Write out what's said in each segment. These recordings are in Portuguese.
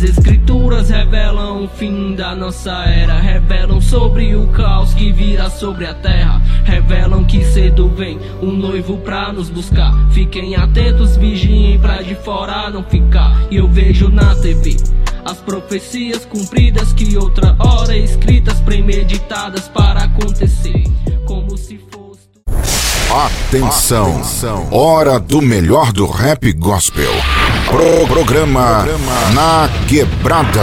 As escrituras revelam o fim da nossa era. Revelam sobre o caos que virá sobre a terra. Revelam que cedo vem um noivo pra nos buscar. Fiquem atentos, vigiem pra de fora não ficar. E eu vejo na TV as profecias cumpridas que outra hora escritas, premeditadas para acontecer. Como se fosse. Atenção. Atenção. Hora do melhor do rap gospel. Pro programa Na Quebrada.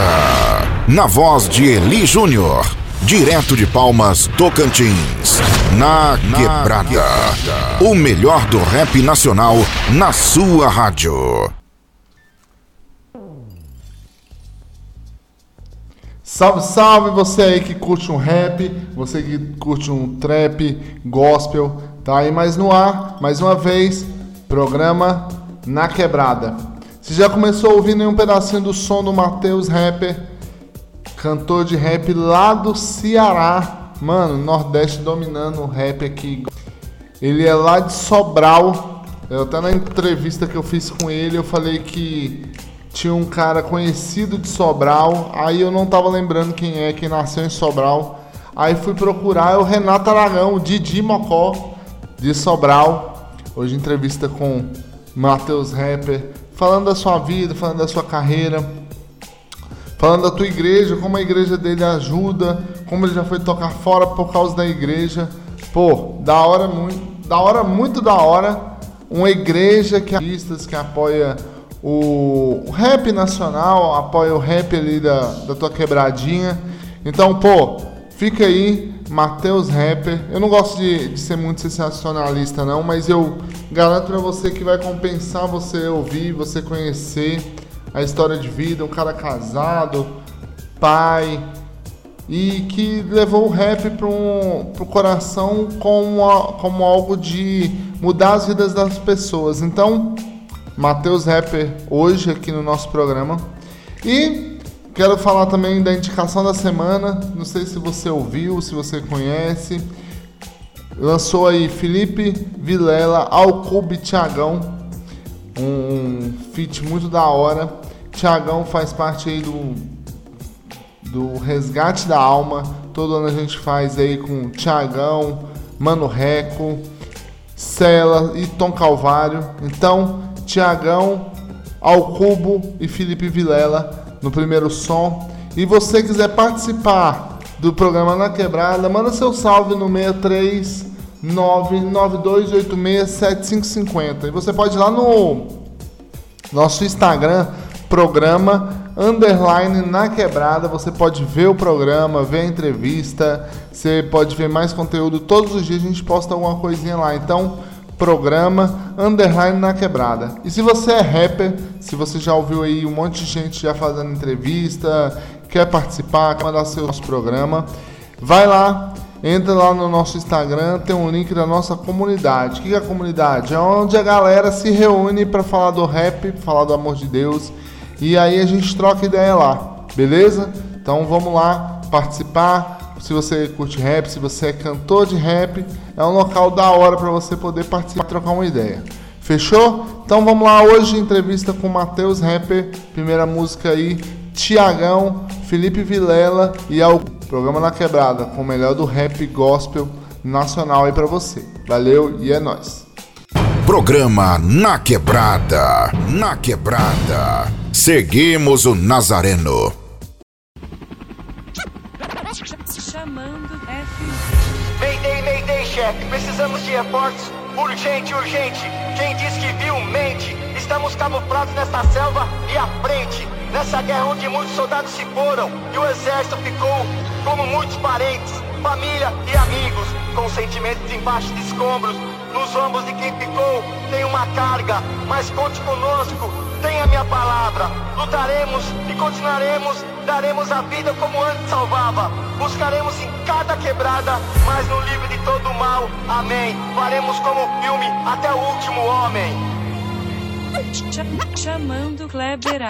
Na voz de Eli Júnior. Direto de Palmas, Tocantins. Na Quebrada. O melhor do rap nacional na sua rádio. Salve, salve você aí que curte um rap, você que curte um trap, gospel, tá aí mais no ar, mais uma vez, programa Na Quebrada. Você já começou a ouvir nenhum pedacinho do som do Matheus Rapper, cantor de rap lá do Ceará, mano, Nordeste dominando o rap aqui. Ele é lá de Sobral, eu até na entrevista que eu fiz com ele, eu falei que tinha um cara conhecido de Sobral, aí eu não tava lembrando quem é, quem nasceu em Sobral. Aí fui procurar, é o Renato Aragão, o Didi Mocó, de Sobral. Hoje entrevista com Matheus Rapper, falando da sua vida, falando da sua carreira, falando da tua igreja, como a igreja dele ajuda, como ele já foi tocar fora por causa da igreja. Pô, da hora muito, da hora muito da hora, uma igreja que artistas que apoia o rap nacional, apoia o rap ali da, da tua quebradinha. Então, pô, fica aí, Matheus Rapper. Eu não gosto de, de ser muito sensacionalista, não, mas eu garanto pra você que vai compensar você ouvir, você conhecer a história de vida, um cara casado, pai, e que levou o rap para um, o coração como, como algo de mudar as vidas das pessoas. Então, Matheus Rapper hoje aqui no nosso programa. E quero falar também da indicação da semana. Não sei se você ouviu, se você conhece. Lançou aí Felipe Vilela, Alcube Tiagão. Um feat muito da hora. Tiagão faz parte aí do, do Resgate da Alma. Todo ano a gente faz aí com Tiagão, Mano Reco, Cela e Tom Calvário. Então, Tiagão, Alcubo e Felipe Vilela no primeiro som. E você quiser participar do programa Na Quebrada, manda seu salve no 63992867550. E você pode ir lá no nosso Instagram, programa underline na quebrada. Você pode ver o programa, ver a entrevista, você pode ver mais conteúdo. Todos os dias a gente posta alguma coisinha lá. Então, programa Underline na Quebrada. E se você é rapper, se você já ouviu aí um monte de gente já fazendo entrevista, quer participar, quer mandar seu nosso programa, vai lá, entra lá no nosso Instagram, tem um link da nossa comunidade. O que é a comunidade? É onde a galera se reúne para falar do rap, falar do amor de Deus, e aí a gente troca ideia lá, beleza? Então vamos lá participar se você curte rap, se você é cantor de rap, é um local da hora para você poder participar e trocar uma ideia. Fechou? Então vamos lá hoje entrevista com Matheus Rapper, primeira música aí, Tiagão, Felipe Vilela e ao programa na quebrada com o melhor do rap gospel nacional aí para você. Valeu e é nós. Programa Na Quebrada, Na Quebrada. Seguimos o Nazareno. Precisamos de reforços. Urgente, urgente. Quem diz que viu, mente. Estamos camuflados nesta selva e à frente. Nessa guerra onde muitos soldados se foram e o exército ficou como muitos parentes, família e amigos, com sentimentos embaixo de escombros. Nos ombros de quem ficou tem uma carga, mas conte conosco, tenha minha palavra. Lutaremos e continuaremos Daremos a vida como antes salvava. Buscaremos em cada quebrada, mas no livre de todo mal. Amém. Faremos como filme até o último homem. Chamando Kleber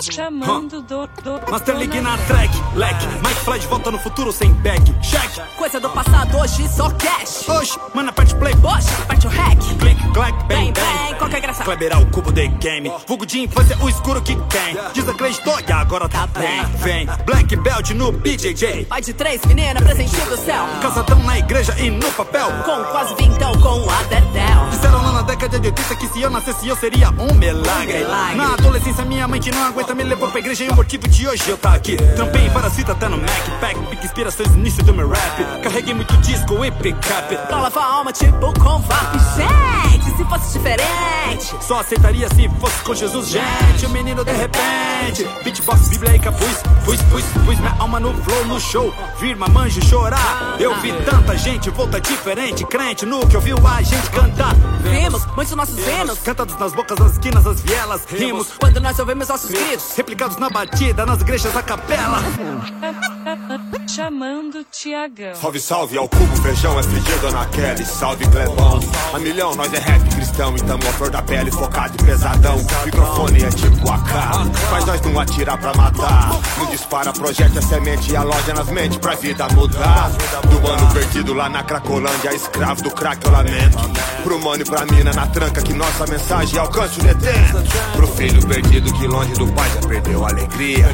Chamando do, do Master League na track, leque. Mike Fly de volta no futuro sem back Check. Coisa do passado, hoje só cash. Oxe, mana parte play. Oxe, parte o hack. Click, clack, bang, Bem, bem, qual que é graça? Kleber é o cubo de game. Vulgo de infância, o escuro que quem. Desacreditou e agora tá Tá bem. bem. Vem, Black Belt no BJJ Pai de três, menina, presente do céu. Casadão na igreja e no papel. Com quase vintão, com a Dedel Disseram lá na década de 80 que se eu nascesse eu seria um milagre. milagre. Na adolescência minha mãe que não aguenta me levou pra igreja e o motivo de hoje eu tá aqui. Trampei em parasita até no Mac, pack, pique inspirações no início do meu rap. Carreguei muito disco e pick-up. Pra lavar a alma, tipo com VAP se fosse diferente Só aceitaria se fosse com Jesus, gente. O menino de repente. Beatbox, bíblia e capuz. Pus, pus, pus minha alma no flow, no show. Vir mamanjo chorar. Eu vi tanta gente, volta diferente. Crente no que ouviu a gente cantar. Vimos muitos nossos hinos Cantados nas bocas, nas esquinas, nas vielas. Rimos Quando nós ouvimos nossos gritos replicados na batida, nas igrejas a capela. Chamando Tiagão Salve, salve ao cubo, feijão é FG, Dona Kelly, salve Clebão. A milhão, nós é rap cristão, então a flor da pele focado e pesadão. Microfone é tipo AK, mas nós não atira pra matar. Não dispara, projeta a semente e a loja nas mentes pra vida mudar. Do ano perdido lá na Cracolândia, escravo do crack eu lamento. Pro mano e pra mina na tranca que nossa mensagem alcance o detento. Pro filho perdido que longe do pai já perdeu a alegria.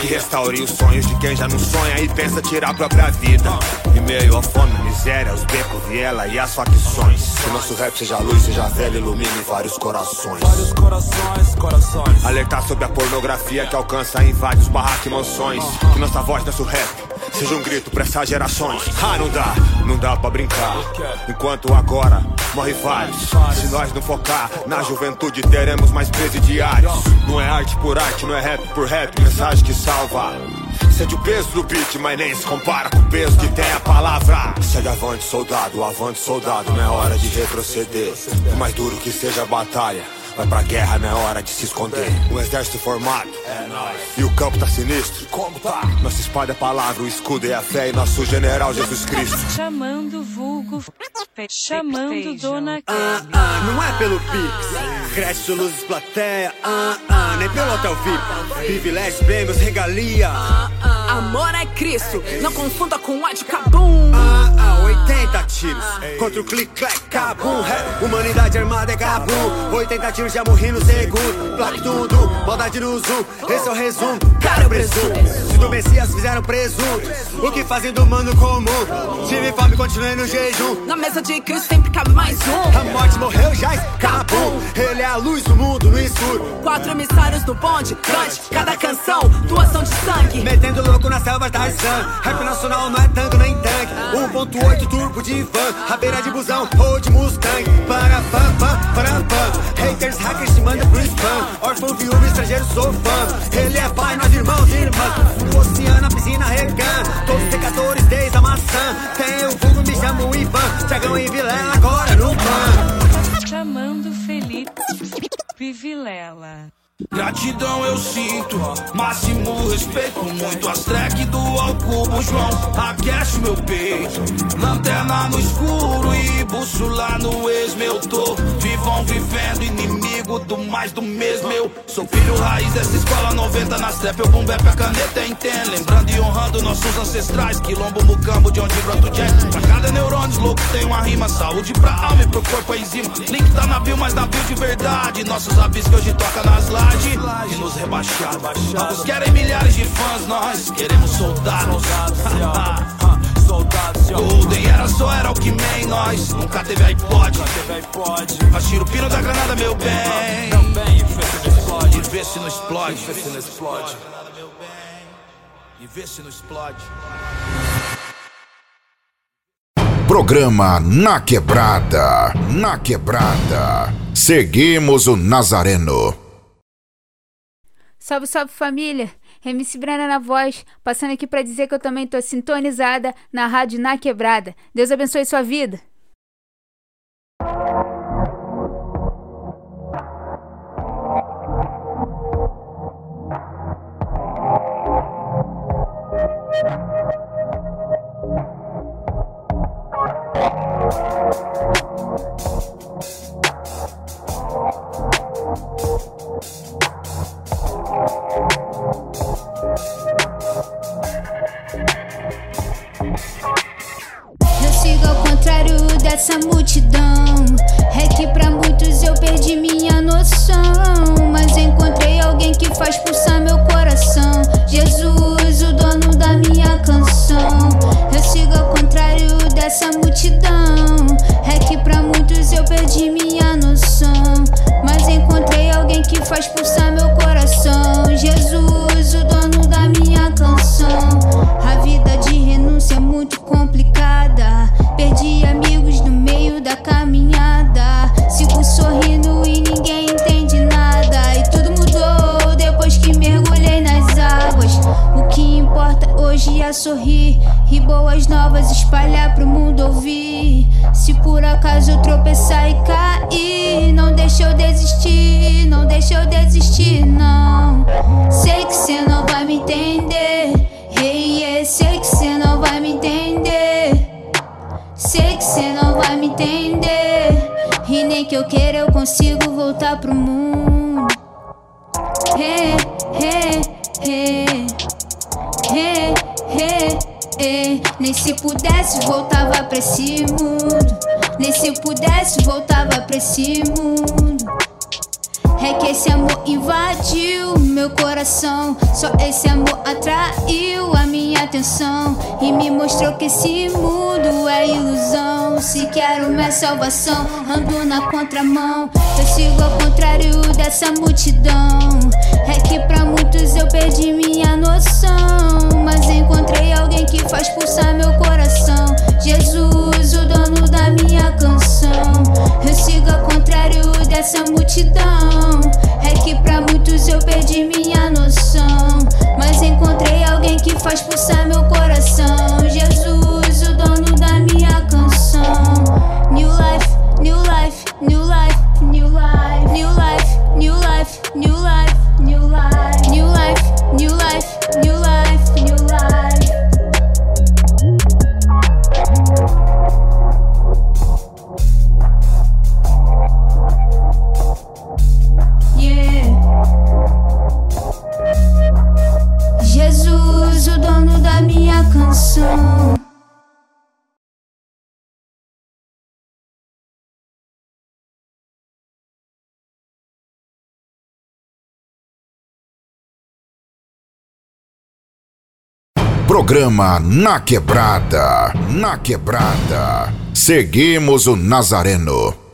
Que restaure os sonhos de quem já não sonha e pensa tirar a própria vida. Em meio à fome, miséria, os becos, viela e as facções. Que nosso rap seja luz, seja velho, ilumine vários corações. Vários corações, corações. Alertar sobre a pornografia que alcança e invade os barracos e mansões. Que nossa voz, nosso rap, seja um grito pra essas gerações. Ah, não dá, não dá pra brincar. Enquanto agora morre vários. Se nós não focar na juventude, teremos mais presidiários. Não é arte por arte, não é rap por rap, mensagem que salva. Sente o peso do beat, mas nem se compara com o peso que tem a palavra. Segue avante, soldado, avante, soldado, não é hora de retroceder. Por mais duro que seja a batalha. Vai pra guerra, não é hora de se esconder. Um exército formado. E o campo tá sinistro. Como tá? Nossa espada é a palavra, o escudo é a fé e nosso general Jesus Cristo. Chamando vulgo Chamando Dona Ah, Kelly ah, não é pelo Pix. Crédito, luzes, plateia. Ah, ah, nem pelo hotel VIP. Privilégios, prêmios, regalia. Amor é Cristo Não confunda com ódio cabum Ah, ah, 80 tiros contra o click, clack, cabum. É, humanidade armada é cabum. 80 tiros já morri no segundo. Plaque tudo, maldade no zoom. Esse é o resumo, cara, eu presumo. Se do Messias fizeram presunto, o que fazem do mano comum? Tive fome, continuei no jejum. Na mesa de Cristo sempre cabe mais um A morte morreu, já escapou. Ele é a luz do mundo no escuro. Quatro emissários no bonde Cante cada canção Doação de sangue Metendo louco na selva da Rap nacional não é tanto nem tanque 1.8 turbo de van Rabeira de busão ou de Mustang. Para pam pam, para pam Haters, hackers te mandam pro spam. Órfão, viúva, estrangeiro, sou fã. Ele é pai, nós irmãos e irmãs. No oceano, piscina, regan. Todos secadores desde a maçã. Tem o vulgo, me chamo Ivan. Tiagão e Vilela agora no pan Chamando Felipe Vilela Gratidão eu sinto, máximo respeito. Muito as track do Alcubo, João. Aquece meu peito, lanterna no escuro e bússola no ex. Meu tô vivão vivendo, inimigo do mais do mesmo. Eu sou filho raiz dessa escola 90 na step. Eu bombé pra caneta entende. Lembrando e honrando nossos ancestrais. Quilombo, mucambo, de onde brota o jazz. Pra cada neurônio louco tem uma rima. Saúde pra alma e pro corpo a enzima. Link tá na bio, mas na bio de verdade. Nossos avis que hoje toca nas lajes e nos rebaixar. Alguns querem milhares de fãs, nós queremos soldados. Golden era só era o que man, nós nunca teve iPod. Atira o pino da granada, meu bem. E vê se não explode. E vê se não explode. Programa Na Quebrada. Na Quebrada. Seguimos o Nazareno. Salve, salve família! MC Brana na voz, passando aqui pra dizer que eu também tô sintonizada na rádio Na Quebrada. Deus abençoe sua vida. Meu coração. Só esse amor atraiu a minha atenção. E me mostrou que esse mundo é ilusão. Se quero minha salvação, ando na contramão. Eu sigo ao contrário dessa multidão. É que pra muitos eu perdi minha noção. Mas encontrei alguém que faz pulsar meu coração. Jesus, o dono da minha canção. Eu sigo ao contrário dessa multidão. É que pra muitos eu perdi minha noção. Mas encontrei alguém que faz pulsar meu coração. Jesus, o dono da minha canção. New life, new life, new life, Programa Na Quebrada. Na Quebrada. Seguimos o Nazareno.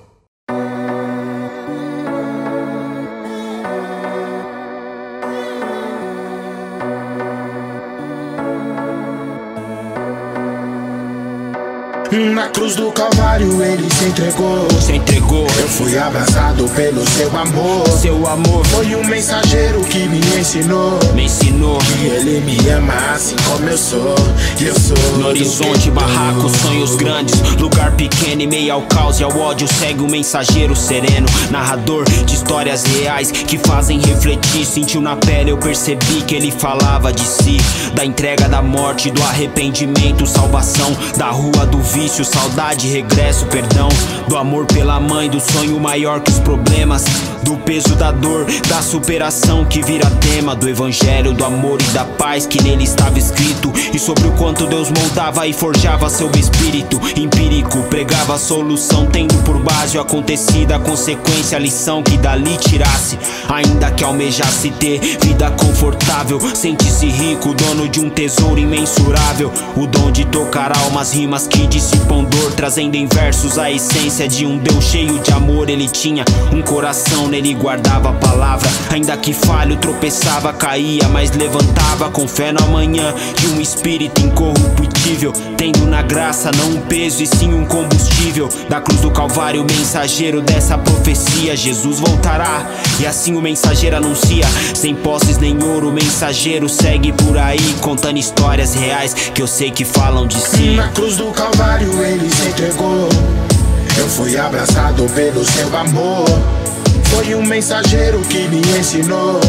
Na cruz do Calvário ele se entregou. Se entregou. Eu fui abraçado pelo seu amor. Seu amor foi um mensageiro que me ensinou. Me ensinou que ele me ama assim como eu sou. E eu sou. No horizonte, barracos, sonhos grandes. Lugar pequeno e meio ao caos e ao ódio. Segue o um mensageiro sereno. Narrador de histórias reais que fazem refletir. Sentiu na pele, eu percebi que ele falava de si. Da entrega da morte, do arrependimento, salvação. Da rua do vício vício, saudade, regresso, perdão. Do amor pela mãe, do sonho maior que os problemas. Do peso da dor, da superação que vira tema. Do evangelho, do amor e da paz que nele estava escrito. E sobre o quanto Deus moldava e forjava seu espírito. Empírico, pregava a solução, tendo por base o acontecido, a consequência, a lição que dali tirasse. Ainda que almejasse ter vida confortável, sente-se rico, dono de um tesouro imensurável. O dom de tocar almas, rimas que disse dor, trazendo em versos a essência de um Deus cheio de amor. Ele tinha um coração, nele guardava a palavra. Ainda que falho, tropeçava, caía, mas levantava com fé no amanhã de um espírito incorruptível. Tendo na graça não um peso e sim um combustível. Da cruz do Calvário, mensageiro dessa profecia. Jesus voltará e assim o mensageiro anuncia. Sem posses nem ouro, o mensageiro segue por aí contando histórias reais que eu sei que falam de si. Na cruz do Calvário ele se entregou. Eu fui abraçado pelo seu amor. Foi um mensageiro que me ensinou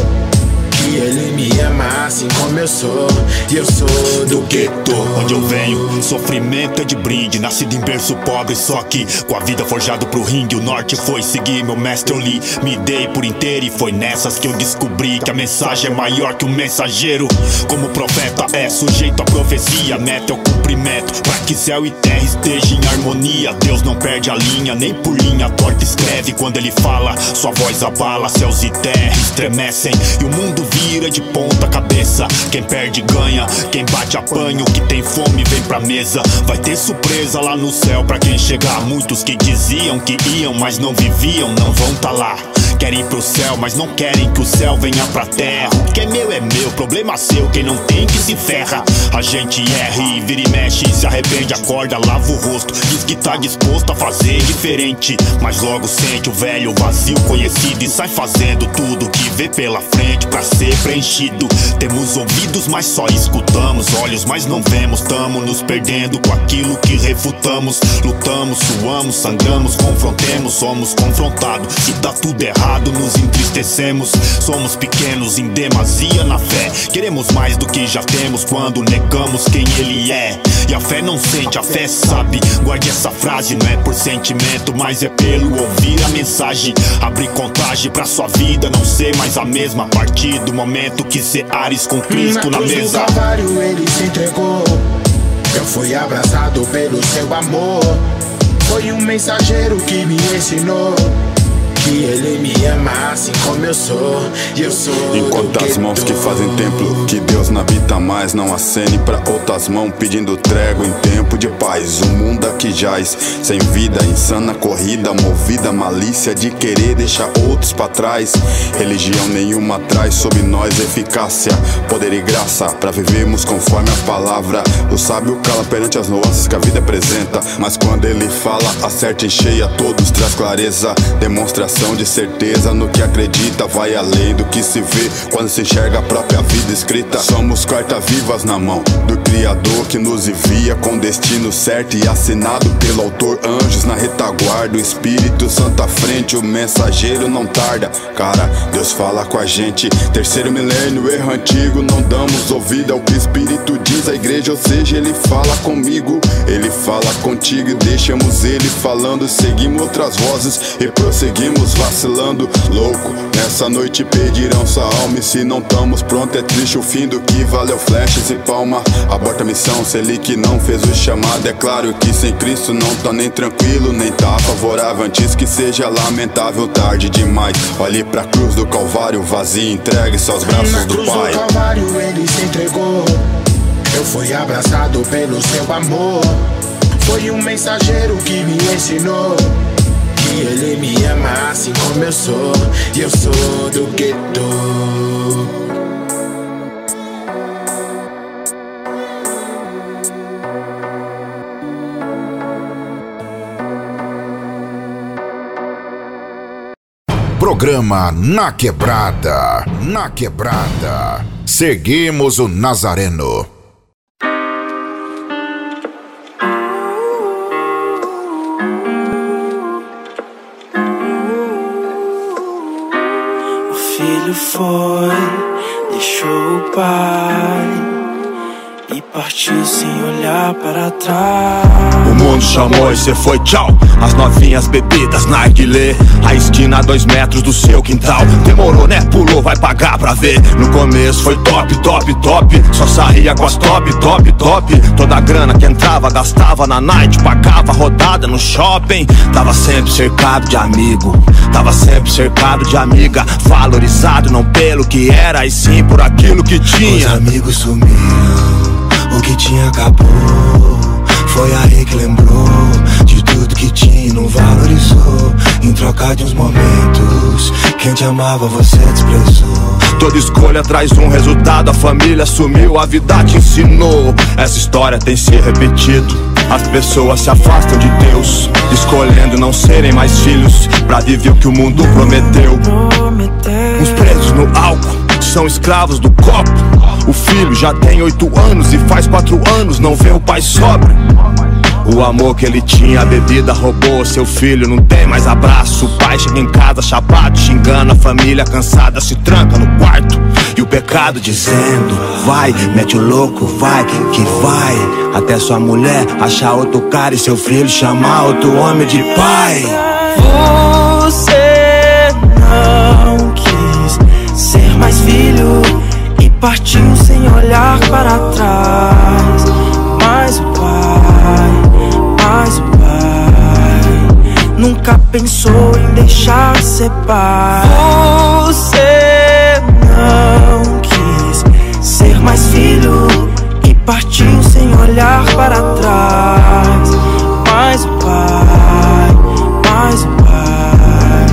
ele me ama assim como eu sou. E eu sou do gueto. Onde eu venho, sofrimento é de brinde. Nascido em berço pobre, só que com a vida forjado pro ringue. O norte foi seguir meu mestre, eu li. Me dei por inteiro e foi nessas que eu descobri que a mensagem é maior que o mensageiro. Como profeta é sujeito à profecia, meta é o cumprimento. Pra que céu e terra estejam em harmonia. Deus não perde a linha, nem por linha torta escreve. Quando ele fala, sua voz abala, céus e terra estremecem. E o mundo vira de ponta cabeça. Quem perde ganha, quem bate apanha. O que tem fome vem pra mesa. Vai ter surpresa lá no céu pra quem chegar. Muitos que diziam que iam, mas não viviam, não vão tá lá. Querem pro céu, mas não querem que o céu venha pra terra. O que é meu é meu, problema seu. Quem não tem que se ferra. A gente erra e vira e mexe, se arrepende, acorda, lava o rosto. Diz que tá disposto a fazer diferente. Mas logo sente o velho vazio conhecido e sai fazendo tudo que vê pela frente pra ser preenchido. Temos ouvidos, mas só escutamos. Olhos, mas não vemos. Tamo nos perdendo com aquilo que refutamos. Lutamos, suamos, sangramos, confrontemos. Somos confrontados. Se dá tudo errado, nos entristecemos. Somos pequenos em demasia na fé. Queremos mais do que já temos quando negamos quem ele é. E a fé não sente, a fé sabe. Guarde essa frase, não é por sentimento, mas é pelo ouvir a mensagem. Abrir contagem pra sua vida não ser mais a mesma. A partir do momento que cê ares com Cristo na, cruz do mesa. Calvário ele se entregou. Eu fui abraçado pelo seu amor. Foi um mensageiro que me ensinou que ele me ama assim como eu sou. E eu sou. Enquanto as mãos que fazem templo, que Deus não habita mais, não acene pra outras mãos, pedindo trégua em tempo de paz. O mundo aqui jaz, sem vida, insana corrida, movida, malícia de querer deixar outros pra trás. Religião nenhuma traz sobre nós eficácia, poder e graça, pra vivermos conforme a palavra. O sábio cala perante as nuances que a vida apresenta, mas quando ele fala, acerta em cheia todos, traz clareza, demonstração de certeza no que acredita, vai além do que se vê quando se enxerga a própria vida escrita. Somos carta-vivas na mão do Criador que nos envia com destino certo e assinado pelo autor. Anjos na retaguarda, o Espírito Santo à frente, o mensageiro não tarda. Cara, Deus fala com a gente. Terceiro milênio, erro antigo, não damos ouvido ao que o Espírito diz à igreja, ou seja, ele fala comigo, ele fala contigo e deixamos ele falando. Seguimos outras vozes e prosseguimos vacilando, louco. Nessa noite pedirão sua alma. E se não estamos pronto, é triste o fim do que valeu flashes e palma. Aborta a missão, se ele que não fez o chamado. É claro que sem Cristo não tá nem tranquilo, nem tá favorável. Antes que seja lamentável, tarde demais. Olhe pra cruz do Calvário, vazio, entregue seus braços Na do cruz Pai. do Calvário ele se entregou. Eu fui abraçado pelo seu amor. Foi um mensageiro que me ensinou que ele me ama assim como eu sou. E eu sou do gueto. Programa Na Quebrada. Na Quebrada. Seguimos o Nazareno. Foi, deixou o pai e partiu sem olhar para trás. O mundo chamou e cê foi tchau. As novinhas bebidas na narguilé A esquina a dois metros do seu quintal. Demorou né, pulou, vai pagar pra ver. No começo foi top, top, top. Só saía com as top, top, top. Toda a grana que entrava, gastava na night. Pagava rodada no shopping. Tava sempre cercado de amigo. Tava sempre cercado de amiga. Valorizado não pelo que era E sim por aquilo que tinha. Os amigos sumiram, o que tinha acabou. Foi aí que lembrou de tudo que tinha e não valorizou. Em troca de uns momentos, quem te amava você desprezou. Toda escolha traz um resultado, a família sumiu, a vida te ensinou. Essa história tem se repetido. As pessoas se afastam de Deus, escolhendo não serem mais filhos, pra viver o que o mundo prometeu. Uns presos no álcool, são escravos do copo. O filho já tem oito anos e faz quatro anos, não vê o pai sobra. O amor que ele tinha, a bebida roubou seu filho, não tem mais abraço. O pai chega em casa chapado, xingando a família cansada, se tranca no quarto. E o pecado dizendo: Vai, mete o louco, vai, que vai. Até sua mulher achar outro cara e seu filho chamar outro homem de pai. Partiu sem olhar para trás. Mas o pai, mas o pai nunca pensou em deixar de ser pai. Você não quis ser partiu sem olhar para trás. Mas o pai, mas o pai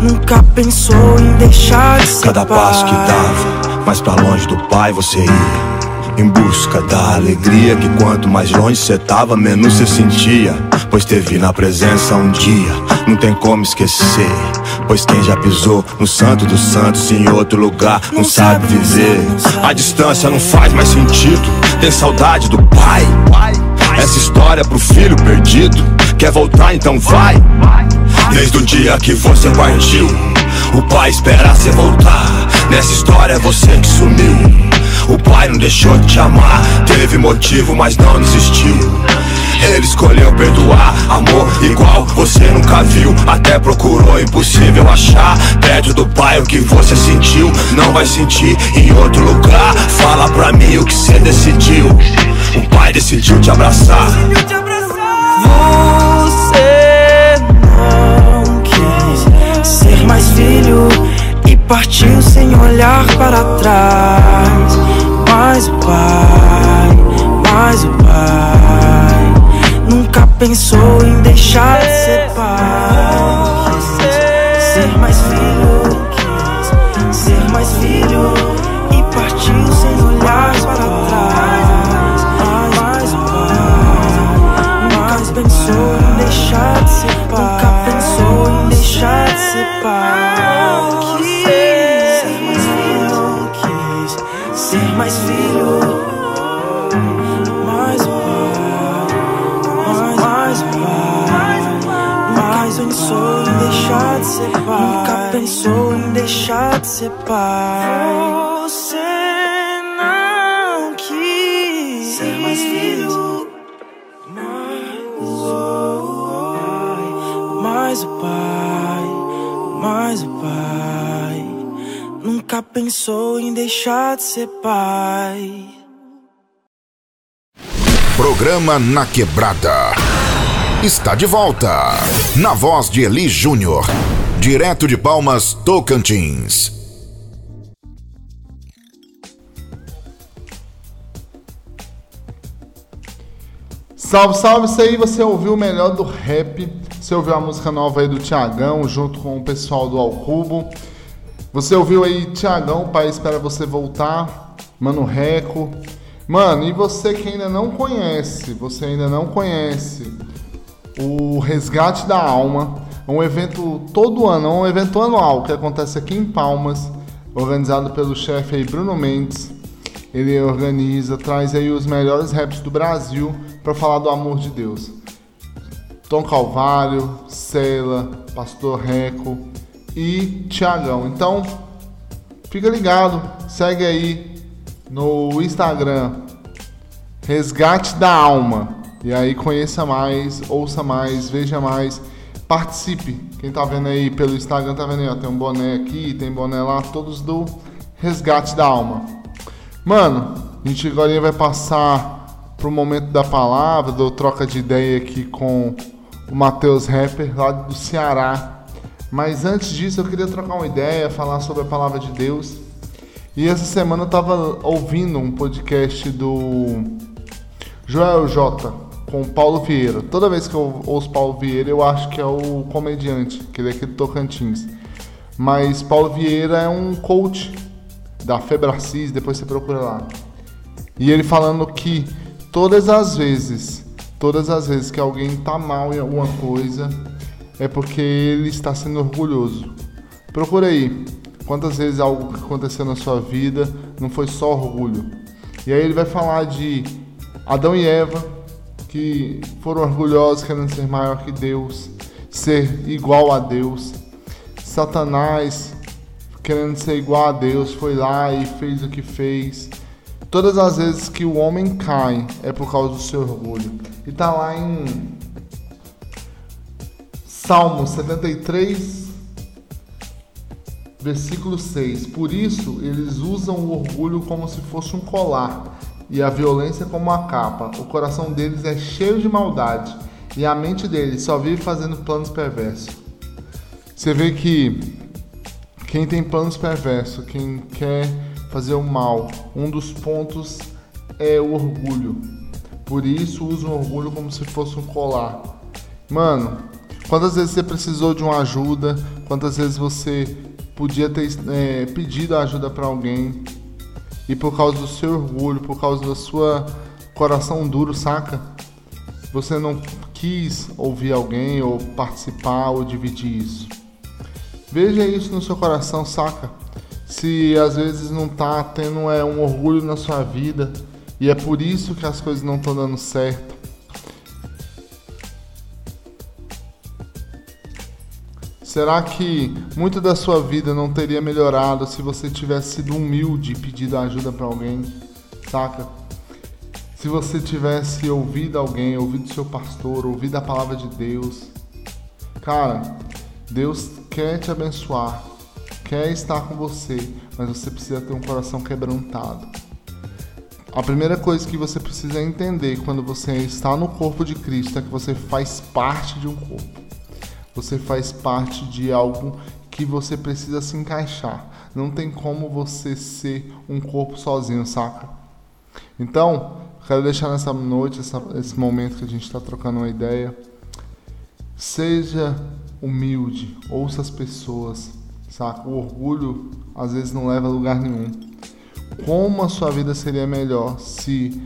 nunca pensou em deixar de ser Cada pai. passo que dava, mais pra longe do pai você ia. Em busca da alegria que quanto mais longe cê tava, menos cê sentia. Pois teve na presença um dia, não tem como esquecer. Pois quem já pisou no santo dos santos em outro lugar não sabe viver. A distância não faz mais sentido, tem saudade do pai. Essa história é pro filho perdido, quer voltar então vai. Desde o dia que você partiu, o pai espera você voltar. Nessa história é você que sumiu. O pai não deixou de te amar, teve motivo, mas não desistiu. Ele escolheu perdoar, amor igual você nunca viu. Até procurou, impossível achar. Perto do pai o que você sentiu, não vai sentir em outro lugar. Fala pra mim o que você decidiu. O pai decidiu te abraçar. Mais filho e partiu sem olhar para trás. Mas o pai, mas o pai nunca pensou em deixar de ser pai. Pai. Você não quis ser mais filho. Mas o pai, mas o pai nunca pensou em deixar de ser pai. Programa Na Quebrada. Está de volta. Na voz de Eli Júnior. Direto de Palmas, Tocantins. Salve, salve, isso aí você ouviu o melhor do rap. Você ouviu a música nova aí do Tiagão, junto com o pessoal do Alcubo. Você ouviu aí Tiagão, o pai espera você voltar. Mano Reco. Mano, e você que ainda não conhece, você ainda não conhece o Resgate da Alma, um evento todo ano, um evento anual que acontece aqui em Palmas, organizado pelo chefe aí Bruno Mendes. Ele organiza, traz aí os melhores raps do Brasil para falar do amor de Deus. Tom Calvário, Cela, Pastor Reco e Tiagão. Então, fica ligado, segue aí no Instagram Resgate da Alma. E aí conheça mais, ouça mais, veja mais, participe. Quem tá vendo aí pelo Instagram tá vendo aí, ó, tem um boné aqui, tem boné lá, todos do Resgate da Alma. Mano, a gente agora vai passar pro momento da palavra, do troca de ideia aqui com o Matheus Rapper, lá do Ceará. Mas antes disso, eu queria trocar uma ideia, falar sobre a palavra de Deus. E essa semana eu tava ouvindo um podcast do Joel J com Paulo Vieira. Toda vez que eu ouço Paulo Vieira, eu acho que é o comediante, que ele é aqui do Tocantins. Mas Paulo Vieira é um coach da Febracis, depois você procura lá. E ele falando que todas as vezes, todas as vezes que alguém tá mal em alguma coisa, é porque ele está sendo orgulhoso. Procura aí. Quantas vezes algo que aconteceu na sua vida não foi só orgulho? E aí ele vai falar de Adão e Eva, que foram orgulhosos querendo ser maior que Deus, ser igual a Deus. Satanás, querendo ser igual a Deus, foi lá e fez o que fez. Todas as vezes que o homem cai é por causa do seu orgulho. E tá lá em Salmo 73, versículo 6. Por isso eles usam o orgulho como se fosse um colar e a violência como uma capa. O coração deles é cheio de maldade e a mente deles só vive fazendo planos perversos. Você vê que quem tem planos perversos, quem quer fazer o mal, um dos pontos é o orgulho. Por isso usa o orgulho como se fosse um colar. Mano, quantas vezes você precisou de uma ajuda? Quantas vezes você podia ter é, pedido ajuda para alguém e por causa do seu orgulho, por causa da sua coração duro, saca? Você não quis ouvir alguém ou participar ou dividir isso. Veja isso no seu coração, saca? Se às vezes não tá tendo é, um orgulho na sua vida e é por isso que as coisas não estão dando certo. Será que muito da sua vida não teria melhorado se você tivesse sido humilde e pedido ajuda para alguém? Saca? Se você tivesse ouvido alguém, ouvido seu pastor, ouvido a palavra de Deus. Cara, Deus quer te abençoar, quer estar com você, mas você precisa ter um coração quebrantado. A primeira coisa que você precisa entender quando você está no corpo de Cristo é que você faz parte de um corpo. Você faz parte de algo que você precisa se encaixar. Não tem como você ser um corpo sozinho, saca? Então, quero deixar nessa noite, essa, esse momento que a gente está trocando uma ideia. Seja humilde, ouça as pessoas, saca? O orgulho às vezes não leva a lugar nenhum. Como a sua vida seria melhor se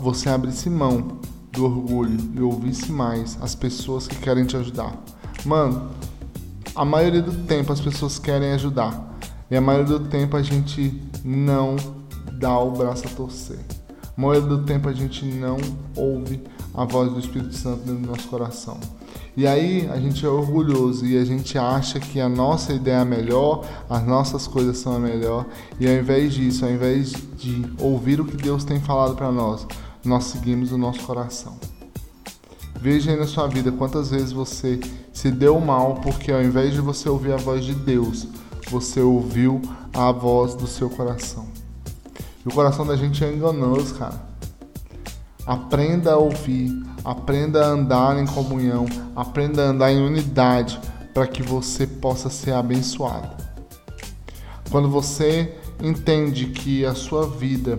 você abrisse mão do orgulho e ouvisse mais as pessoas que querem te ajudar? Mano, a maioria do tempo as pessoas querem ajudar. E a maioria do tempo a gente não dá o braço a torcer. A maioria do tempo a gente não ouve a voz do Espírito Santo dentro do nosso coração. E aí a gente é orgulhoso e a gente acha que a nossa ideia é melhor, as nossas coisas são a melhor. E ao invés disso, ao invés de ouvir o que Deus tem falado para nós, nós seguimos o nosso coração. Veja aí na sua vida quantas vezes você se deu mal porque ao invés de você ouvir a voz de Deus, você ouviu a voz do seu coração. E o coração da gente é enganoso, cara. Aprenda a ouvir, aprenda a andar em comunhão, aprenda a andar em unidade para que você possa ser abençoado. Quando você entende que a sua vida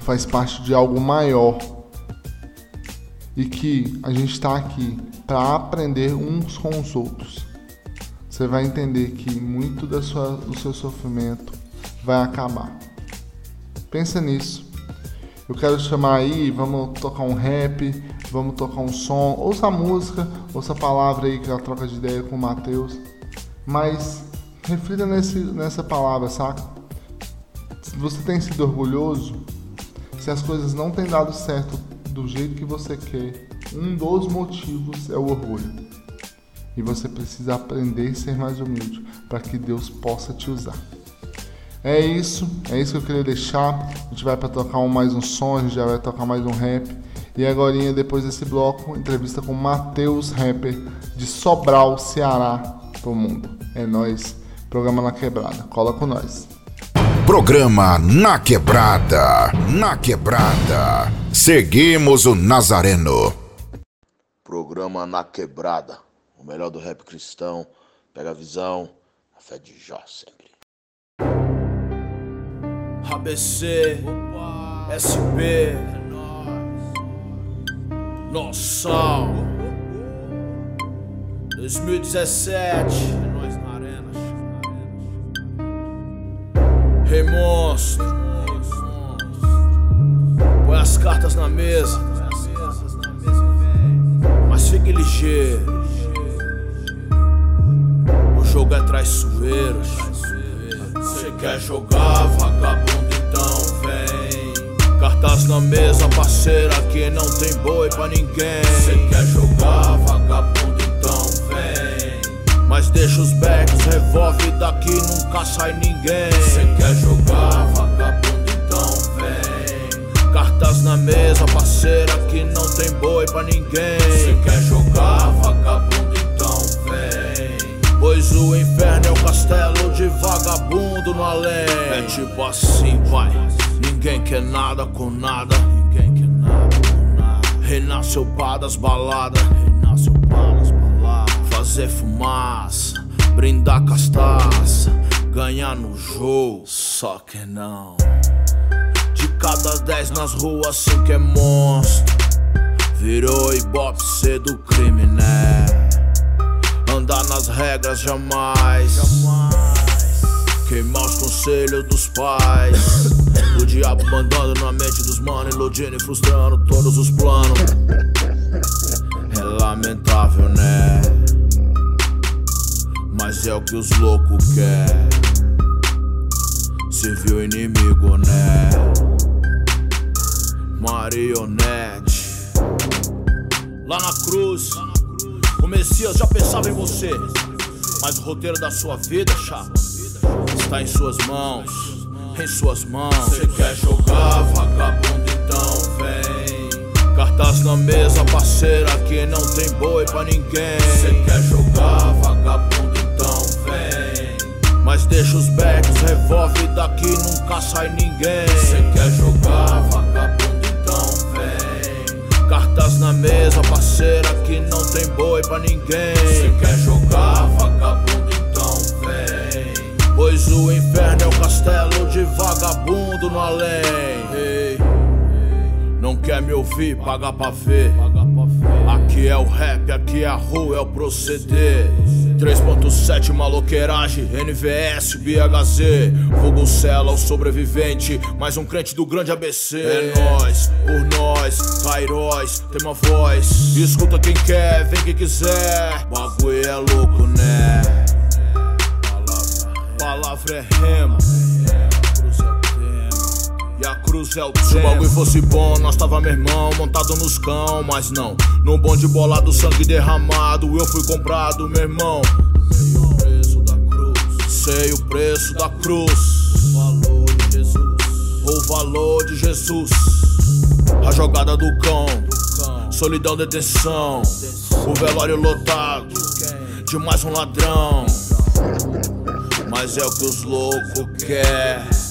faz parte de algo maior e que a gente está aqui para aprender uns com os outros. Você vai entender que muito sua, do seu sofrimento vai acabar. Pensa nisso. Eu quero chamar aí, vamos tocar um rap, vamos tocar um som, ouça a música, ouça a palavra aí que é a troca de ideia com o Matheus. Mas reflita nesse, nessa palavra, saca? Se você tem sido orgulhoso, se as coisas não têm dado certo do jeito que você quer, um dos motivos é o orgulho. E você precisa aprender a ser mais humilde para que Deus possa te usar. É isso, é isso que eu queria deixar. A gente vai para tocar um, mais um som, a gente já vai tocar mais um rap. E agora, depois desse bloco, entrevista com Matheus Rapper de Sobral, Ceará, pro mundo. É nós, programa na quebrada. Cola com nós. Programa Na Quebrada. Na Quebrada. Seguimos o Nazareno. Programa Na Quebrada. O melhor do rap cristão. Pega a visão. A fé de Jó sempre. ABC. SB. Noção. 2017. Rei Monstro. Põe as cartas na mesa. Mas fique ligeiro. O jogo é traiçoeiro. Quer jogar, vagabundo? Então vem. Cartas na mesa, parceira, que não tem boi pra ninguém. Você quer jogar, vagabundo? Então vem. Mas deixa os bags, revolve daqui, nunca sai ninguém. Você quer jogar, vagabundo? Então vem. Cartas na mesa, parceira, que não tem boi pra ninguém. Você quer jogar, vagabundo? Pois o inferno é o castelo de vagabundo no além. É tipo assim, pai. Ninguém quer nada com nada. Ninguém quer nada com nada. Renasceu pá das baladas. Renasceu das baladas. Fazer fumaça, brindar castaça, ganhar no jogo. Só que não. De cada dez nas ruas, cinco é monstro. Virou ibope cedo crime, né? Andar nas regras jamais. Queimar os conselhos dos pais. O diabo mandando na mente dos manos, iludindo e frustrando todos os planos. É lamentável, né? Mas é o que os loucos querem. Serviu inimigo, né? Marionete. Lá na cruz, o Messias já pensava em você. Mas o roteiro da sua vida, chapa, está em suas mãos. Em suas mãos. Você quer jogar, vagabundo? Então vem. Cartaz na mesa, parceira, que não tem boi pra ninguém. Você quer jogar, vagabundo? Então vem. Mas deixa os becos, revolve daqui, nunca sai ninguém. Você quer jogar, vagabundo? Cartas na mesa, parceira, que não tem boi pra ninguém. Você quer jogar, vagabundo? Então vem. Pois o inferno é o castelo de vagabundo no além. Ei, não quer me ouvir, paga pra ver. Aqui é o rap, aqui é a rua, é o proceder. 3.7 maloqueiragem, NVS, BHZ Fogo Cela, o sobrevivente Mais um crente do grande ABC É nós, por nós, Kairóis, tem uma voz. Escuta quem quer, vem quem quiser. Bagulho é louco, né? Palavra é rema Se o bagulho fosse bom, nós tava meu irmão, montado nos cão, mas não. No bonde bolado, sangue derramado, eu fui comprado, meu irmão. Sei o preço da cruz. Sei o preço da cruz. O valor de Jesus. O valor de Jesus. A jogada do cão. Solidão, detenção. O velório lotado. De mais um ladrão. Mas é o que os loucos querem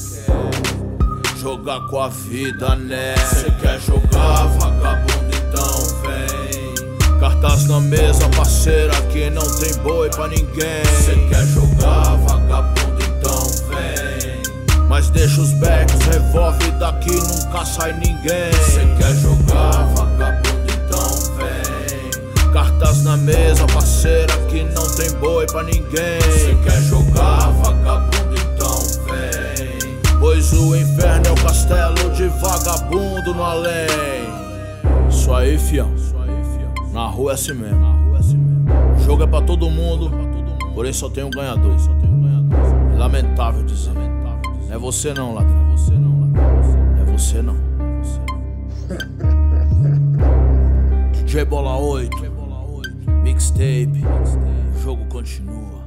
jogar com a vida, né? Cê quer jogar, vagabundo, então vem. Cartaz na mesa, parceira, que não tem boi pra ninguém. Cê quer jogar, vagabundo, então vem. Mas deixa os becos, revolve daqui, nunca sai ninguém. Cê quer jogar, vagabundo, então vem. Cartaz na mesa, parceira, que não tem boi pra ninguém. Cê quer jogar, vagabundo. Pois o inferno é o castelo de vagabundo no além. Isso aí, fião. Na rua é assim mesmo. O jogo é pra todo mundo, porém só tem um ganhador. É lamentável dizer. Não é você não, ladrão. É você não. DJ Bola 8, mixtape. O jogo continua.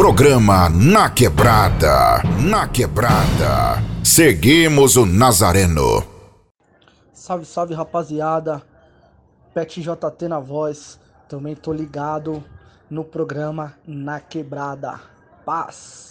Programa Na Quebrada. Na Quebrada. Seguimos o Nazareno. Salve, salve rapaziada. Pet JT na voz. Também tô ligado no programa Na Quebrada. Paz.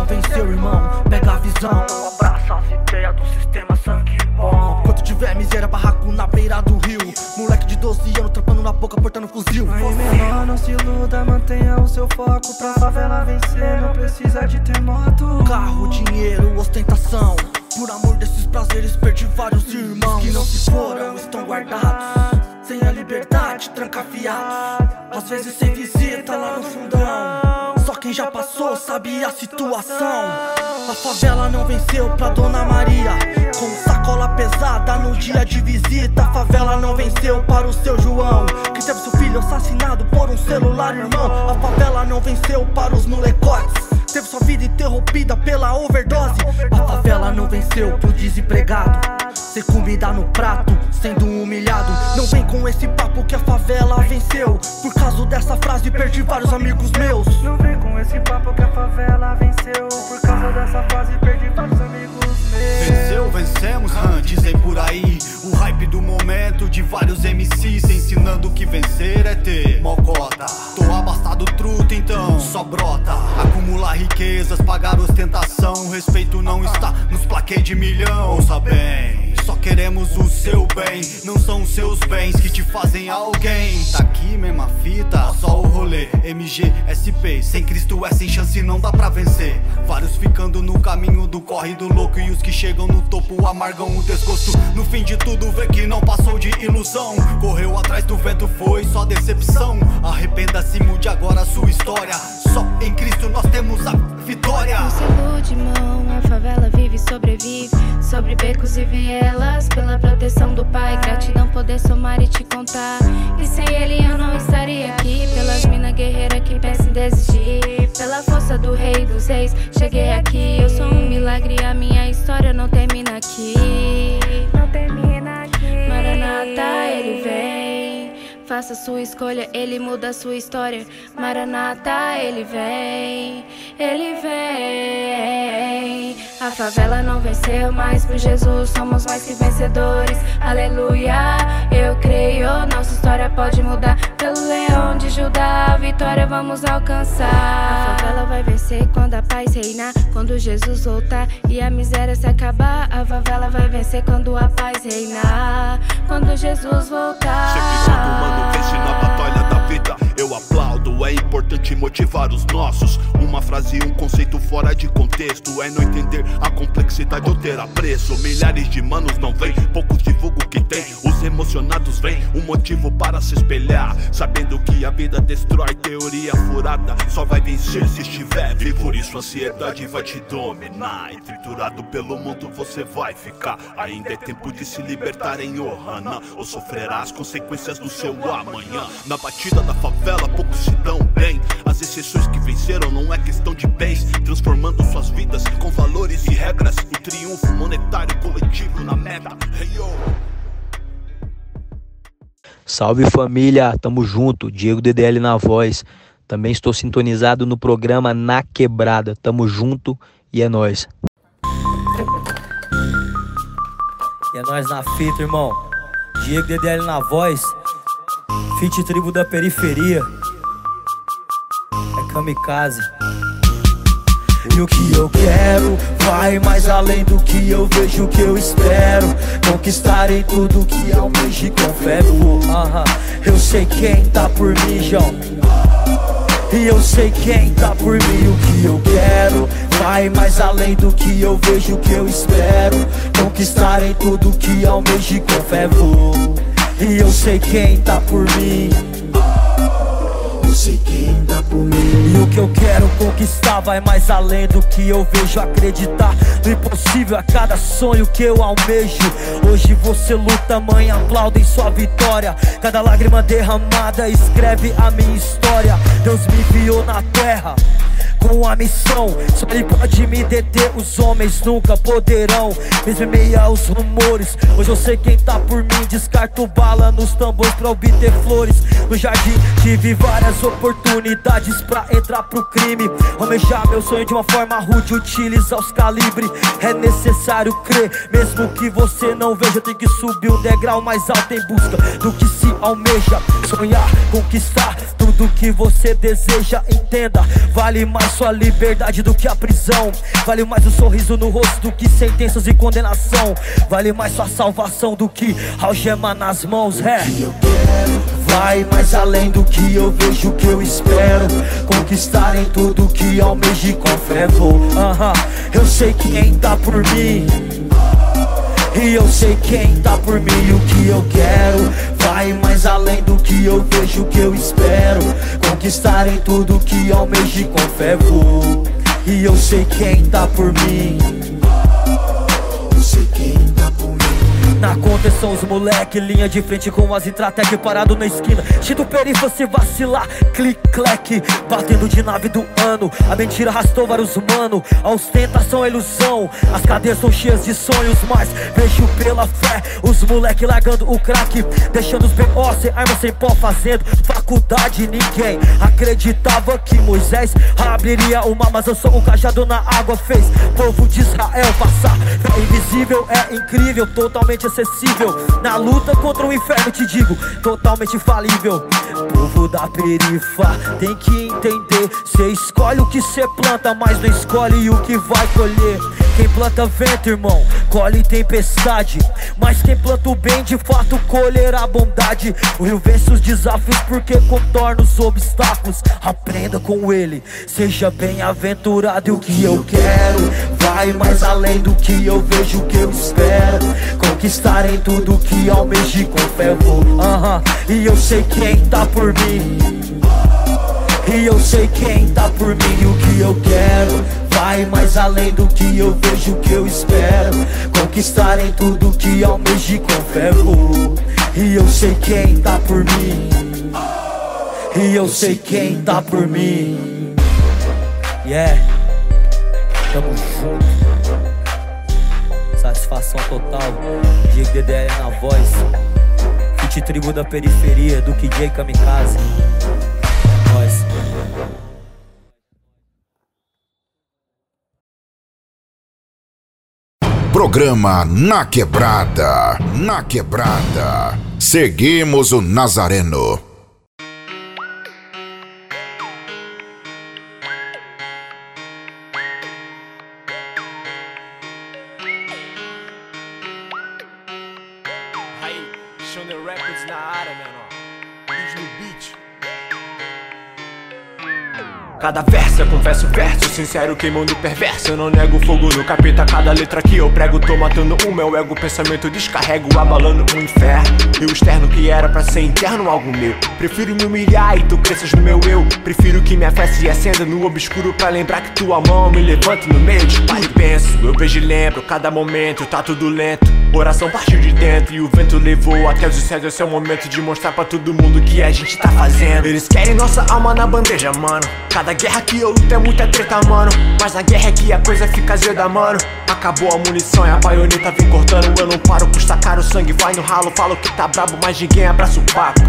Não venceu, irmão. Pega a visão. Abraça as ideias do sistema sangue bom. Quando tiver miséria, barraco na beira do rio. Moleque de 12 anos, trampando na boca, portando fuzil. Aí, menor, não se iluda, mantenha o seu foco. Pra favela vencer, não precisa de ter moto. Carro, dinheiro, ostentação. Por amor desses prazeres, perdi vários irmãos. Que não se foram, estão guardados. Sem a liberdade, trancafiados. Às vezes sem visita passou sabe a situação. A favela não venceu pra Dona Maria. Com sacola pesada no dia de visita. A favela não venceu para o seu João. Que teve seu filho assassinado por um celular, irmão. A favela não venceu para os molecotes. Teve sua vida interrompida pela overdose. A favela não venceu pro desempregado. Sem comida no prato, sendo humilhado. Não vem com esse papo que a favela venceu. Por causa dessa frase, perdi vários amigos meus. Não vem com esse papo que a favela venceu. Por causa dessa frase, perdi vários amigos meus. Vencemos, Han, dizem por aí. O hype do momento de vários MCs ensinando que vencer é ter mocota. Tô abastado truta, então só brota. Acumular riquezas, pagar ostentação. Respeito não está nos plaquês de milhão. ouça bem. Só queremos o seu bem, não são os seus bens que te fazem alguém. Tá aqui, mesma fita, só o rolê. MG, SP, sem Cristo é sem chance, não dá pra vencer. Vários ficando no caminho do corre do louco e os que chegam no topo amargam o desgosto. No fim de tudo, vê que não passou de ilusão. Correu atrás do vento, foi só decepção. Arrependa-se, mude agora a sua história. Só em Cristo nós temos a vitória. Não se ilude, mão, a favela vive e sobrevive. Sobre becos e vielas, pela proteção do pai. Gratidão poder somar e te contar E sem ele eu não estaria aqui. Pelas minas guerreiras que pensam em desistir. Pela força do rei dos reis, cheguei aqui. Eu sou um milagre, a minha história não termina aqui. Não termina aqui. Maranata, ele vem Faça sua escolha, ele muda a sua história. Maranata, ele vem, ele vem. A favela não venceu, mas por Jesus somos mais que vencedores. Aleluia, eu creio, nossa história pode mudar. Pelo leão de Judá, a vitória vamos alcançar. A favela vai vencer quando a paz reinar, quando Jesus voltar e a miséria se acabar. A favela vai vencer quando a paz reinar, quando Jesus voltar. Vence na batalha da vida, eu aplaudo. É importante motivar os nossos. Uma frase um conceito fora de contexto. É não entender a complexidade ou ter apreço. Milhares de manos não vêm, poucos divulgam o que tem. Os emocionados vêm, um motivo para se espelhar. Sabendo que a vida destrói, teoria furada. Só vai vencer se estiver vivo. Por isso a ansiedade vai te dominar. E triturado pelo mundo você vai ficar. Ainda é tempo de se libertar em Ohana. Ou sofrerá as consequências do seu amanhã. Na batida da favela, poucos se dão bem. As exceções que venceram não é questão de bens. Transformando suas vidas com valores e regras. O triunfo monetário coletivo na meta. Hey, yo. Salve família, tamo junto, Diego DDL na voz. Também estou sintonizado no programa Na Quebrada. Tamo junto e é nóis. E é nós na fita, irmão. Diego DDL na voz. Fit tribo da periferia. É kamikaze. E o que eu quero vai mais além do que eu vejo, que eu espero. Conquistar em tudo que almejo e fé. Eu sei quem tá por mim, João. E eu sei quem tá por mim, o que eu quero Vai mais além do que eu vejo, que eu espero Conquistar em tudo que almejo e fé vou E eu sei quem tá por mim. Eu sei quem tá por mim. E o que eu quero conquistar vai mais além do que eu vejo Acreditar. No impossível a cada sonho que eu almejo. Hoje você luta, mãe, aplauda em sua vitória. Cada lágrima derramada escreve a minha história. Deus me enviou na terra com a missão. Só ele pode me deter, os homens nunca poderão. Mesmo em meio aos rumores Hoje eu sei quem tá por mim. Descarto bala nos tambores pra obter flores. No jardim tive várias oportunidades pra entrar pro crime. Almejar meu sonho de uma forma rude Utilizar os calibres É necessário crer Mesmo que você não veja Tem que subir um degrau mais alto em busca Do que se almeja. Sonhar, conquistar tudo que você deseja Entenda, vale mais sua liberdade do que a prisão. Vale mais o sorriso no rosto do que sentenças e condenação. Vale mais sua salvação do que algema nas mãos, é Vai mais além do que eu vejo, que eu espero. Conquistar em tudo que almejo e com fé vou Aham, Eu sei quem tá por mim e eu sei quem tá por mim e o que eu quero. Vai mais além do que eu vejo, que eu espero. Conquistar em tudo que almejo com fé vou. E eu sei quem tá por mim Na conta são os moleque, linha de frente com as intratec parado na esquina. Tito perifa se vacilar, cleque, batendo de nave do ano. A mentira arrastou vários mano, a ostentação é ilusão. As cadeias são cheias de sonhos, mas vejo pela fé os moleque largando o crack, deixando os B.O. sem arma, sem pó, fazendo faculdade. Ninguém acreditava que Moisés abriria o mar, mas eu sou o cajado na água, fez povo de Israel passar. É invisível, é incrível, totalmente acessível. Na luta contra o inferno, te digo, totalmente falível. Povo da perifa tem que entender. Cê escolhe o que cê planta, mas não escolhe o que vai colher. Quem planta vento, irmão, colhe tempestade. Mas quem planta o bem, de fato colherá bondade. O rio vence os desafios porque contorna os obstáculos. Aprenda com ele, seja bem-aventurado. E o que eu quero vai mais além do que eu vejo, o que eu espero. Conquistar em tudo que almeje com fé vou. Aham, e eu sei quem tá por mim. E eu sei quem tá por mim e o que eu quero. Vai mais além do que eu vejo, o que eu espero. Conquistar em tudo que almeje com fé vou E eu sei quem tá por mim. E eu sei quem tá por mim. Yeah. Tamo junto. Satisfação total. Diego DDL na voz. Fit tribo da periferia do KJ Kamikaze Programa Na Quebrada. Na Quebrada. Seguimos o Nazareno. Aí, Shonda Records na área, menor. Cada verso, eu confesso verso Sincero queimando perverso. Eu não nego fogo no capeta Cada letra que eu prego Tô matando o meu ego. Pensamento descarrego Abalando o inferno. E o externo que era pra ser interno Algo meu. Prefiro me humilhar E tu cresças no meu eu. Prefiro que minha fé se acenda No obscuro Pra lembrar que tua mão Me levanta no meio de pai penso Eu vejo e lembro Cada momento Tá tudo lento Oração partiu de dentro E o vento levou Até os céus Esse é o momento de mostrar pra todo mundo Que a gente tá fazendo. Eles querem nossa alma na bandeja, mano. Cada guerra que eu luto é muita treta, mano. Mas na guerra é que a coisa fica azeda, mano. Acabou a munição e a baioneta vem cortando. Eu não paro, custa caro, o sangue vai no ralo. Falo que tá brabo, mas ninguém abraça o papo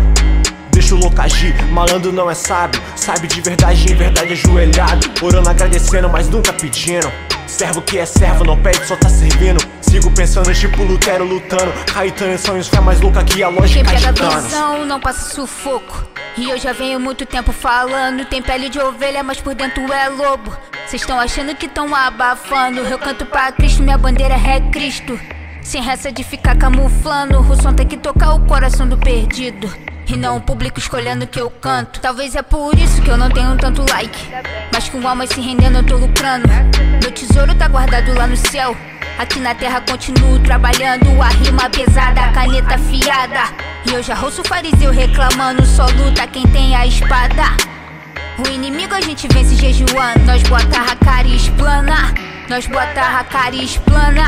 Deixa o louco agir, malandro não é sábio Sabe de verdade, em verdade ajoelhado Orando, agradecendo, mas nunca pedindo Servo que é servo, não pede, só tá servindo Sigo pensando, tipo Lutero lutando Caetano em sonhos, fé mais louca que a Quem lógica pega de Thanos visão não passa sufoco. E eu já venho muito tempo falando. Tem pele de ovelha, mas por dentro é lobo. Vocês estão achando que estão abafando. Eu canto pra Cristo, minha bandeira é Cristo. Sem ressa de ficar camuflando. O som tem que tocar o coração do perdido. E não o público escolhendo que eu canto. Talvez é por isso que eu não tenho tanto like. Mas com almas se rendendo eu tô lucrando. Meu tesouro tá guardado lá no céu. Aqui na terra continuo trabalhando. A rima pesada, a caneta afiada. E eu já ouço o fariseu reclamando. Só luta quem tem a espada. O inimigo a gente vence jejuando. Nós bota a cara e explana. Nós bota a cara e explana.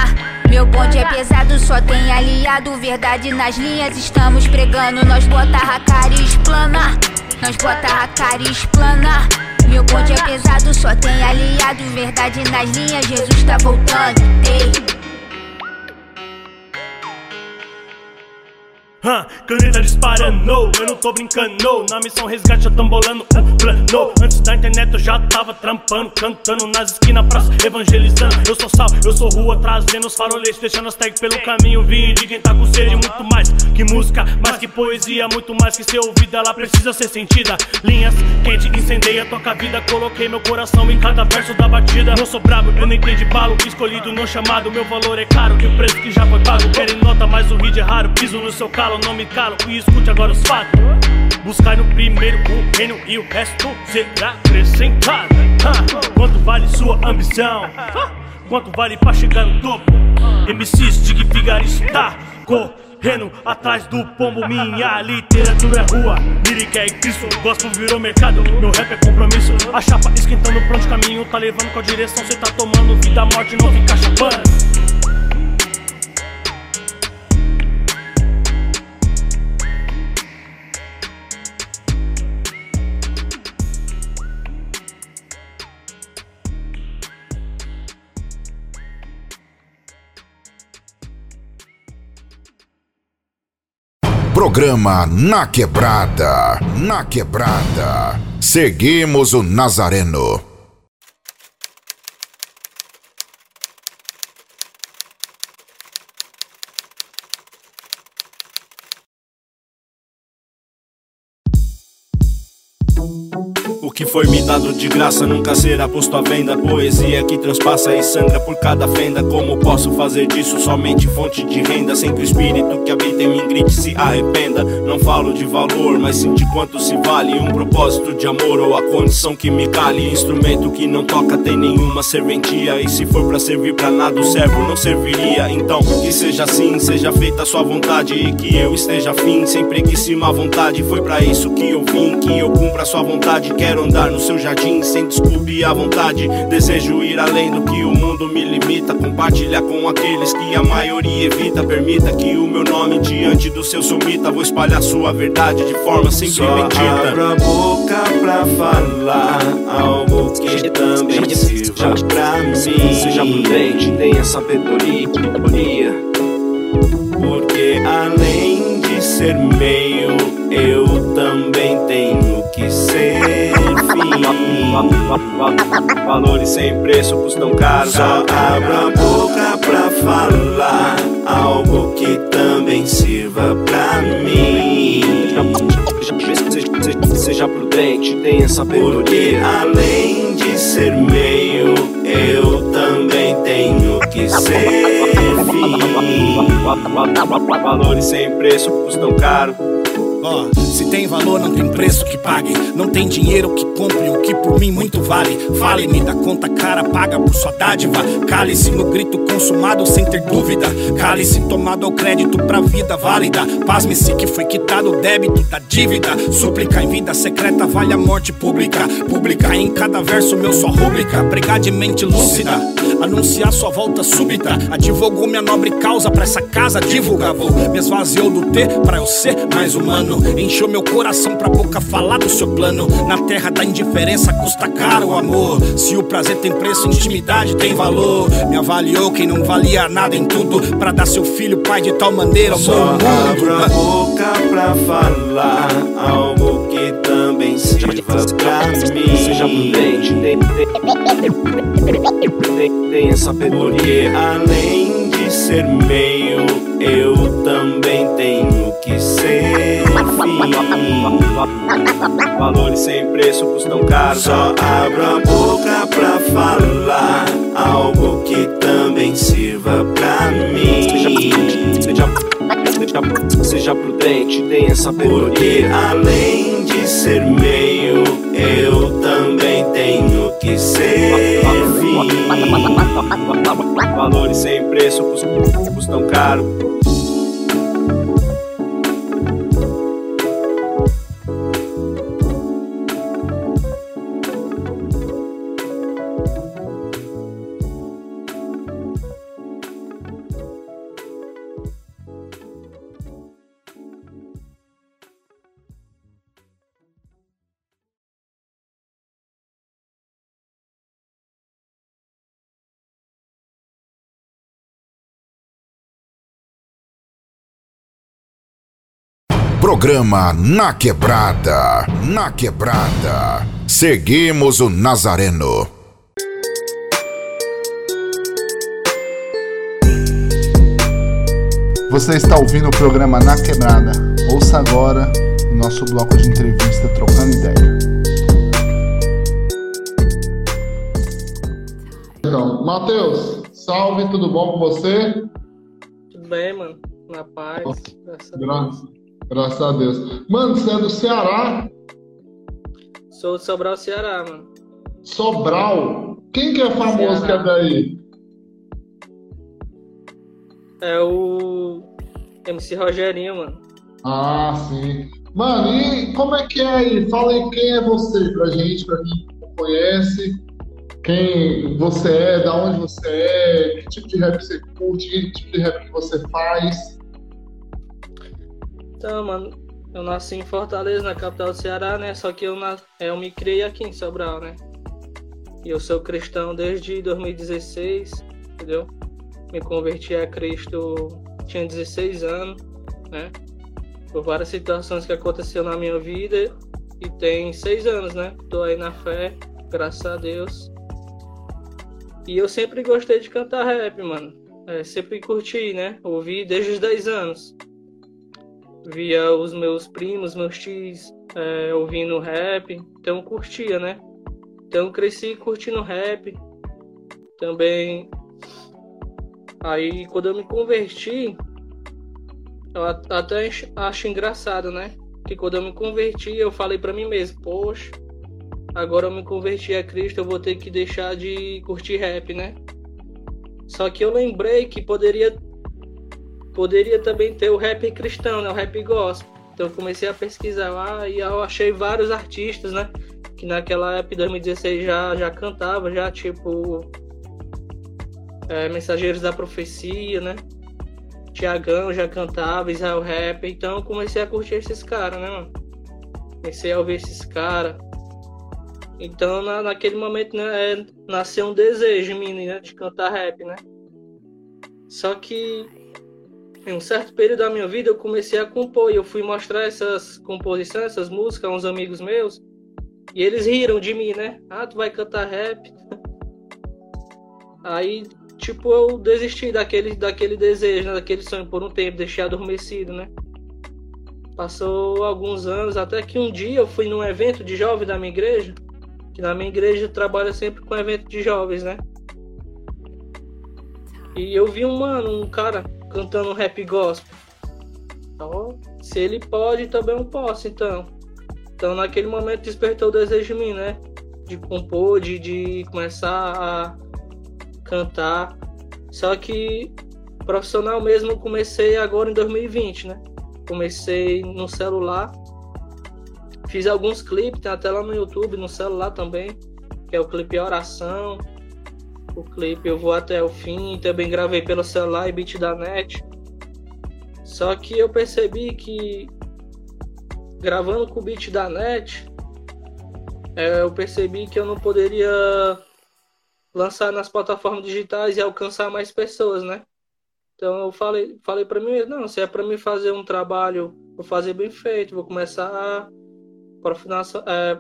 Meu bonde é pesado, só tem aliado. Verdade nas linhas, estamos pregando. Nós bota a cara e explana. Nós bota a cara e explana. Meu bonde é pesado, só tem aliado. Verdade nas linhas, Jesus tá voltando. Ei. Caneta disparando, eu não tô brincando Na missão resgate eu tô bolando um plano. Antes da internet eu já tava trampando Cantando nas esquinas, praça, evangelizando. Eu sou sal, eu sou rua, trazendo os faroletes Deixando as tags pelo caminho, vim de quem tá com sede Muito mais que música, mais que poesia Muito mais que ser ouvida, ela precisa ser sentida. Linhas quente, incendeia, toca a vida. Coloquei meu coração em cada verso da batida. Não sou brabo, eu nem tenho de balo. Escolhido, não chamado, meu valor é caro E o preço que já foi pago. Querem nota, mas o vídeo é raro. Piso no seu calo, não me calo E escute agora os fatos. Buscar no primeiro o reino e o resto será acrescentado. Quanto vale sua ambição? Quanto vale pra chegar no topo? MCs de que vigarista tá correndo atrás do pombo Minha literatura é rua, lírica é Cristo Gospel virou mercado, meu rap é compromisso A chapa esquentando pronto caminho Tá levando qual direção. Cê tá tomando Vida, morte, não fica chapando Programa Na Quebrada. Na Quebrada. Seguimos o Nazareno. Que foi me dado de graça nunca será posto à venda. Poesia que transpassa e sangra por cada fenda. Como posso fazer disso somente fonte de renda? Sem que o espírito que habita em mim grite se arrependa. Não falo de valor, mas sim de quanto se vale. Um propósito de amor ou a condição que me cale. Instrumento que não toca tem nenhuma serventia. E se for para servir pra nada, o servo não serviria. Então, que seja assim, seja feita a sua vontade. E que eu esteja afim, sem preguiça vontade. Foi para isso que eu vim, que eu cumpra a sua vontade. Quero andar no seu jardim sem desculpa e à vontade. Desejo ir além do que o mundo me limita. Compartilhar com aqueles que a maioria evita. Permita que o meu nome diante do seu sumita. Vou espalhar sua verdade de forma sempre Só mentira. Abra a boca pra falar algo que também sirva pra mim. Seja prudente, tenha sabedoria. Porque além de ser meio, eu também tenho que ser. Valores sem preço custam caro. Só abra a boca pra falar algo que também sirva pra mim. Seja, prudente, tenha sabedoria. Porque além de ser meio, eu também tenho que ser fim. Valores sem preço custam caro. Ó, se tem valor, não tem preço que pague. Não tem dinheiro que compre o que por mim muito vale. Fale-me da conta cara paga por sua dádiva. Cale-se no grito consumado sem ter dúvida. Cale-se tomado ao crédito pra vida válida. Pasme-se que foi quitado o débito da dívida. Súplica em vida secreta vale a morte pública. Pública em cada verso, meu só rúbrica. Pregar de mente lúcida. Anunciar sua volta súbita. Advogou minha nobre causa pra essa casa divulgar. Vou me esvaziou do T pra eu ser mais humano. Encheu meu coração pra boca falar do seu plano. Na terra da indiferença custa caro o amor. Se o prazer tem preço, intimidade tem valor. Me avaliou quem não valia nada em tudo. Pra dar seu filho pai de tal maneira ao Só abra a mundo. boca pra falar que também sirva pra mim. Seja prudente, tenha, sabedoria. Além de ser meio, eu também tenho que ser fim. Valores sem preço custam caro. Só abra a boca pra falar algo que também sirva pra mim. Seja, seja, seja prudente, tenha Porque sabedoria. além de ser meio, eu também tenho que ser fim. Valores sem preço custam caro. Programa Na Quebrada. Na Quebrada. Seguimos o Nazareno. Você está ouvindo o programa Na Quebrada. Ouça agora o nosso bloco de entrevista Trocando Ideia. Então, Matheus, salve, tudo bom com você? Tudo bem, mano? Na paz. Graças a Deus. Graças, a Deus. Mano, você é do Ceará? Sou de Sobral, Ceará, mano. Sobral? Quem que é famoso Ceará. que é daí? É o MC Rogerinho, mano. Ah, sim. Mano, e como é que é aí? Fala aí quem é você pra gente, pra quem não conhece. Quem você é, da onde você é, que tipo de rap você curte, que tipo de rap que você faz. Então, mano, eu nasci em Fortaleza, na capital do Ceará, né? Só que eu, na... eu me criei aqui em Sobral, né? E eu sou cristão desde 2016, entendeu? Me converti a Cristo, tinha 16 anos, né? Por várias situações que aconteceram na minha vida. E tem seis anos, né? Tô aí na fé, graças a Deus. E eu sempre gostei de cantar rap, mano. É, sempre curti, né? Ouvi desde os 10 anos. Via os meus primos, meus tios é, ouvindo rap, então curtia, né? Então cresci curtindo rap. Também. Aí quando eu me converti, eu até acho engraçado, né? Que quando eu me converti, eu falei para mim mesmo, poxa, agora eu me converti a Cristo, eu vou ter que deixar de curtir rap, né? Só que eu lembrei que poderia poderia também ter o rap cristão, né? O rap gospel. Então comecei a pesquisar lá e eu achei vários artistas, né? Que naquela época, 2016, já, já cantava, já tipo. É, Mensageiros da Profecia, né? Tiagão já cantava, Israel Rap. Então comecei a curtir esses caras, né, mano? Comecei a ouvir esses caras. Então na, naquele momento né, é, nasceu um desejo em mim, né? De cantar rap, né? Só que em um certo período da minha vida eu comecei a compor e eu fui mostrar essas composições, essas músicas a uns amigos meus e eles riram de mim, né? Ah, tu vai cantar rap. Aí, tipo, eu desisti daquele, daquele desejo, né? daquele sonho por um tempo, deixei adormecido, né? Passou alguns anos, até que um dia eu fui num evento de jovens da minha igreja, que na minha igreja trabalha sempre com evento de jovens, né? E eu vi um mano, um cara cantando rap gospel. Então, se ele pode, também eu posso, então. Então, naquele momento, despertou o desejo em mim, né? De compor, de, de começar a cantar. Só que profissional mesmo comecei agora em 2020, né? Comecei no celular. Fiz alguns clipes, tem até lá no YouTube, no celular também, que é o clipe Oração, o clipe Eu Vou Até o Fim, também gravei pelo celular e beat da net. Só que eu percebi que gravando com o beat da net, é, eu percebi que eu não poderia lançar nas plataformas digitais e alcançar mais pessoas, né? Então eu falei, falei para mim, não, se é para mim fazer um trabalho, vou fazer bem feito, vou começar a é,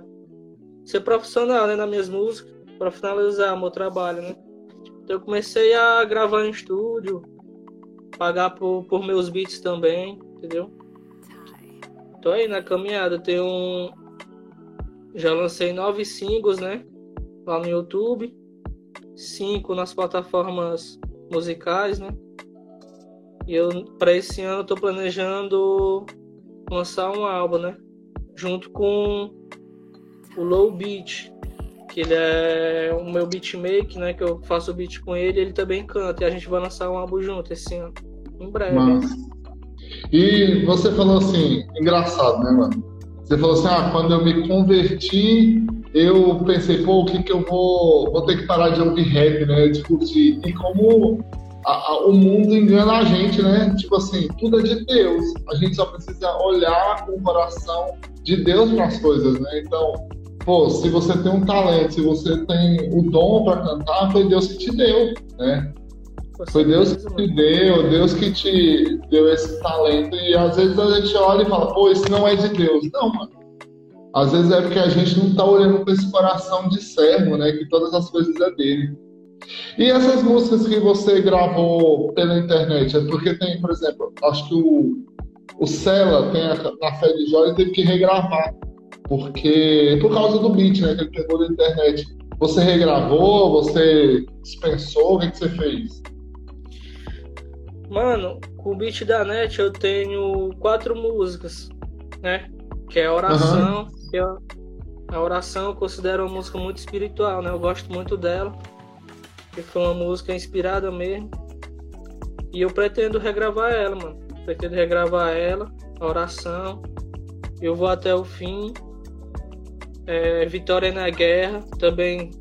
ser profissional né, nas minhas músicas para finalizar meu trabalho, né? Então eu comecei a gravar em estúdio, pagar por, por meus beats também, entendeu? Tô aí na caminhada, tenho um... já lancei nove singles, né? Lá no YouTube, cinco nas plataformas musicais, né? E eu para esse ano tô planejando lançar um álbum, né? Junto com o Low Beat, que ele é o meu beatmaker, né? Que eu faço o beat com ele, ele também canta. E a gente vai lançar um álbum junto esse ano, em breve. Mas... E você falou assim, engraçado, né, mano? Você falou assim, ah, quando eu me converti, eu pensei, pô, o que que eu vou... Vou ter que parar de ouvir rap, né? Discutir. E como a, a, o mundo engana a gente, né? Tipo assim, tudo é de Deus. A gente só precisa olhar com o coração de Deus para as coisas, né? Então, pô, se você tem um talento, se você tem o dom para cantar, foi Deus que te deu, né? Foi Deus que te deu, Deus que te deu esse talento. E às vezes a gente olha e fala, pô, isso não é de Deus. Não, mano. Às vezes é porque a gente não tá olhando com esse coração de servo, né? Que todas as coisas é dele. E essas músicas que você gravou pela internet, é porque tem, por exemplo, acho que o, o Sela tem a, na Fé de Jó, teve que regravar porque por causa do beat, né, que ele pegou da internet. Você regravou, você dispensou, o que, que você fez? Mano, com o beat da net eu tenho quatro músicas, né? Que é a oração, uhum. que é a oração eu considero uma música muito espiritual, né? Eu gosto muito dela. Que foi uma música inspirada mesmo. E eu pretendo regravar ela, mano. Pretendo regravar ela, a oração. Eu vou até o fim é, Vitória na Guerra também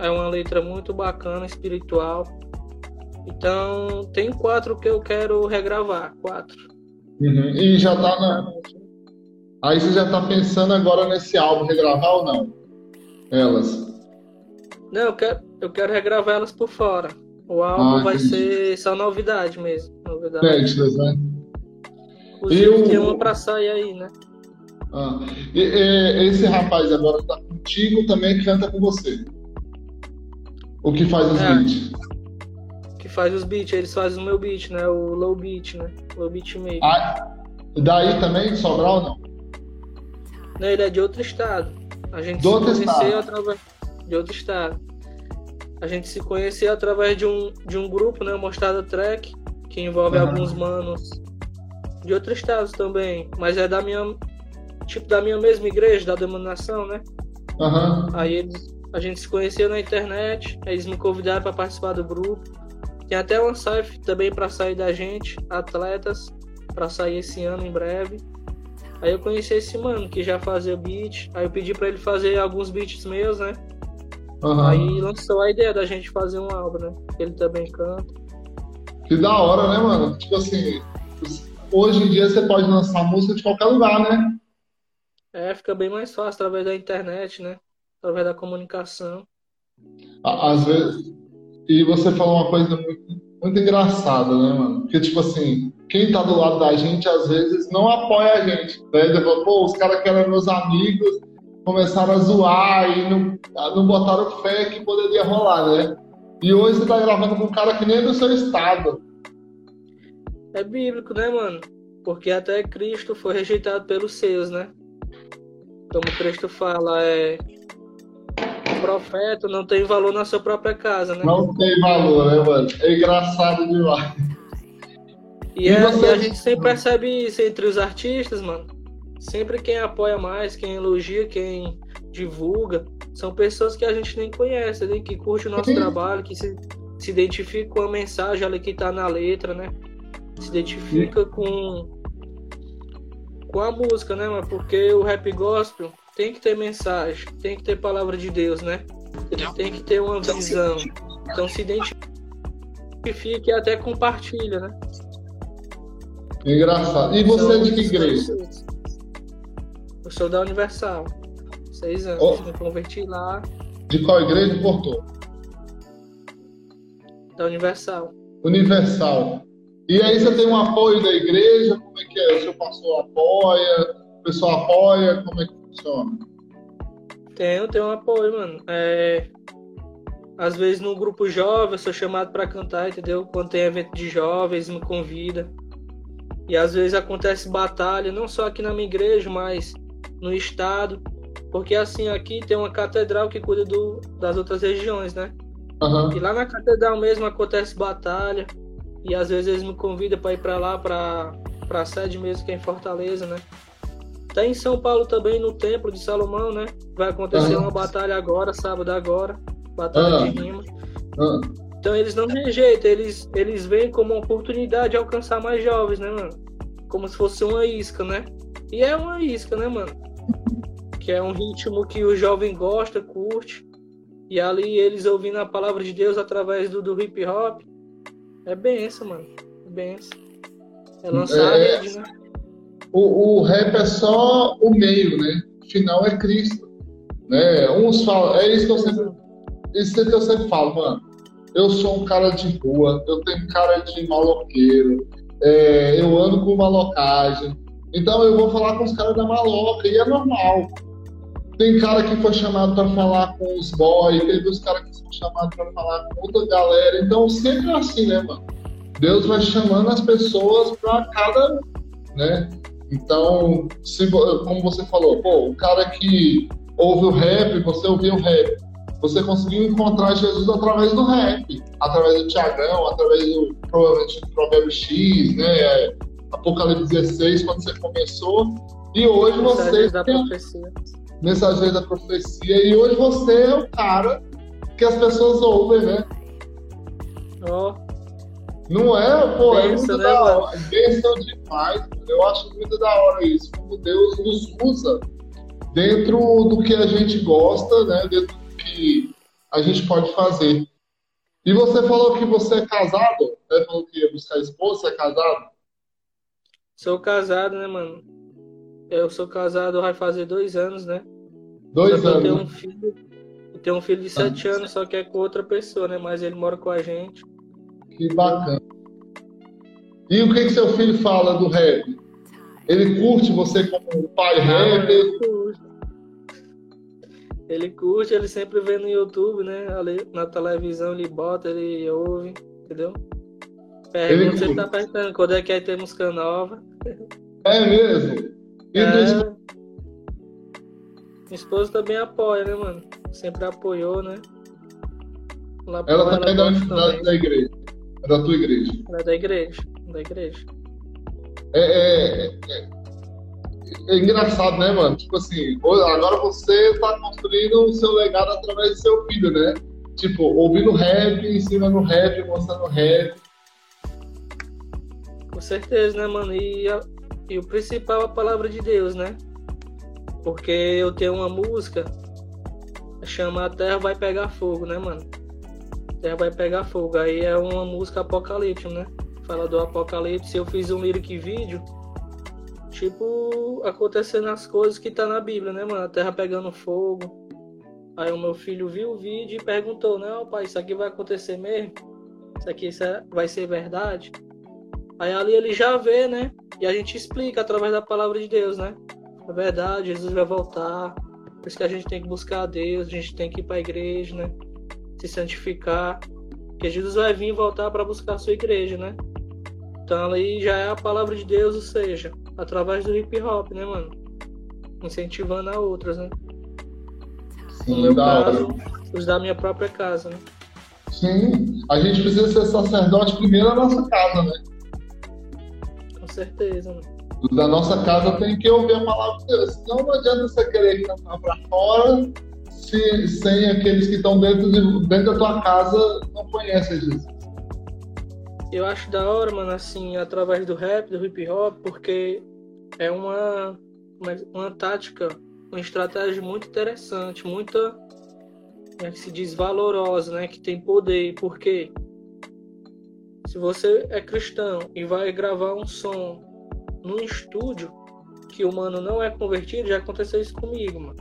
é uma letra muito bacana, espiritual. Então, tem quatro que eu quero regravar, quatro. Uhum. E já tá na. Aí você já tá pensando agora nesse álbum regravar ou não? Elas. Não, eu quero, eu quero regravar elas por fora. O álbum ah, vai ser só novidade mesmo. Novidade. Inéditas, né? Inclusive, eu... tem uma pra sair aí, né? Ah, e, e, esse rapaz agora está contigo também canta com você. O que faz os é, beats? Que faz os beats, eles fazem o meu beat, né? O low beat, né? Low beat maker. Ah, daí também, Sobral não? Não, ele é de outro estado. A gente Do se conheceu através de outro estado. A gente se conheceu através de um, de um grupo, né? Mostrada Track, que envolve Aham. alguns manos de outros estados também. Mas é da minha. Tipo, da minha mesma igreja, da denominação, né? Aham. Aí eles, a gente se conheceu na internet, aí eles me convidaram para participar do grupo. Tem até uma SAF também para sair da gente, atletas, para sair esse ano em breve. Aí eu conheci esse mano que já fazia beat, aí eu pedi para ele fazer alguns beats meus, né? Aham. Aí lançou a ideia da gente fazer um álbum, né? Ele também canta. Que da hora, né, mano? Tipo assim, hoje em dia você pode lançar música de qualquer lugar, né? É, fica bem mais fácil através da internet, né? Através da comunicação. Às vezes. E você falou uma coisa muito, muito engraçada, né, mano? Porque, tipo assim, quem tá do lado da gente, às vezes, não apoia a gente. Né? Ele fala, pô, os caras que eram meus amigos começaram a zoar e não, não botaram fé que poderia rolar, né? E hoje você tá gravando com um cara que nem é do seu estado. É bíblico, né, mano? Porque até Cristo foi rejeitado pelos seus, né? Como Cristo fala, é. O profeta não tem valor na sua própria casa, né? Não tem valor, né, mano? É engraçado demais. E, E é- você- a gente sempre percebe isso entre os artistas, mano. Sempre quem apoia mais, quem elogia, quem divulga, são pessoas que a gente nem conhece, né? que curte o nosso trabalho, que se, se identifica com a mensagem ali que tá na letra, né? Se identifica com, com a música, né, mano? Porque o rap gospel tem que ter mensagem, tem que ter palavra de Deus, né? Ele tem que ter uma visão. Então se identifica e até compartilha, né? Engraçado. E você é de que igreja? Eu sou da Universal. Seis anos. Oh. Me converti lá De qual igreja, Porto? da Universal. Universal. E aí você tem um apoio da igreja? Como é que é? O seu pastor apoia? O pessoal apoia? Como é que funciona? Tenho, tenho um apoio, mano. É, Às vezes no grupo jovem eu sou chamado pra cantar, entendeu? Quando tem evento de jovens, me convida. E às vezes acontece batalha, não só aqui na minha igreja, mas no estado. Porque assim, aqui tem uma catedral que cuida do, das outras regiões, né? Aham. E lá na catedral mesmo acontece batalha. E às vezes eles me convidam para ir para lá, para a sede mesmo, que é em Fortaleza, né? Tá em São Paulo também, no Templo de Salomão, né? Vai acontecer Aham. uma batalha agora, sábado agora. Batalha Ah. de rima. Ah, Então eles não rejeitam, eles, eles veem como uma oportunidade de alcançar mais jovens, né, mano? Como se fosse uma isca, né? E é uma isca, né, mano? Que é um ritmo que o jovem gosta, curte. E ali eles ouvindo a palavra de Deus através do, do hip hop. É benção, mano. É benção. É lançar É. a rede, né? o, o rap é só o meio, né? O final é Cristo. Né? Uns falam, é isso que eu sempre, isso que eu sempre falo, mano. Eu sou um cara de rua, eu tenho cara de maloqueiro, é, eu ando com malocagem. Então eu vou falar com os caras da maloca, e é normal. Tem cara que foi chamado para falar com os boys, teve os caras que são chamados para falar com outra galera. Então sempre é assim, né, mano? Deus vai chamando as pessoas para cada né? Então, se, como você falou, pô, o cara que ouve o rap, você ouviu o rap, você conseguiu encontrar Jesus através do rap, através do Tiagão, através do, provavelmente, do Provérbio X, né? Apocalipse 16, quando você começou, e hoje você tem. Mensageiro da profecia, e hoje você é o cara que as pessoas ouvem, né? Ó, Não é, pô, é Benção, muito né, da mano? hora. Benção demais. Eu acho muito da hora isso. Como Deus nos usa dentro do que a gente gosta, né? Dentro do que a gente pode fazer. E você falou que você é casado? Né? Falou que ia buscar esposa, você é casado? sou casado, né, mano? Eu sou casado vai fazer dois anos, né? Dois que Eu tenho anos. um filho, eu tenho um filho de sete anos, só que é com outra pessoa, né? Mas ele mora com a gente. Que bacana. E o que, que seu filho fala do rap? Ele curte você como pai rap? Ele curte. Ele curte, ele sempre vê no YouTube, né? Na televisão ele bota, ele ouve, entendeu? Pergunta se ele tá perguntando quando é que aí tem música nova. É mesmo? É. do, Minha esposa também apoia, né, mano? Sempre apoiou, né? Lá ela também é da, da, da, igreja. É da tua igreja. Ela é da igreja. Da igreja. É, é, é, é, engraçado, né, mano? Tipo assim, agora você tá construindo o seu legado através do seu filho, né? Tipo, ouvindo rap, ensinando rap, mostrando rap. Com certeza, né, mano? E, a, e o principal é a palavra de Deus, né? Porque eu tenho uma música chama A Terra Vai Pegar Fogo, né, mano? Terra Vai Pegar Fogo. Aí é uma música apocalíptica, né? Fala do apocalipse. Eu fiz um lyric vídeo, tipo, acontecendo as coisas que tá na Bíblia, né, mano? A Terra pegando fogo. Aí o meu filho viu o vídeo e perguntou, não, pai, isso aqui vai acontecer mesmo? Isso aqui é, vai ser verdade? Aí ali ele já vê, né? E a gente explica através da palavra de Deus, né? É verdade, Jesus vai voltar. Por isso que a gente tem que buscar a Deus, a gente tem que ir para a igreja, né? Se santificar. Porque Jesus vai vir voltar para buscar a sua igreja, né? Então aí já é a palavra de Deus, ou seja, através do hip hop, né, mano? Incentivando a outras, né? Sim, no meu caso, os da minha própria casa, né? Sim, a gente precisa ser sacerdote primeiro na nossa casa, né? Certeza, da nossa casa tem que ouvir a palavra de Deus. Senão não adianta você querer cantar para fora se, sem aqueles que estão dentro, de, dentro da tua casa não conhecem Jesus. Eu acho da hora, mano, assim, através do rap, do hip hop, porque é uma, uma, uma tática, uma estratégia muito interessante, muita, é que se diz valorosa, né, que tem poder, porque se você é cristão e vai gravar um som num estúdio que o mano não é convertido, já aconteceu isso comigo, mano.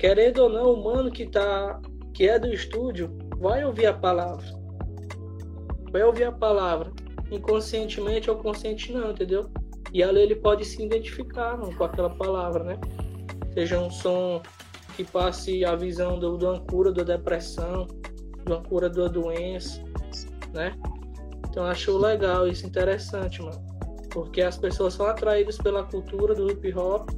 Querendo ou não, o mano que tá que é do estúdio vai ouvir a palavra. Vai ouvir a palavra, inconscientemente ou consciente não, entendeu? E ali ele pode se identificar mano, com aquela palavra, né? Seja um som que passe a visão do, uma cura da depressão, de uma cura da doença, né? Então acho legal isso, interessante, mano porque as pessoas são atraídas pela cultura do hip hop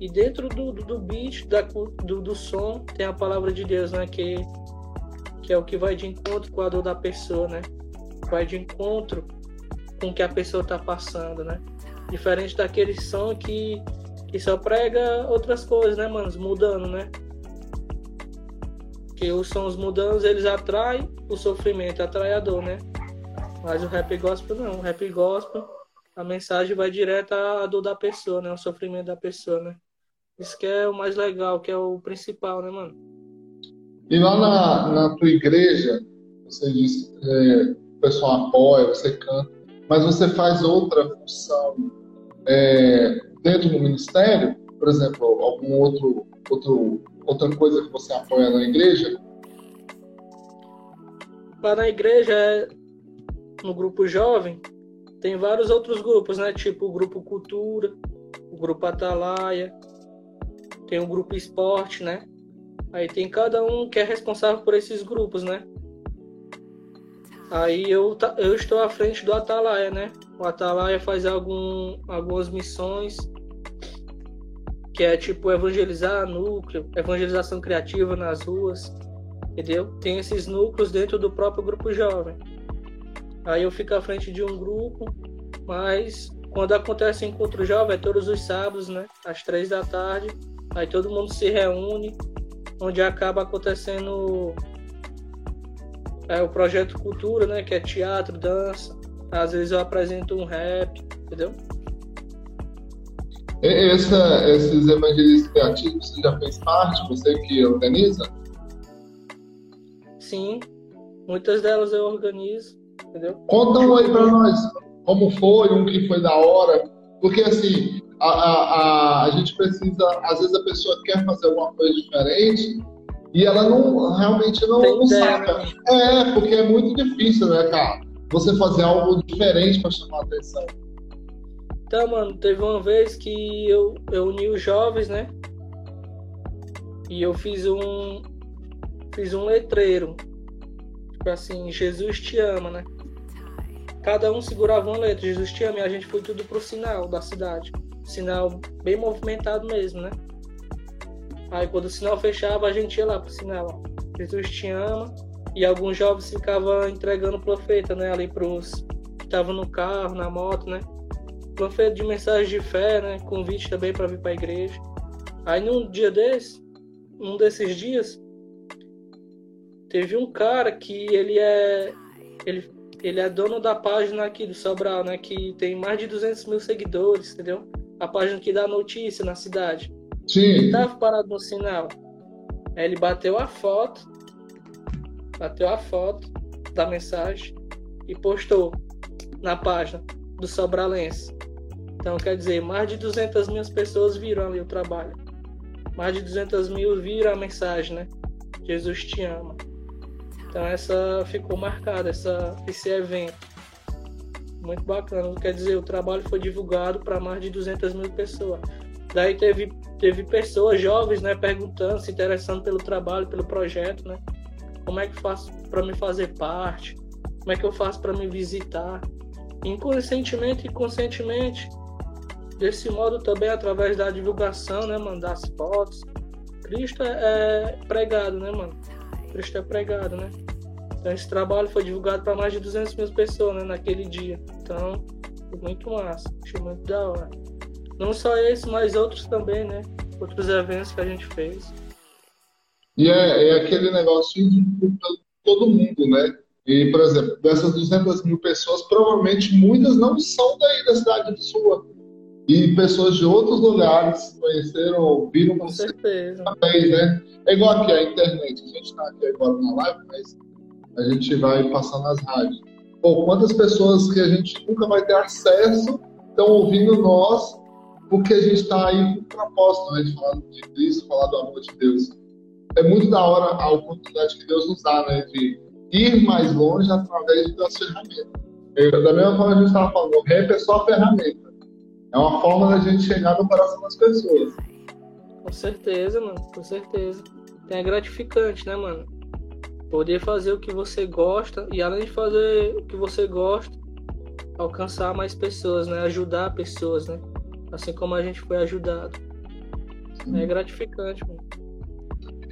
e dentro do, do, do beat, da, do, do som, tem a palavra de Deus, né? Que, que é o que vai de encontro com a dor da pessoa, né? Vai de encontro com o que a pessoa está passando, né? Diferente daquele som que, que só prega outras coisas, né, mano? Mudando, né? Que os sons mudando, eles atraem o sofrimento, atraem a dor, né? Mas o rap gospel não. O rap gospel, a mensagem vai direto à dor da pessoa, né? O sofrimento da pessoa, né? Isso que é o mais legal, que é o principal, né, mano? E lá na, na tua igreja, você disse é, o pessoal apoia, você canta, mas você faz outra função é, dentro do ministério? Por exemplo, algum outro, outro outra coisa que você apoia na igreja? Lá na igreja é no grupo jovem, tem vários outros grupos, né? Tipo o grupo Cultura, o grupo Atalaia, tem o grupo Esporte, né? Aí tem cada um que é responsável por esses grupos, né? Aí eu, eu estou à frente do Atalaia, né? O Atalaia faz algum, algumas missões que é tipo evangelizar núcleo, evangelização criativa nas ruas, entendeu? Tem esses núcleos dentro do próprio grupo jovem. Aí eu fico à frente de um grupo, mas quando acontece encontro jovem é todos os sábados, né? Às três da tarde. Aí todo mundo se reúne, onde acaba acontecendo é, o projeto Cultura, né? Que é teatro, dança. Às vezes eu apresento um rap, entendeu? Essa, esses evangelistas criativos, você já fez parte? Você que organiza? Sim, muitas delas eu organizo. Entendeu? Conta um aí pra nós como foi, um que foi da hora. Porque assim, a, a, a, a gente precisa, às vezes a pessoa quer fazer alguma coisa diferente e ela não realmente não, não sabe. Né? É, porque é muito difícil, né, cara? Você fazer algo diferente para chamar a atenção. Então, mano, teve uma vez que eu, eu uni os jovens, né? E eu fiz um fiz um letreiro. Tipo assim, Jesus te ama, né? cada um segurava uma letra. Jesus te ama e a gente foi tudo pro sinal da cidade. sinal bem movimentado mesmo, né? Aí quando o sinal fechava, a gente ia lá pro sinal, ó. Jesus te ama. E alguns jovens ficavam entregando profeta, né? Ali pros que estavam no carro, na moto, né? Profeta de mensagem de fé, né? Convite também para vir para a igreja. Aí num dia desse, um desses dias, teve um cara que ele é ele, ele é dono da página aqui do Sobral, né? Que tem mais de 200 mil seguidores, entendeu? A página que dá notícia na cidade. Sim. Ele tava parado no sinal. Aí ele bateu a foto, bateu a foto da mensagem e postou na página do Sobralense. Então, quer dizer, mais de 200 mil pessoas viram ali o trabalho. Mais de 200 mil viram a mensagem, né? Jesus te ama. Então, essa ficou marcada, essa, esse evento. Muito bacana. Quer dizer, o trabalho foi divulgado para mais de 200 mil pessoas. Daí teve, teve pessoas jovens, né, perguntando, se interessando pelo trabalho, pelo projeto, né? Como é que faço para me fazer parte? Como é que eu faço para me visitar? Inconscientemente e conscientemente, desse modo também através da divulgação, né, mano, das fotos. Cristo é pregado, né, mano? Cristo é pregado, né? Então esse trabalho foi divulgado para mais de 200 mil pessoas, né, naquele dia. Então, foi muito massa, achei muito da hora. Não só esse, mas outros também, né? Outros eventos que a gente fez. E é, é aquele negócio de todo mundo, né? E, por exemplo, dessas 200 mil pessoas, provavelmente muitas não são daí da cidade de Sua. E pessoas de outros lugares conheceram, viram Com certeza. também, né? É igual aqui a internet. A gente está aqui agora na live, mas a gente vai passar nas rádios. Pô, quantas pessoas que a gente nunca vai ter acesso estão ouvindo nós porque a gente está aí com propósito né, de falar de Cristo, falar do amor de Deus. É muito da hora a oportunidade que Deus nos dá, né, de ir mais longe através das ferramentas. Eu, da mesma forma que a gente estava falando, o rap é só a ferramenta. É uma forma da gente chegar no coração das pessoas. Com certeza, mano, com certeza. É gratificante, né, mano? Poder fazer o que você gosta e além de fazer o que você gosta, alcançar mais pessoas, né? Ajudar pessoas, né? Assim como a gente foi ajudado. É gratificante, mano.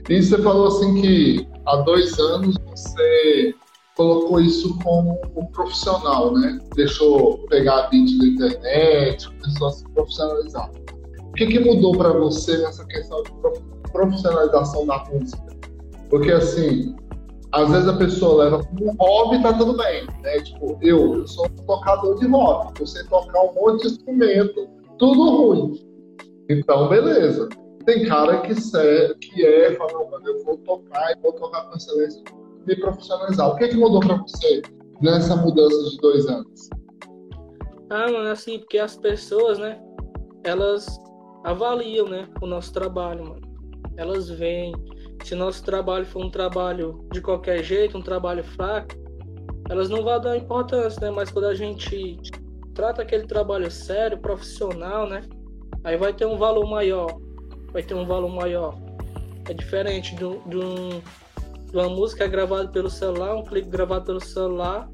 E você falou assim que há dois anos você colocou isso como um profissional, né? Deixou pegar vídeo da internet, começou a se profissionalizar. O que, que mudou para você nessa questão de profissionalização da música? Porque assim, às vezes a pessoa leva como hobby, tá tudo bem, né? Tipo, eu, eu sou um tocador de rock, eu sei tocar um monte de instrumento, tudo ruim. Então, beleza. Tem cara que, que é, fala, mano, eu vou tocar e vou tocar com excelência, profissionalizar. O que, que mudou para você nessa mudança de dois anos? Ah, mano, assim, porque as pessoas, né, elas avaliam, né, o nosso trabalho, mano. Elas veem. Se nosso trabalho for um trabalho de qualquer jeito, um trabalho fraco, elas não vão dar importância, né? Mas quando a gente trata aquele trabalho sério, profissional, né? Aí vai ter um valor maior. Vai ter um valor maior. É diferente de, um, uma música gravada pelo celular, um clipe gravado pelo celular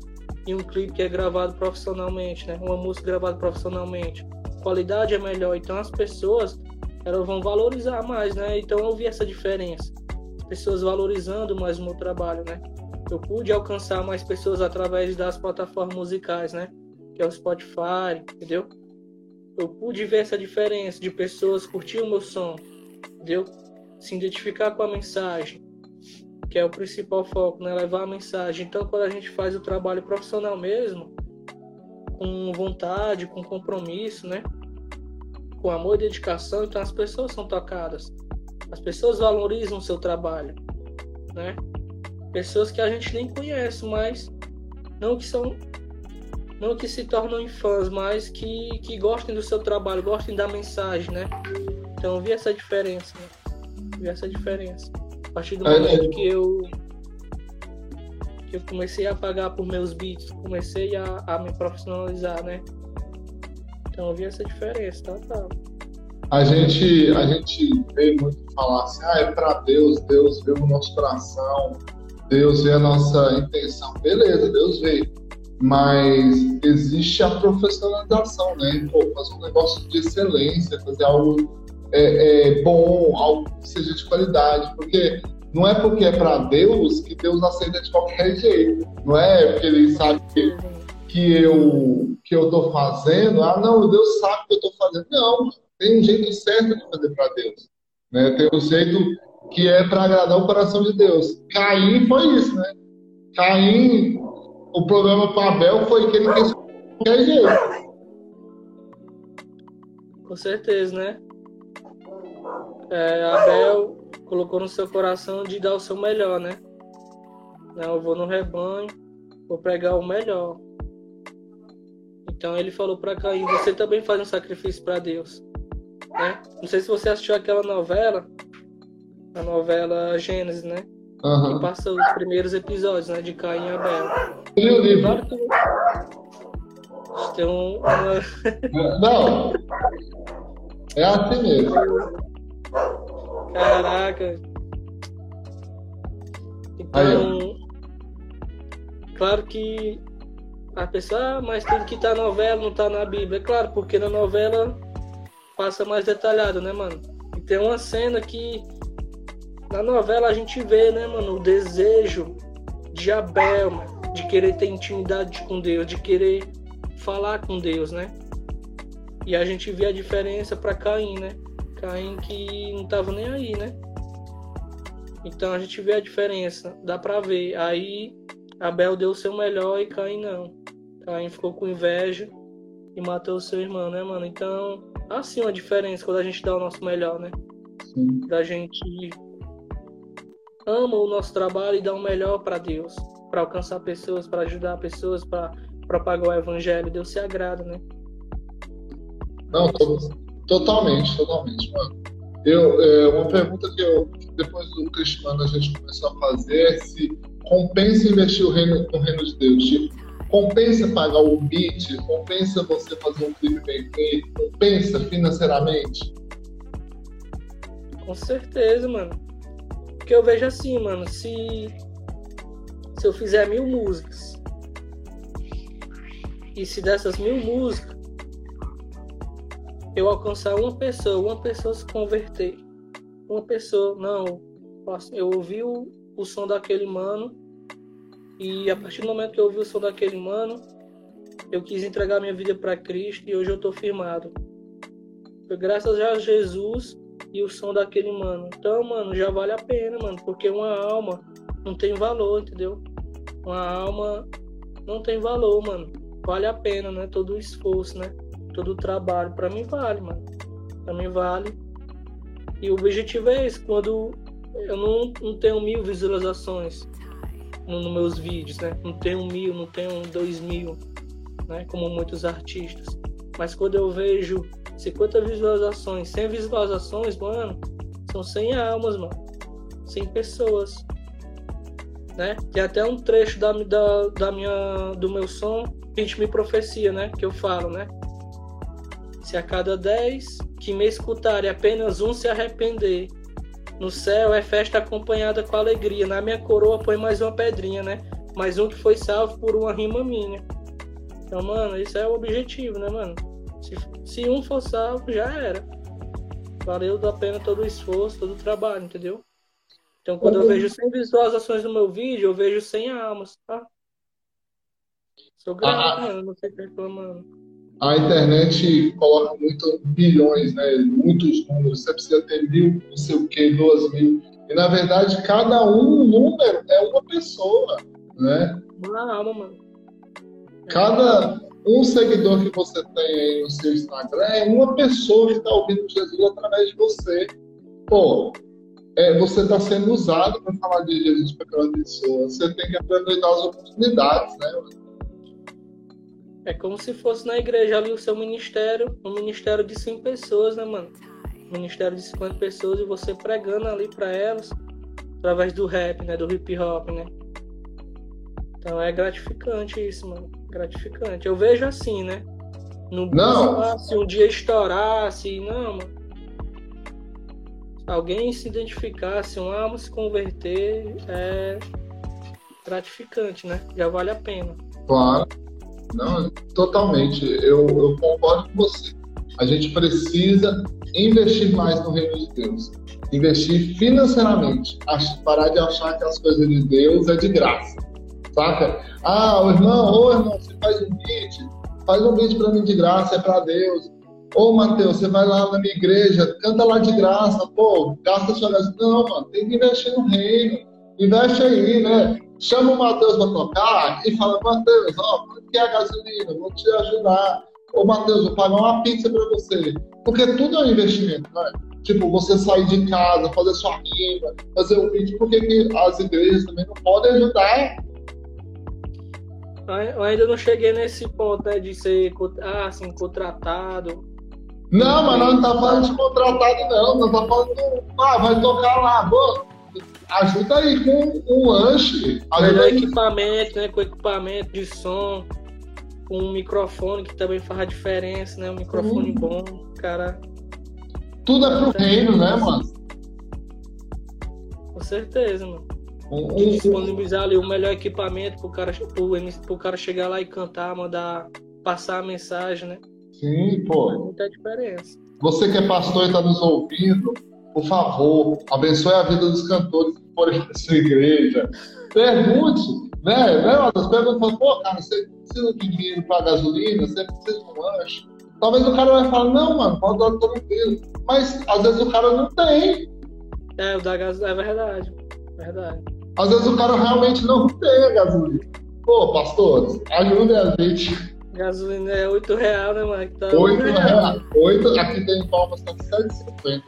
e um clipe que é gravado profissionalmente, né? Uma música gravada profissionalmente. A qualidade é melhor, então as pessoas elas vão valorizar mais, né? Então eu vi essa diferença. As pessoas valorizando mais o meu trabalho, né? Eu pude alcançar mais pessoas através das plataformas musicais, né? Que é o Spotify, entendeu? Eu pude ver essa diferença de pessoas curtir o meu som, entendeu? Se identificar com a mensagem, que é o principal foco, né? Levar a mensagem. Então, quando a gente faz o trabalho profissional mesmo, com vontade, com compromisso, né? Com amor e dedicação, então as pessoas são tocadas. As pessoas valorizam o seu trabalho, né? Pessoas que a gente nem conhece, mas não que são não que se tornam fãs, mas que, que gostem do seu trabalho, gostem da mensagem, né? Então vi essa diferença, né? Vi essa diferença. A partir do momento que eu que eu comecei a pagar por meus beats, comecei a, a me profissionalizar, né? Então eu vi essa diferença, tá, tá. A gente, a gente vê muito falar assim, ah, é para Deus, Deus vê o nosso coração, Deus vê a nossa intenção. Beleza, Deus vê. mas existe a profissionalização, né? Pô, fazer um negócio de excelência, fazer algo é, é, bom, algo que seja de qualidade, porque não é porque é para Deus que Deus aceita de qualquer jeito, não é porque Ele sabe que, que eu que eu tô fazendo, ah não, Deus sabe que eu tô fazendo, não, tem um jeito certo de fazer para Deus, né? Tem um jeito que é para agradar o coração de Deus. Caim foi isso, né? Caim o problema com Abel foi que ele quis qualquer jeito. Com certeza, né? É, Abel colocou no seu coração de dar o seu melhor, né? Não, eu vou no rebanho, vou pregar o melhor. Então ele falou para Caim: você também faz um sacrifício para Deus. Né? Não sei se você assistiu aquela novela, a novela Gênesis, né? Uhum. Que passa os primeiros episódios, né? De Caim e Abel. O livro? Claro que... Tem um. Não. É assim mesmo. Caraca. Então, claro que a pessoa, ah, mas tem que estar tá na novela, não tá na Bíblia. É claro, porque na novela passa mais detalhado, né, mano? E tem uma cena que na novela a gente vê, né, mano, o desejo de Abel, mano, de querer ter intimidade com Deus, de querer falar com Deus, né? E a gente vê a diferença para Caim, né? Caim que não tava nem aí, né? Então a gente vê a diferença, dá pra ver. Aí Abel deu o seu melhor e Caim não. Caim ficou com inveja e matou o seu irmão, né, mano? Então, assim uma diferença quando a gente dá o nosso melhor, né? Sim. Da gente ama o nosso trabalho e dá o melhor para Deus, para alcançar pessoas, para ajudar pessoas, para propagar o evangelho. Deus se agrada, né? Não, totalmente, totalmente, mano. Eu, é, uma pergunta que eu, depois do Cristiano a gente começou a fazer é se compensa investir o reino, no reino de Deus. Tipo, compensa pagar o beat, compensa você fazer um clipe bem feito, compensa financeiramente? Com certeza, mano. Porque eu vejo assim, mano, se, se eu fizer mil músicas e se dessas mil músicas eu alcançar uma pessoa, uma pessoa se converter, uma pessoa, não, eu ouvi o, o som daquele mano e a partir do momento que eu ouvi o som daquele mano, eu quis entregar minha vida para Cristo e hoje eu tô firmado. Foi graças a Jesus e o som daquele mano. Então, mano, já vale a pena, mano, porque uma alma não tem valor, entendeu? Uma alma não tem valor, mano. Vale a pena, né? Todo o esforço, né? Todo o trabalho. Para mim vale, mano. Para mim vale. E o objetivo é esse. Quando eu não, não tenho mil visualizações nos no meus vídeos, né? Não tenho mil, não tenho dois mil, né? Como muitos artistas. Mas quando eu vejo 50 visualizações, 100 visualizações, mano, são 100 almas, mano. 100 pessoas. Né? Tem até um trecho da, da, da minha, do meu som, ritmo e profecia, né? Que eu falo, né? Se a cada 10 que me escutarem apenas um se arrepender, no céu é festa acompanhada com alegria. Na minha coroa põe mais uma pedrinha, né? Mais um que foi salvo por uma rima minha. Então, mano, esse é o objetivo, né, mano? Se, se um for salvo, já era. Valeu a pena todo o esforço, todo o trabalho, entendeu? Então, quando eu vejo 100 visualizações no meu vídeo, eu vejo 100 almas, tá? Sou grato, ah, mano, não sei reclamando. A internet coloca muito bilhões, né? Muitos números. Você precisa ter mil, não sei o que, duas mil. E na verdade, cada um número é uma pessoa, né? Uma alma, mano. Cada, um seguidor que você tem aí no seu Instagram é uma pessoa que está ouvindo Jesus através de você. Pô, é, você está sendo usado para falar de Jesus para aquela pessoa. Você tem que aproveitar as oportunidades, né? É como se fosse na igreja ali o seu ministério, um ministério de 100 pessoas, né, mano? Um ministério de 50 pessoas e você pregando ali para elas através do rap, né? Do hip hop, né? Então é gratificante isso, mano gratificante. Eu vejo assim, né? No não. se um dia estourasse, não, mano. Se alguém se identificasse, um alma se converter, é gratificante, né? Já vale a pena. Claro. Não, totalmente. Eu, eu concordo com você. A gente precisa investir mais no reino de Deus. Investir financeiramente. Parar de achar que as coisas de Deus é de graça. Saca? Ah, o irmão, ô irmão, você faz um beat, faz um beat para mim de graça, é para Deus. Ô Mateus, você vai lá na minha igreja, canta lá de graça, pô, gasta sua gasolina. Não, mano, tem que investir no reino. Investe aí, né? Chama o Matheus para tocar e fala, Matheus, ó, a gasolina? Vou te ajudar. Ô, Matheus, vou pagar uma pizza para você. Porque tudo é um investimento, né? Tipo, você sair de casa, fazer sua rima, fazer um vídeo, porque que as igrejas também não podem ajudar? Eu ainda não cheguei nesse ponto, né, de ser ah, assim, contratado. Não, mas nós não tá falando de contratado, não. Nós tá falando, ah, vai tocar lá, boa ajuda aí com um lanche. Melhor equipamento, né? Com equipamento de som, com um microfone que também faz a diferença, né? Um microfone uhum. bom, cara. Tudo é pro é. reino, né, mano? Com certeza, mano. Um, um, disponibilizar ali o melhor equipamento pro cara, pro, pro cara chegar lá e cantar, mandar passar a mensagem, né? Sim, pô. Faz muita diferença. Você que é pastor e tá nos ouvindo, por favor, abençoe a vida dos cantores que forem para sua igreja. Pergunte, né? né As perguntas, pô, cara, você precisa de dinheiro para gasolina, você precisa de um lanche. Talvez o cara vai falar, não, mano, pode dar tranquilo. Mas às vezes o cara não tem. É, o da gasolina, é verdade. Verdade. Às vezes o cara realmente não tem a gasolina. Pô, pastores, ajudem a gente. Gasolina é 8 reais, né, mano? Tá 8 reais. 8, aqui tem Palmas, tá 7,50.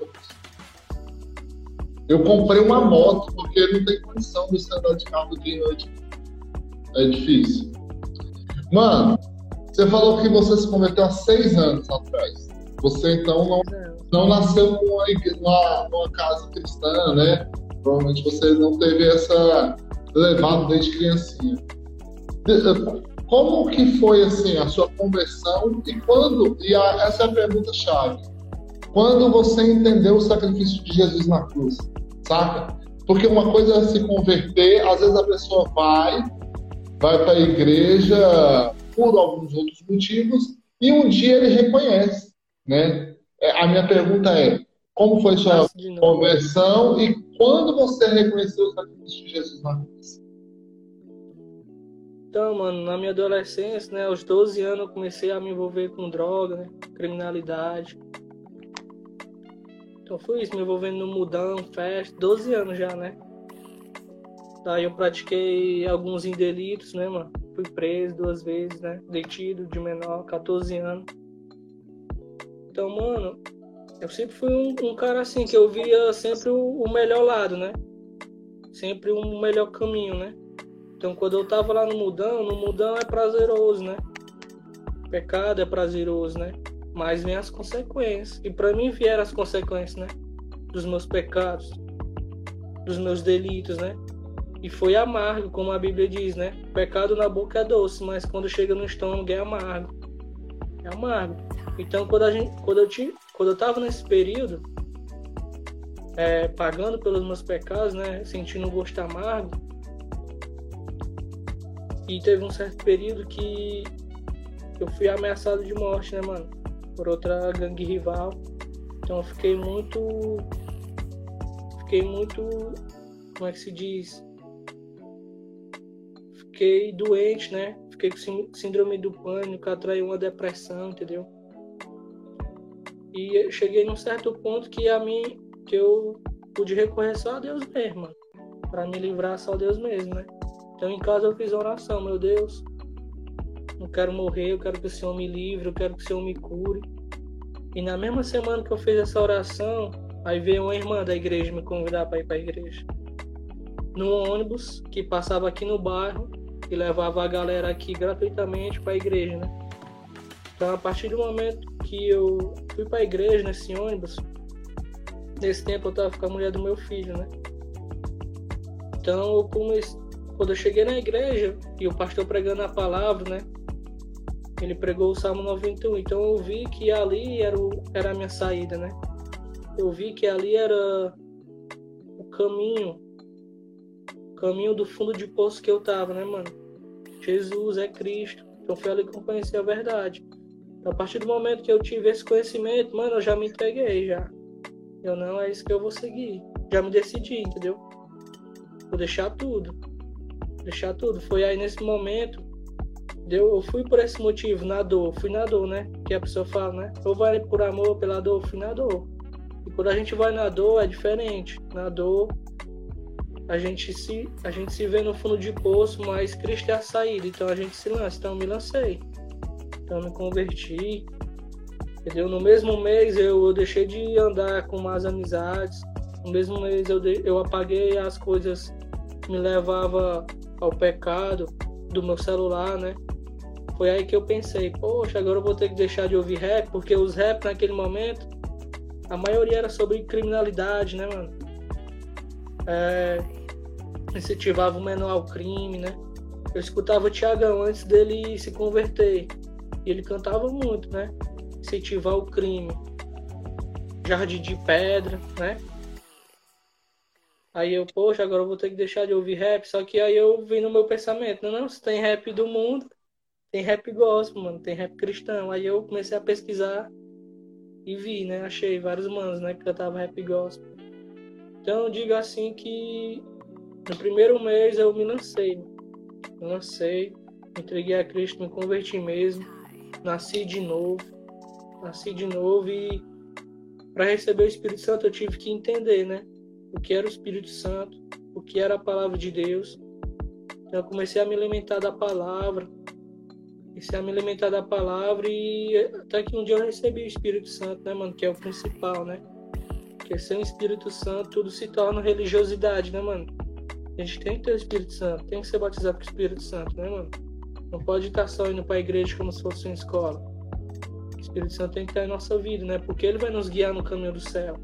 Eu comprei uma moto porque não tem condição de andar de carro de noite. É difícil. Mano, você falou que você se converteu há seis anos atrás. Você então não, não nasceu numa, numa, numa casa cristã, né? Provavelmente você não teve essa levada desde criancinha. Como que foi assim a sua conversão e quando? E a, essa é a pergunta chave. Quando você entendeu o sacrifício de Jesus na cruz? Saca? Porque uma coisa é se converter, às vezes a pessoa vai, vai para a igreja por alguns outros motivos, e um dia ele reconhece, né? É, a minha pergunta é, como foi sua conversão e quando você reconheceu o sacrifício de Jesus na cruz? Então, mano, na minha adolescência, né, aos 12 anos eu comecei a me envolver com droga, né, criminalidade. Então foi isso, me envolvendo no mudão, festa, 12 anos já, né? Daí eu pratiquei alguns delitos, né, mano? Fui preso duas vezes, né? Detido de menor, 14 anos. Então, mano, eu sempre fui um, um cara assim, que eu via sempre o, o, melhor lado, né? Sempre um melhor caminho, né? Então, quando eu tava lá no mudão, no mudão é prazeroso, né? Pecado é prazeroso, né? Mas vem as consequências. E para mim vieram as consequências, né? Dos meus pecados, dos meus delitos, né? E foi amargo, como a Bíblia diz, né? pecado na boca é doce, mas quando chega no estômago é amargo. É amargo. Então, quando, a gente, quando, eu, tinha, quando eu tava nesse período, é, pagando pelos meus pecados, né? Sentindo um gosto amargo. E teve um certo período que eu fui ameaçado de morte, né, mano? Por outra gangue rival. Então fiquei muito. Fiquei muito. Como é que se diz? Fiquei doente, né? Fiquei com síndrome do pânico, atraiu uma depressão, entendeu? E cheguei num certo ponto que a mim, que eu pude recorrer só a Deus mesmo, para me livrar só a Deus mesmo, né? Então em casa eu fiz oração, meu Deus, não quero morrer, eu quero que o Senhor me livre, eu quero que o Senhor me cure. E na mesma semana que eu fiz essa oração, aí veio uma irmã da igreja me convidar para ir para a igreja. No ônibus que passava aqui no bairro e levava a galera aqui gratuitamente para a igreja, né? Então, a partir do momento que eu fui para a igreja nesse ônibus, nesse tempo eu estava com a mulher do meu filho, né? Então, eu comecei, quando eu cheguei na igreja e o pastor pregando a palavra, né? Ele pregou o Salmo 91. Então eu vi que ali era, o, era a minha saída, né? Eu vi que ali era o caminho, o caminho do fundo de poço que eu tava, né, mano? Jesus é Cristo. Então foi ali que eu conheci a verdade. Então, a partir do momento que eu tive esse conhecimento, mano, eu já me entreguei já. Eu não, é isso que eu vou seguir. Já me decidi, entendeu? Vou deixar tudo. Deixar tudo. Foi aí nesse momento, eu fui por esse motivo, na dor. Fui na dor, né? Que a pessoa fala, né? Ou vai por amor, pela dor, fui na dor. E quando a gente vai na dor, é diferente. Na dor, a gente se, a gente se vê no fundo de poço, mas Cristo é a saída. Então a gente se lança. Então eu me lancei. Então eu me converti. Entendeu? No mesmo mês eu, eu deixei de andar com más amizades. No mesmo mês eu, eu apaguei as coisas que me levavam ao pecado do meu celular, né? Foi aí que eu pensei, poxa, agora eu vou ter que deixar de ouvir rap, porque os rap naquele momento, a maioria era sobre criminalidade, né, mano? É, incentivava o menor ao crime, né? Eu escutava o Tiagão antes dele se converter. E ele cantava muito, né? Incentivar o crime. Jardim de pedra, né? Aí eu, poxa, agora eu vou ter que deixar de ouvir rap. Só que aí eu vi no meu pensamento, não, não, se tem rap do mundo, tem rap gospel, mano, tem rap cristão. Aí eu comecei a pesquisar e vi, né? Achei vários manos, né, que cantavam rap gospel. Então eu digo assim que no primeiro mês eu me lancei. Me lancei, entreguei a Cristo, me converti mesmo, nasci de novo, nasci de novo e para receber o Espírito Santo eu tive que entender, né? O que era o Espírito Santo, o que era a palavra de Deus. Então eu comecei a me alimentar da palavra, comecei a me alimentar da palavra e até que um dia eu recebi o Espírito Santo, né, mano? Que é o principal, né? Porque sem o Espírito Santo tudo se torna religiosidade, né, mano? A gente tem que ter o Espírito Santo, tem que ser batizado com o Espírito Santo, né, mano? Não pode estar só indo para igreja como se fosse uma escola. O Espírito Santo tem que estar em nossa vida, né? Porque ele vai nos guiar no caminho do céu.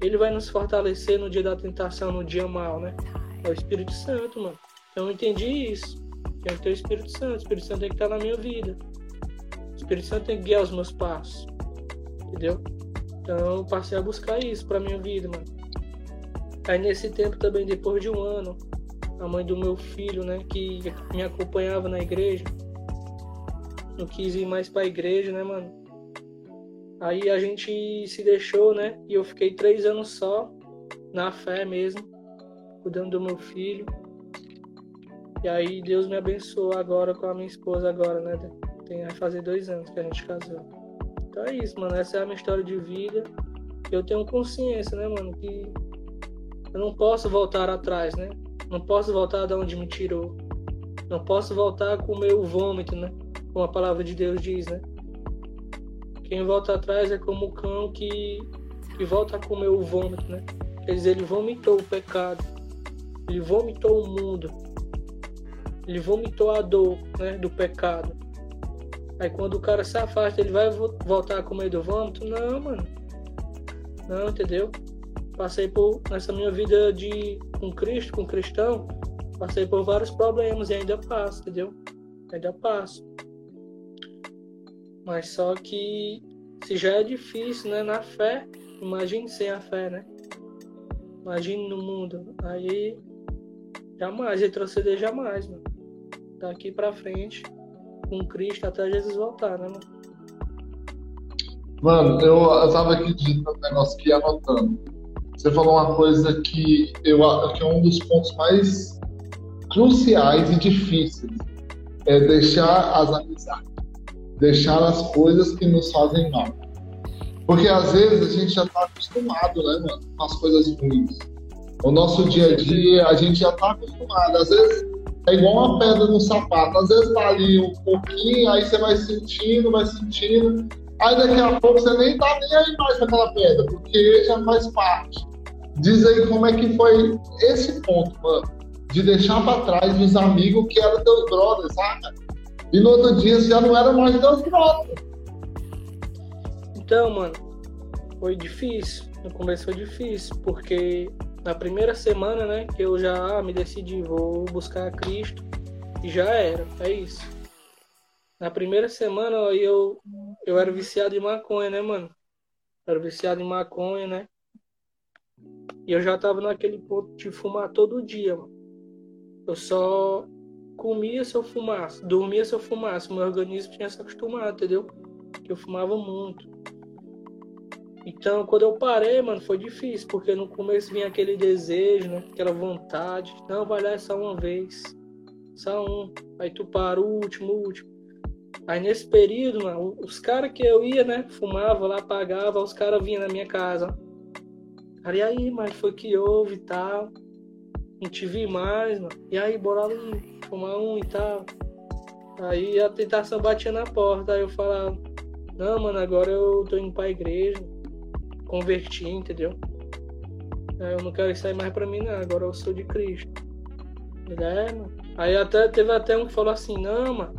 Ele vai nos fortalecer no dia da tentação, no dia mal, né? É o Espírito Santo, mano. Então eu entendi isso. Que ter o Espírito Santo. O Espírito Santo tem que estar na minha vida. O Espírito Santo tem que guiar os meus passos. Entendeu? Então eu passei a buscar isso pra minha vida, mano. Aí nesse tempo também, depois de um ano, a mãe do meu filho, né, que me acompanhava na igreja, não quis ir mais pra igreja, né, mano? Aí a gente se deixou, né? E eu fiquei três anos só, na fé mesmo, cuidando do meu filho. E aí Deus me abençoou agora com a minha esposa agora, né? Tem vai fazer dois anos que a gente casou. Então é isso, mano. Essa é a minha história de vida. Eu tenho consciência, né, mano, que eu não posso voltar atrás, né? Não posso voltar de onde me tirou. Não posso voltar com o meu vômito, né? Como a palavra de Deus diz, né? Quem volta atrás é como o cão que, que volta a comer o vômito, né? Quer dizer, ele vomitou o pecado. Ele vomitou o mundo. Ele vomitou a dor né, do pecado. Aí quando o cara se afasta, ele vai voltar a comer do vômito? Não, mano. Não, entendeu? Passei por, nessa minha vida de com Cristo, com cristão, passei por vários problemas e ainda passo, entendeu? Ainda passo. Mas só que se já é difícil, né, na fé, imagine sem a fé, né? Imagine no mundo. Aí jamais, retroceder jamais, mano. Daqui pra frente, com Cristo até Jesus voltar, né, mano? Mano, eu, eu tava aqui digitando um negócio aqui anotando. Você falou uma coisa que, eu, que é um dos pontos mais cruciais e difíceis. É deixar as amizades deixar as coisas que nos fazem mal. Porque às vezes a gente já está acostumado, né, mano, com as coisas ruins. O nosso dia a dia, a gente já está acostumado. Às vezes é igual uma pedra no sapato. Às vezes tá ali um pouquinho, aí você vai sentindo, vai sentindo. Aí daqui a pouco você nem tá nem aí mais com aquela pedra, porque já faz parte. Diz aí como é que foi esse ponto, mano, de deixar para trás os amigos que eram teus brothers, sabe? E no outro dia já não era mais Deus próprio. Então, mano, foi difícil. No começo foi difícil, porque na primeira semana, né, que eu já me decidi, vou buscar Cristo, e já era, é isso. Na primeira semana eu, eu era viciado em maconha, né, mano? Era viciado em maconha, né? E eu já tava naquele ponto de fumar todo dia, mano. Eu só comia se eu fumasse, dormia se eu fumasse. Meu organismo tinha se acostumado, entendeu? Que eu fumava muito. Então, quando eu parei, mano, foi difícil, porque no começo vinha aquele desejo, né? Aquela vontade. Não, vai lá só uma vez. Só um. Aí tu para o último, o último. Aí nesse período, mano, os caras que eu ia, né? Fumava lá, pagava, os caras vinham na minha casa. Cara, e aí, mas foi que houve e tal. Não te vi mais, mano. E aí, bora ali, fumar um e tal. Aí a tentação batia na porta. Aí eu falava, não, mano, agora eu tô indo pra igreja converti, entendeu? É, eu não quero isso aí mais pra mim, não. Agora eu sou de Cristo. É, mano. Aí até, teve até um que falou assim, não, mano.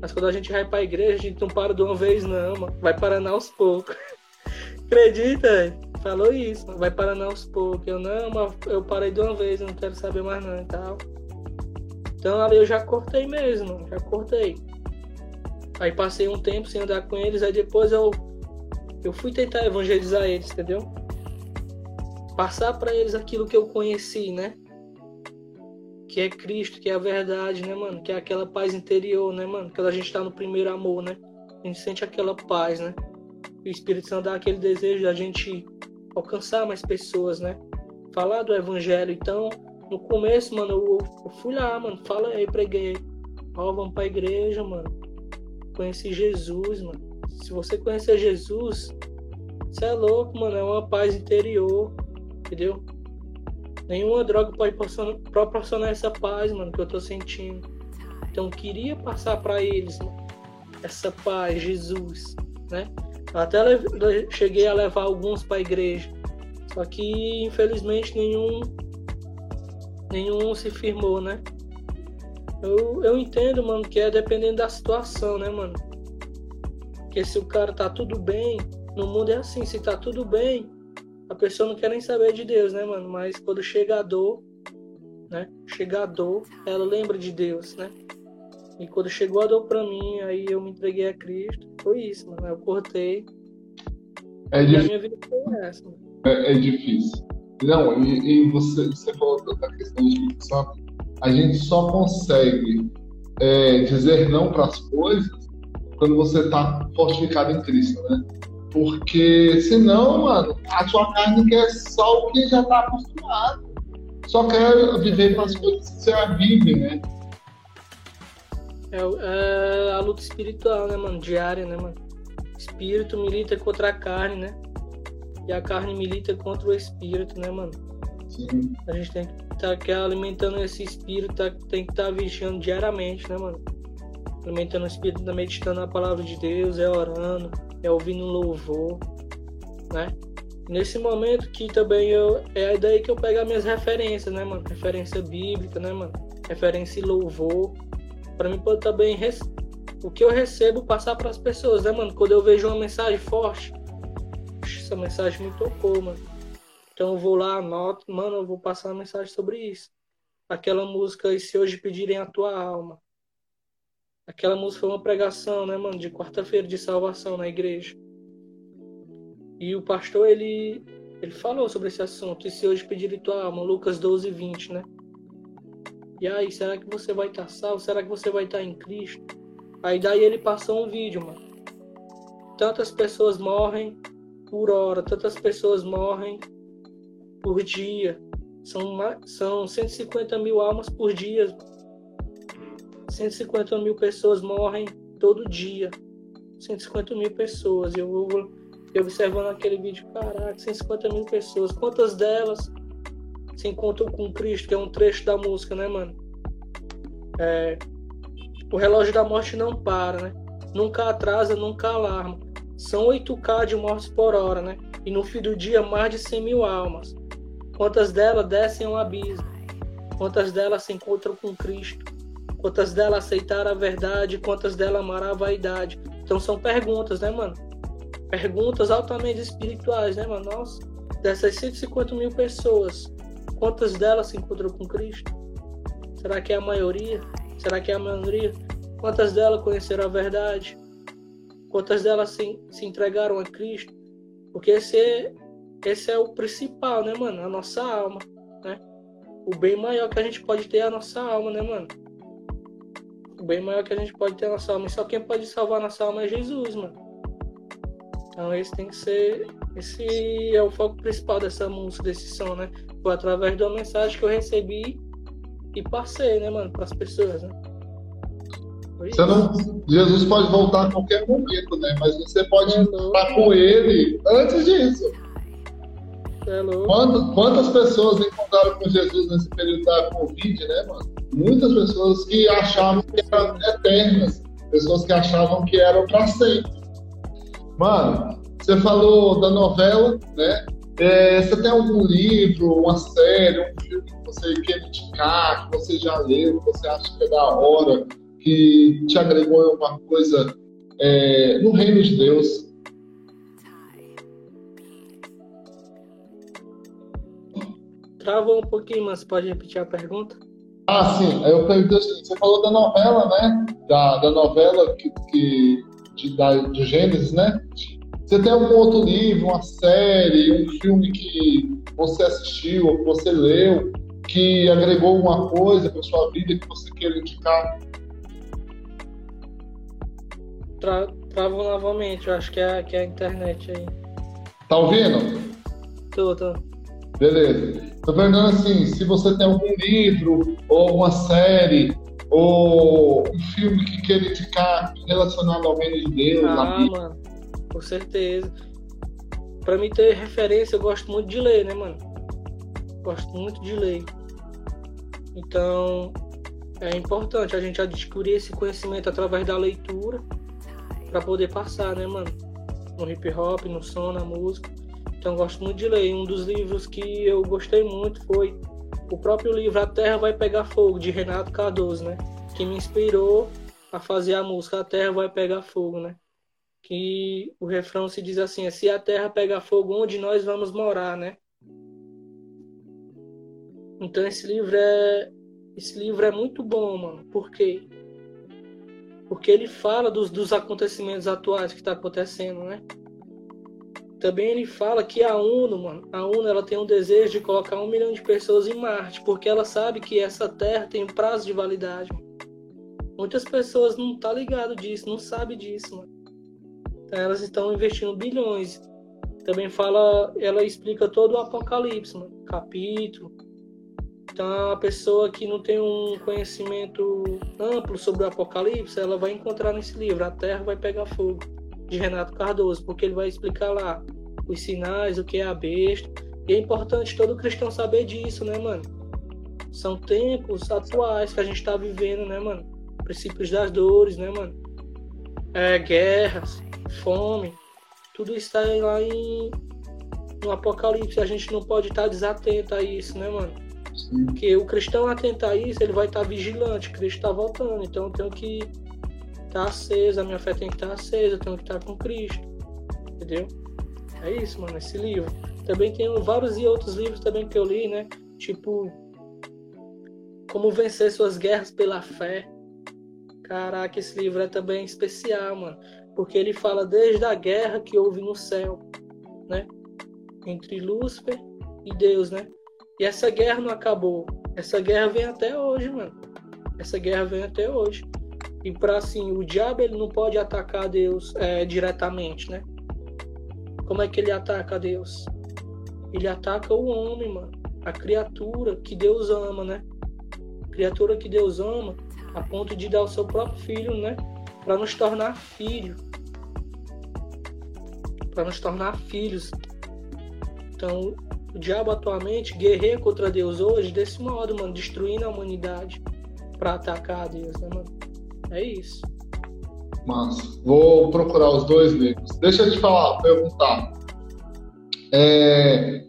Mas quando a gente vai pra igreja, a gente não para de uma vez, não, mano. Vai parando aos poucos. Acredita? Falou isso, mano. vai parando aos poucos. Eu não, mas eu parei de uma vez, eu não quero saber mais não e tal. Então ali eu já cortei mesmo, já cortei. Aí passei um tempo sem andar com eles, aí depois eu eu fui tentar evangelizar eles, entendeu? Passar para eles aquilo que eu conheci, né? Que é Cristo, que é a verdade, né, mano? Que é aquela paz interior, né, mano? Quando a gente tá no primeiro amor, né? A gente sente aquela paz, né? O Espírito Santo dá aquele desejo da gente alcançar mais pessoas, né? Falar do evangelho. Então, no começo, mano, eu, eu fui lá, mano. Fala aí, preguei. Ó, vamos pra igreja, mano. Conheci Jesus, mano se você conhecer Jesus, você é louco, mano. É uma paz interior, entendeu? Nenhuma droga pode proporcionar essa paz, mano, que eu tô sentindo. Então, queria passar para eles mano, essa paz, Jesus, né? Até cheguei a levar alguns para a igreja, só que infelizmente nenhum nenhum se firmou, né? Eu, eu entendo, mano, que é dependendo da situação, né, mano? Porque se o cara tá tudo bem, no mundo é assim, se tá tudo bem, a pessoa não quer nem saber de Deus, né, mano? Mas quando chega a dor, né? Chega a dor, ela lembra de Deus, né? E quando chegou a dor pra mim, aí eu me entreguei a Cristo. Foi isso, mano. Eu cortei. É difícil. a minha vida foi essa. Mano. É, é difícil. Não, e, e, você, você falou da questão de Espírito A gente só consegue é, dizer não para as coisas quando você está fortificado em Cristo, né? Porque senão, mano, a sua carne quer só o que já está acostumado. Só quer viver com as coisas que você já vive, né? É, é, a luta espiritual, né, mano? Diária, né, mano? Espírito milita contra a carne, né? E a carne milita contra o espírito, né, mano? Sim. A gente tem que estar tá alimentando esse espírito, tá, tem que estar tá vigiando diariamente, né, mano? Alimentando o espírito, meditando a palavra de Deus, é orando, é ouvindo louvor, né? Nesse momento que também eu é daí que eu pego as minhas referências, né, mano? Referência bíblica, né, mano? Referência e louvor. Para mim pode também o que eu recebo passar para as pessoas, né, mano? Quando eu vejo uma mensagem forte, essa mensagem me tocou, mano. Então eu vou lá, anoto, mano, eu vou passar uma mensagem sobre isso. Aquela música, e se hoje pedirem a tua alma, Aquela música foi uma pregação, né, mano, de quarta-feira de salvação na igreja. E o pastor, ele, ele falou sobre esse assunto. E se hoje pedir tua alma, Lucas 12, 20, né? E aí, será que você vai estar salvo? Será que você vai estar em Cristo? Aí daí ele passou um vídeo, mano. Tantas pessoas morrem por hora, tantas pessoas morrem por dia. São, são 150 mil almas por dia. Mano. 150 mil pessoas morrem todo dia. 150 mil pessoas. Eu vou observando aquele vídeo, caraca, 150 mil pessoas. Quantas delas se encontram com Cristo, que é um trecho da música, né, mano? É, o relógio da morte não para, né? Nunca atrasa, nunca alarma. São 8K de mortes por hora, né? E no fim do dia, mais de 100 mil almas. Quantas delas descem ao abismo? Quantas delas se encontram com Cristo? Quantas delas aceitaram a verdade? Quantas delas amaram a vaidade? Então são perguntas, né, mano? Perguntas altamente espirituais, né, mano? Nossa, dessas 150 mil pessoas, quantas delas se encontram com Cristo? Será que é a maioria? Será que é a maioria? Quantas delas conheceram a verdade? Quantas delas se, se entregaram a Cristo? Porque esse esse é o principal, né, mano? A nossa alma, né? O bem maior que a gente pode ter é a nossa alma, né, mano? O bem maior que a gente pode ter na nossa alma. E só quem pode salvar nossa alma é Jesus, mano. Então esse tem que ser. Esse é o foco principal dessa música, desse som, né? Foi através de uma mensagem que eu recebi e passei, né, mano, para as pessoas, né? Você não, Jesus pode voltar a qualquer momento, né? Mas você pode é estar com ele antes disso. É Quantas, pessoas encontraram com Jesus nesse período da Covid, né, mano? Muitas pessoas que achavam que eram eternas, pessoas que achavam que eram para sempre. Mano, você falou da novela, né? É, você tem algum livro, uma série, um filme que você quer indicar, que você já leu, que você acha que é da hora, que te agregou em alguma coisa é, no reino de Deus? Travou um pouquinho, mas pode repetir a pergunta? Ah, sim. Eu perguntei assim, você falou da novela, né? Da, da novela que, que de, da, de Gênesis, né? Você tem algum outro livro, uma série, um filme que você assistiu ou que você leu que agregou alguma coisa para sua vida que você queira indicar? Tra travou novamente, eu acho que é, que é a internet aí. Tá ouvindo? Tô, tô. Beleza. Tô perguntando assim, se você tem algum livro, ou uma série, ou um filme que queira indicar relacionado ao reino de Deus, ah, mano, com certeza. Pra mim ter referência, eu gosto muito de ler, né, mano? Gosto muito de ler. Então, é importante a gente adquirir esse conhecimento através da leitura para poder passar, né, mano? No hip hop, no som, na música. Então gosto muito de ler. Um dos livros que eu gostei muito foi o próprio livro A Terra Vai Pegar Fogo, de Renato Cardoso, né? Que me inspirou a fazer a música A Terra Vai Pegar Fogo, né? Que o refrão se diz assim: se a terra pegar fogo, onde nós vamos morar, né? Então esse livro é esse livro é muito bom, mano. Por quê? Porque ele fala dos, dos acontecimentos atuais que está acontecendo, né? Também ele fala que a ONU, mano, a ONU ela tem um desejo de colocar um milhão de pessoas em Marte, porque ela sabe que essa Terra tem um prazo de validade. Mano. Muitas pessoas não tá ligado disso, não sabe disso, mano. Então elas estão investindo bilhões. Também fala, ela explica todo o Apocalipse, mano, capítulo. Então a pessoa que não tem um conhecimento amplo sobre o Apocalipse, ela vai encontrar nesse livro A Terra vai pegar fogo de Renato Cardoso, porque ele vai explicar lá os sinais, o que é a besta. E é importante todo cristão saber disso, né, mano? São tempos atuais que a gente tá vivendo, né, mano? Princípios das dores, né, mano? É, guerras, fome, tudo está lá em no Apocalipse. A gente não pode estar tá desatento a isso, né, mano? Porque o cristão atentar a isso, ele vai estar tá vigilante, Cristo está voltando. Então eu tenho que tá acesa, a minha fé tem que estar tá acesa, eu tenho que estar tá com Cristo. Entendeu? É isso, mano, esse livro. Também tem vários e outros livros também que eu li, né? Tipo Como vencer suas guerras pela fé. Caraca, esse livro é também especial, mano, porque ele fala desde a guerra que houve no céu, né? Entre Lúcifer e Deus, né? E essa guerra não acabou. Essa guerra vem até hoje, mano. Essa guerra vem até hoje. E para assim, o diabo ele não pode atacar Deus é, diretamente, né? Como é que ele ataca Deus? Ele ataca o homem, mano. A criatura que Deus ama, né? Criatura que Deus ama a ponto de dar o seu próprio filho, né? Para nos tornar filho. Para nos tornar filhos. Então, o diabo atualmente guerreia contra Deus hoje desse modo, mano, destruindo a humanidade para atacar Deus, né, mano? É isso. Mas vou procurar os dois livros. Deixa eu te falar, perguntar. É,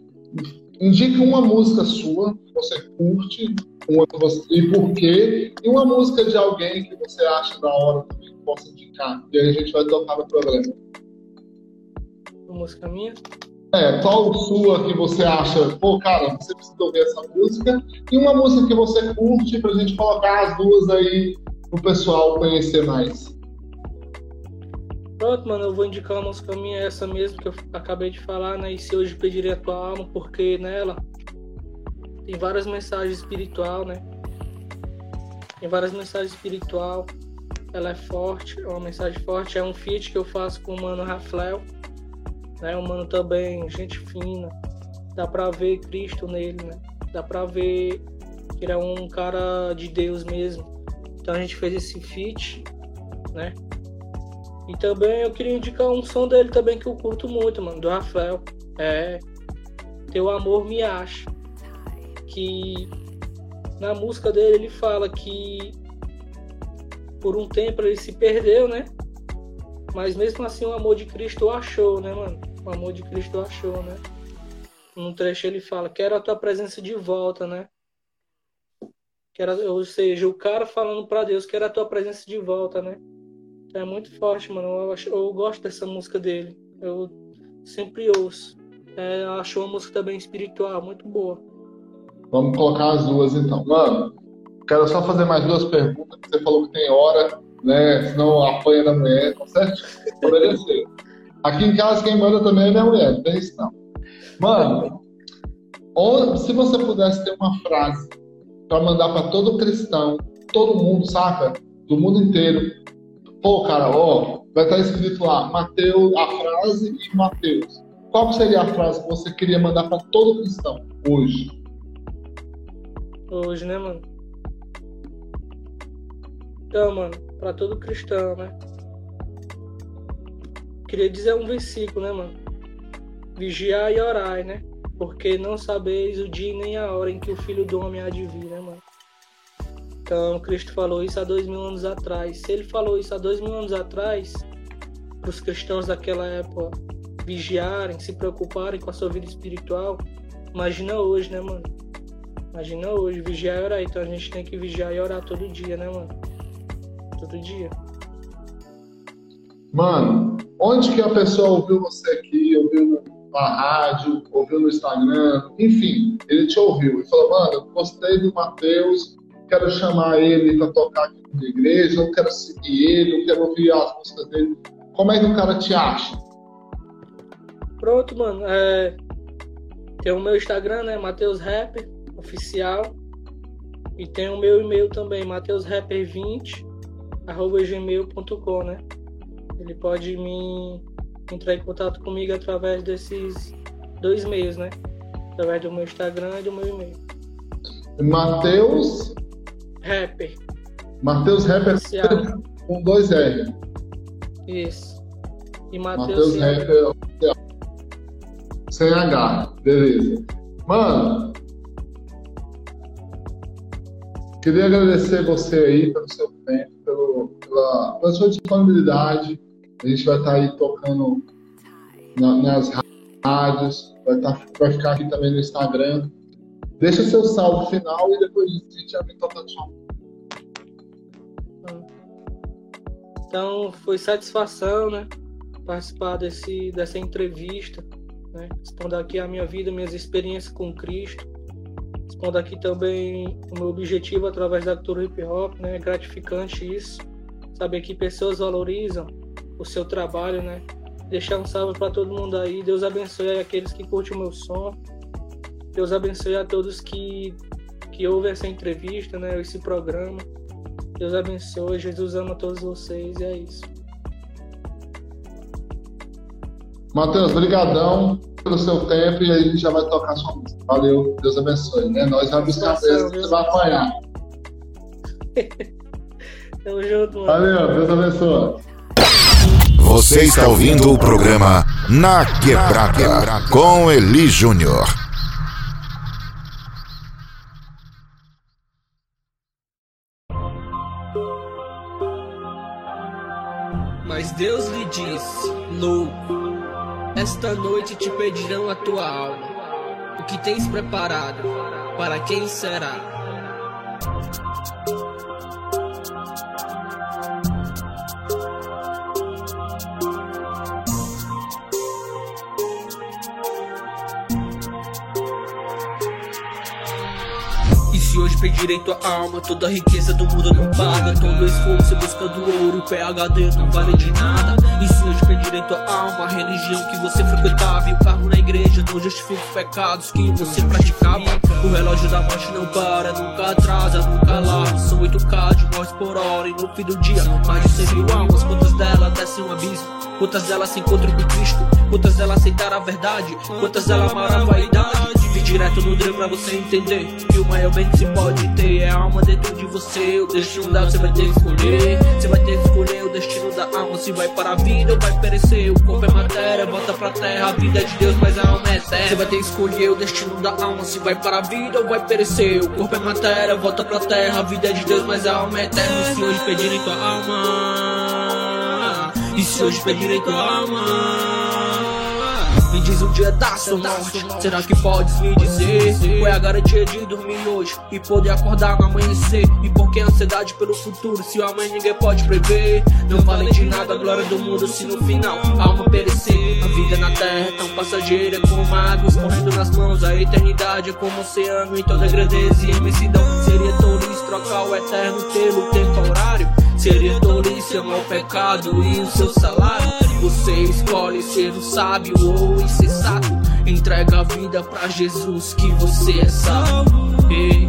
indique uma música sua que você curte uma que você, e por quê, e uma música de alguém que você acha da hora também que possa indicar. E aí a gente vai tocar no programa. Uma música minha? É, qual sua que você acha, pô, cara, você precisa ouvir essa música, e uma música que você curte pra gente colocar as duas aí o pessoal conhecer mais? Pronto, mano, eu vou indicar uma música minha, essa mesmo que eu acabei de falar, né? E se hoje pedirei a tua alma, porque nela tem várias mensagens espiritual, né? Tem várias mensagens espiritual. Ela é forte, é uma mensagem forte. É um feat que eu faço com o mano Raflel. Né? Um mano também, gente fina. Dá pra ver Cristo nele, né? Dá pra ver que ele é um cara de Deus mesmo. Então a gente fez esse feat, né? E também eu queria indicar um som dele também que eu curto muito, mano, do Rafael. É Teu Amor Me Acha. Que na música dele ele fala que por um tempo ele se perdeu, né? Mas mesmo assim o amor de Cristo achou, né, mano? O amor de Cristo achou, né? Num trecho ele fala, quero a tua presença de volta, né? Quero, ou seja, o cara falando para Deus, quero a tua presença de volta, né? É muito forte, mano. Eu, acho, eu gosto dessa música dele. Eu sempre ouço. É, acho uma música também espiritual, muito boa. Vamos colocar as duas então. Mano, quero só fazer mais duas perguntas. Você falou que tem hora, né? Senão apanha da mulher, tá certo? Obedecer. Aqui em casa quem manda também é minha mulher, não tem isso não. Mano, ou, se você pudesse ter uma frase para mandar para todo cristão, todo mundo, saca? Do mundo inteiro. Pô, cara, ó, vai estar escrito lá, Mateus, a frase e Mateus. Qual seria a frase que você queria mandar para todo cristão hoje? Hoje, né, mano? Então, mano, para todo cristão, né? Queria dizer um versículo, né, mano? Vigiar e orar, né? Porque não sabeis o dia nem a hora em que o Filho do Homem há de vir, né, mano? Então, Cristo falou isso há dois mil anos atrás. Se ele falou isso há dois mil anos atrás, para os cristãos daquela época vigiarem, se preocuparem com a sua vida espiritual, imagina hoje, né, mano? Imagina hoje, vigiar e orar. Então a gente tem que vigiar e orar todo dia, né, mano? Todo dia. Mano, onde que a pessoa ouviu você aqui, ouviu na rádio, ouviu no Instagram, enfim, ele te ouviu e falou, mano, gostei do Mateus, quero chamar ele para tocar aqui na igreja, eu quero seguir ele, eu quero ouvir as músicas dele. Como é que o cara te acha? Pronto, mano. É... Tem o meu Instagram, né? Mateus Rapper Oficial. E tem o meu e-mail também, mateusrapper20 arroba gmail.com, né? Ele pode me entrar em contato comigo através desses dois meios, né? Através do meu Instagram e do meu e-mail. Mateus Rapper. Mateus Rapper Oficial. com dois R. Isso. E Silva. Rapper oficial. Sem H, beleza. Mano, queria agradecer você aí pelo seu tempo, pelo, pela, pela sua disponibilidade. A gente vai estar aí tocando na- nas rádios, vai, tá- vai ficar aqui também no Instagram. Deixa seu salve final e depois a gente abre toda Então foi satisfação, né? Participar desse, dessa entrevista, né? Expondo aqui a minha vida, minhas experiências com Cristo. Expondo aqui também o meu objetivo através da cultura hip hop, né? É gratificante isso. Saber que pessoas valorizam o seu trabalho, né? Deixar um salve para todo mundo aí. Deus abençoe aqueles que curtem o meu som. Deus abençoe a todos que, que ouvem essa entrevista, né? Esse programa. Deus abençoe, Jesus ama todos vocês e é isso. Matheus, brigadão pelo seu tempo e aí a gente já vai tocar sua música. Valeu, Deus abençoe. Né? Nós vamos buscar mesmo, você vai apanhar. Tamo junto, mano. Valeu, Deus abençoe. Você está ouvindo o programa Na Quebrada com Eli Júnior. Mas Deus lhe disse: Louco, esta noite te pedirão a tua alma. O que tens preparado, para quem será? Pedirei tua alma, toda a riqueza do mundo não paga. Todo esforço em busca do ouro, PHD não vale de nada. E se hoje pedirei tua alma. A religião que você frequentava e o carro na igreja não justifica os pecados que você praticava. O relógio da morte não para, nunca atrasa, nunca larga. São 8K de mortes por hora e no fim do dia, mais de 100 mil almas. Quantas delas descem um abismo? Quantas delas se encontram com Cristo? Quantas delas aceitaram a verdade? Quantas delas amaram a vaidade? Direto no drama pra você entender Que o maior bem que se pode ter É a alma dentro de você. O destino da você vai ter que escolher. Você vai ter que escolher o destino da alma. Se vai para a vida ou vai perecer. O corpo é matéria, volta pra terra. A vida é de Deus, mas a alma é eterna. Você vai ter que escolher o destino da alma. Se vai para a vida ou vai perecer. O corpo é matéria, volta pra terra. A vida é de Deus, mas a alma é eterna. E se hoje pedirem tua alma? E se hoje pedirem tua alma me diz o dia da sua morte. Será que podes me dizer? Qual é a garantia de dormir hoje E poder acordar no amanhecer. E por que ansiedade pelo futuro Se o amanhã ninguém pode prever? Não vale de nada a glória do mundo Se no final a alma perecer. A vida na terra é tão passageira Como águas correndo nas mãos A eternidade é como um oceano. Em toda grandeza e imensidão Seria tolice trocar o eterno pelo temporário Seria tolice amar o pecado e o seu salário. Você escolhe ser um sábio ou insensato. Entrega a vida pra Jesus que você é salvo Ei,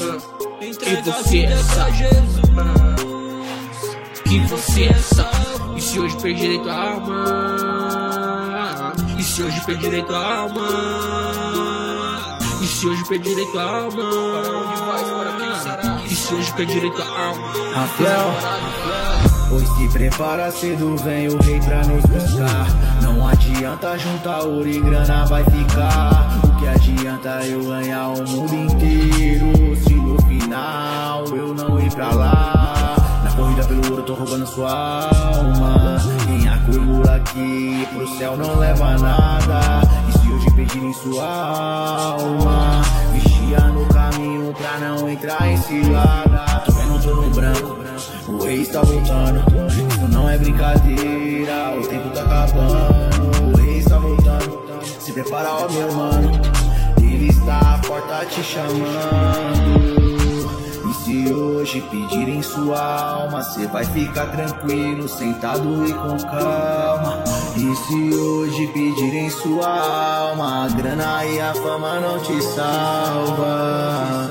ah, Que você é salvo Que você é salvo E se hoje perderei tua alma? E se hoje perderei tua alma? E se hoje perderei tua alma? Para onde vais, para quem E se hoje tua alma. Rafael Pois se prepara cedo, vem o rei pra nos buscar. Não adianta juntar ouro e grana vai ficar. O que adianta eu ganhar o mundo inteiro? Se no final eu não ir pra lá. Na corrida pelo ouro tô roubando sua alma. Quem acumula aqui pro céu não leva nada. E se hoje pedirem sua alma Vigia no caminho pra não entrar em cilada Tô vendo tudo branco o rei está voltando, isso não é brincadeira. O tempo tá acabando, o rei está voltando. Se prepara, ó meu mano, ele está à porta te chamando. E se hoje pedirem sua alma, cê vai ficar tranquilo, sentado e com calma. E se hoje pedirem sua alma, a grana e a fama não te salva.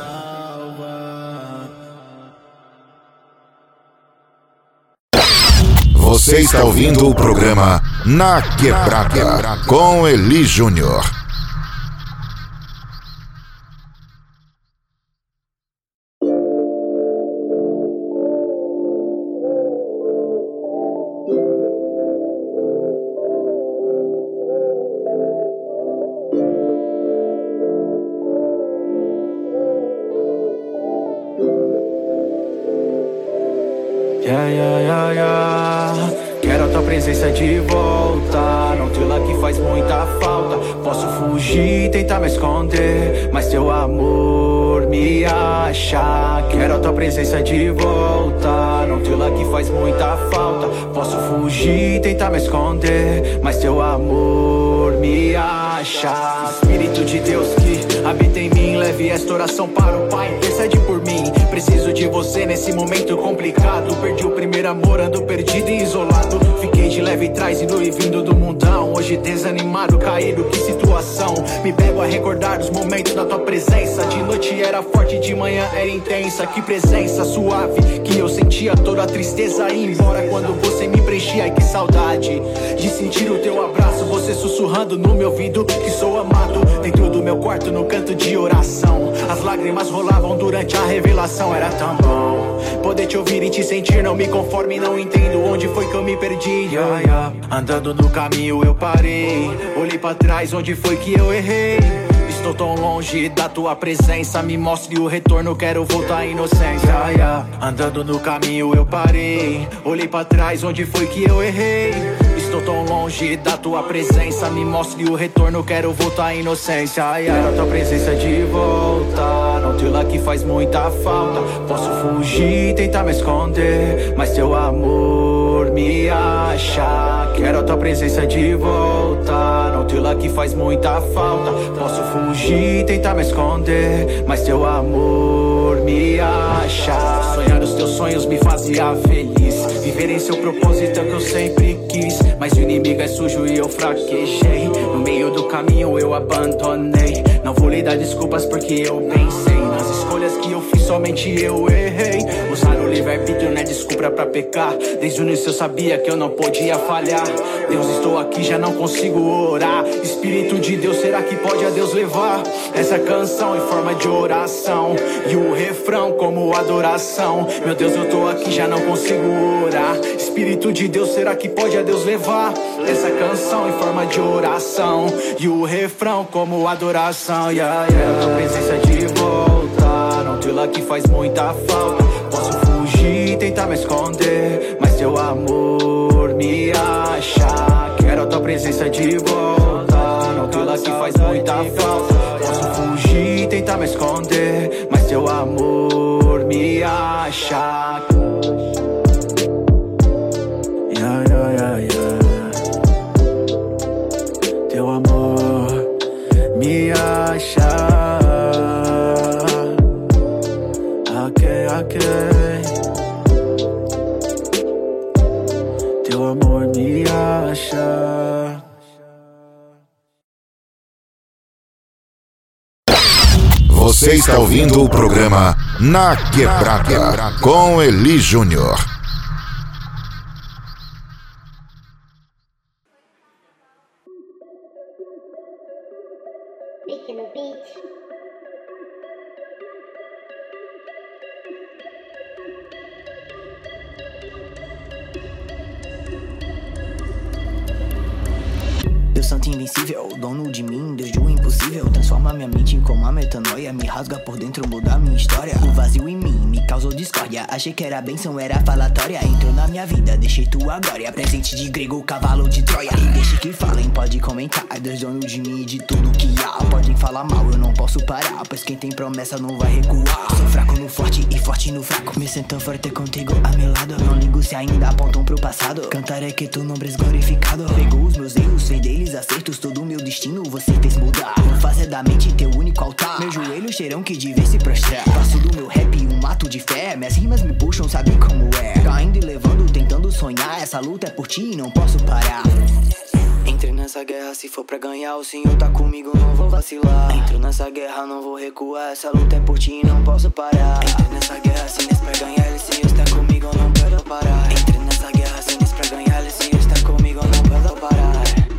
Você está ouvindo o programa Na Quebrada com Eli Júnior. Presença. De noite era forte, de manhã era intensa. Que presença suave, que eu sentia toda a tristeza ir embora quando você me preenchia. Ai que saudade de sentir o teu abraço. Você sussurrando no meu ouvido que sou amado. Dentro do meu quarto, no canto de oração. As lágrimas rolavam durante a revelação. Era tão bom poder te ouvir e te sentir. Não me conforme, não entendo onde foi que eu me perdi. Yeah, yeah. Andando no caminho eu parei. Olhei pra trás, onde foi que eu errei? Estou tão longe da tua presença. Me mostre o retorno, quero voltar à inocência. Yeah, yeah. Andando no caminho eu parei. Olhei pra trás, onde foi que eu errei? Estou tão longe da tua presença. Me mostre o retorno, quero voltar à inocência. Quero a tua presença de volta. Não teu lá que faz muita falta. Posso fugir, tentar me esconder. Mas teu amor me acha. Quero a tua presença de volta. Não teu lá que faz muita falta. Posso fugir, tentar me esconder. Mas teu amor me acha. Sonhar os teus sonhos me fazia feliz. Viver em seu propósito é o que eu sempre quis. Mas o inimigo é sujo e eu fraquejei. No meio do caminho eu abandonei. Não vou lhe dar desculpas porque eu pensei nas escolhas que eu fiz, somente eu errei. Usar o livre-arbítrio não é desculpa pra pecar. Desde o início eu sabia que eu não podia falhar. Deus, estou aqui, já não consigo orar. Espírito de Deus, será que pode a Deus levar? Essa canção em forma de oração. E o refrão como adoração. Meu Deus, eu tô aqui, já não consigo orar. Espírito de Deus, será que pode a Deus levar? Essa canção em forma de oração. E o refrão como adoração. Yeah, yeah. Tua presença de que faz muita falta. Posso fugir, tentar me esconder. Mas teu amor me acha. Quero a tua presença de volta. Não lá que faz muita falta. Posso fugir, tentar me esconder. Mas teu amor me acha. Você está ouvindo o programa Na Quebrada com Eli Júnior. Causou discórdia. Achei que era bênção, era falatória. Entrou na minha vida, deixei tua glória. Presente de grego, cavalo de Troia. E deixe que falem, pode comentar. Deus dono de mim e de tudo que há. Podem falar mal, eu não posso parar Pois quem tem promessa não vai recuar. Sou fraco no forte e forte no fraco. Me sinto forte contigo a meu lado. Não ligo se ainda apontam pro passado. Cantaré que tu nombres glorificado. Pegou os meus erros, fez deles acertos. Todo meu destino você fez mudar. Vou fazer da mente teu único altar. Meus joelhos terão que de vez se prostrar. Faço do meu rap um ato de fé Minhas rimas me puxam, sabe como é Caindo e levando, tentando sonhar Essa luta é por ti e não posso parar Entrei nessa guerra, se for pra ganhar, o senhor tá comigo, não vou vacilar. Entro nessa guerra, não vou recuar. Essa luta é por ti e não posso parar. Entrei nessa guerra, se nesse pra ganhar, ele se está comigo, não quero parar. Entrei nessa guerra, se nesse pra ganhar, ele se está comigo, não quero parar.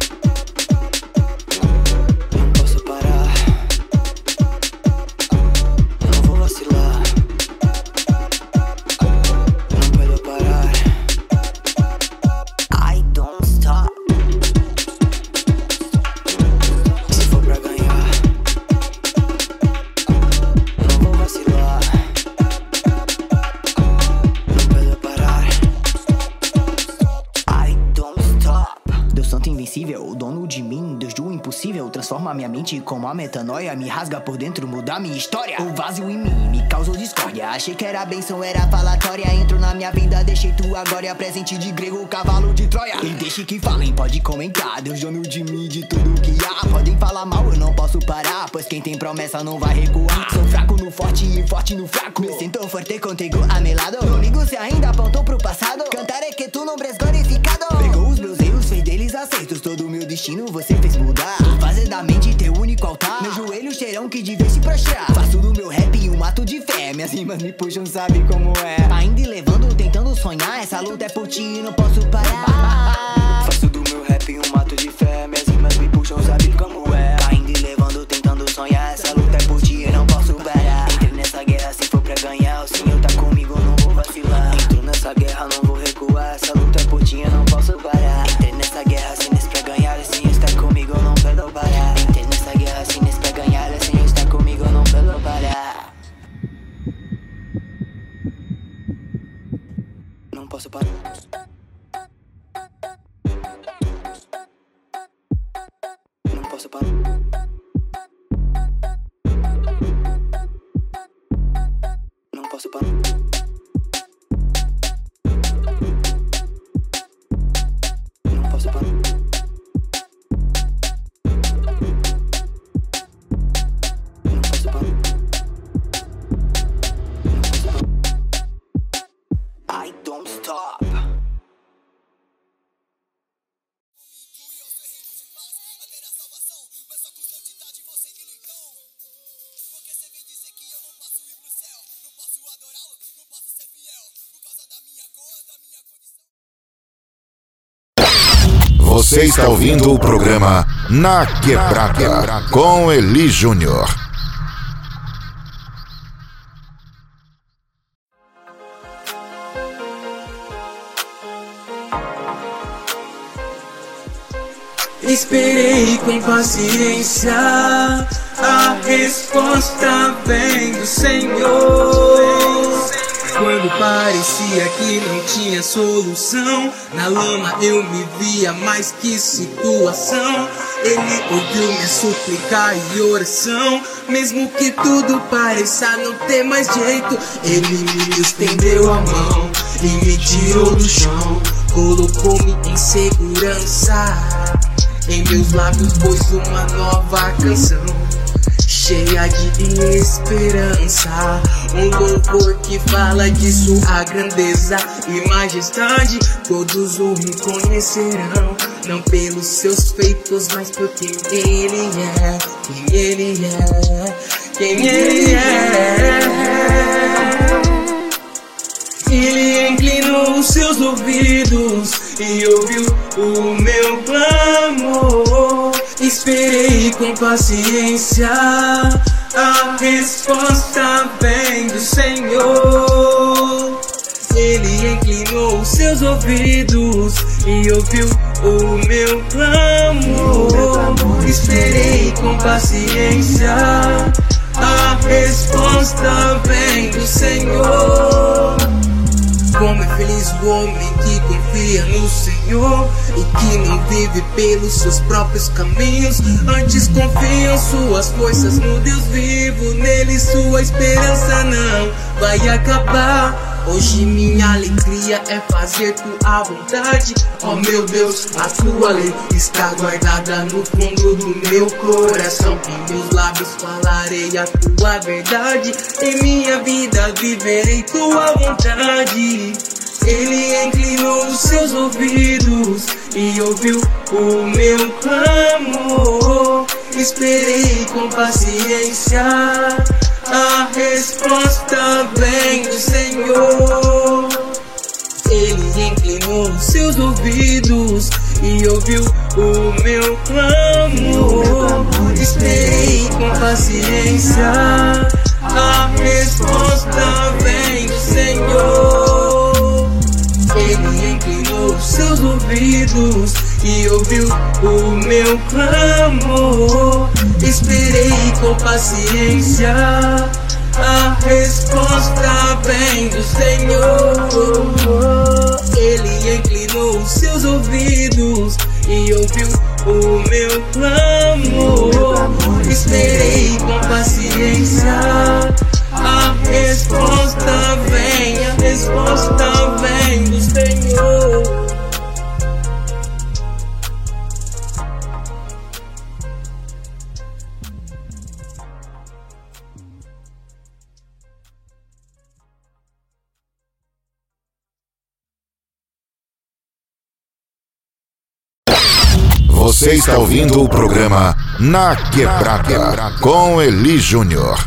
Transforma minha mente como a metanoia, me rasga por dentro, muda minha história. O vazio em mim me causou discórdia, achei que era bênção, era falatória. Entro na minha vida, deixei tua glória, presente de grego, cavalo de Troia. E deixe que falem, pode comentar, Deus dono de mim, de tudo que há. Podem falar mal, eu não posso parar, pois quem tem promessa não vai recuar. Sou fraco no forte e forte no fraco, me sinto forte contigo a meu lado. Não ligo se ainda apontou pro passado, cantaré que tu não és glorificado. Pegou os meus erros, fez deles acertos, todo meu destino você fez mudar. Fazer da mente teu único altar, meus joelhos terão que de vez se prostrar. Faço do meu rap um ato de fé, minhas rimas me puxam, sabe como é. Ainda e levando, tentando sonhar, essa luta é por ti, não posso parar. Faço do meu rap um ato de fé, minhas rimas me puxam, sabe como é. Ainda e levando, tentando sonhar, essa luta Você está ouvindo o programa Na Quebrada com Eli Júnior. Esperei com paciência, a resposta vem do Senhor. Quando parecia que não tinha solução, na lama eu me via mais que situação. Ele ouviu minha súplica e oração, mesmo que tudo pareça não ter mais jeito. Ele me estendeu a mão e me tirou do chão, colocou-me em segurança. Em meus lábios pôs uma nova canção Cheia de esperança. Um louvor que fala de sua grandeza. E majestade Todos o reconhecerão. Não pelos seus feitos, mas por quem ele é Quem ele é Quem ele é. Ele inclinou os seus ouvidos e ouviu o meu clamor. Esperei com paciência, a resposta vem do Senhor. Ele inclinou seus ouvidos e ouviu o meu clamor. Esperei com paciência, a resposta vem do Senhor. Como é feliz o homem que confia no Senhor e que não vive pelos seus próprios caminhos. Antes confiam suas forças no Deus vivo, nele sua esperança não vai acabar. Hoje minha alegria é fazer tua vontade. Oh meu Deus, a tua lei está guardada no fundo do meu coração. Em meus lábios falarei a tua verdade. Em minha vida viverei tua vontade. Ele inclinou os seus ouvidos e ouviu o meu clamor. Esperei com paciência, a resposta vem do Senhor. Ele inclinou seus ouvidos e ouviu o meu clamor. Esperei com paciência, a resposta vem do Senhor. Ele inclinou seus ouvidos e ouviu o meu clamor. Esperei com paciência, a resposta vem do Senhor. Ele inclinou os seus ouvidos e ouviu o meu clamor. Esperei com paciência, a resposta vem, a resposta vem Você está ouvindo o programa Na Quebrada com Eli Júnior.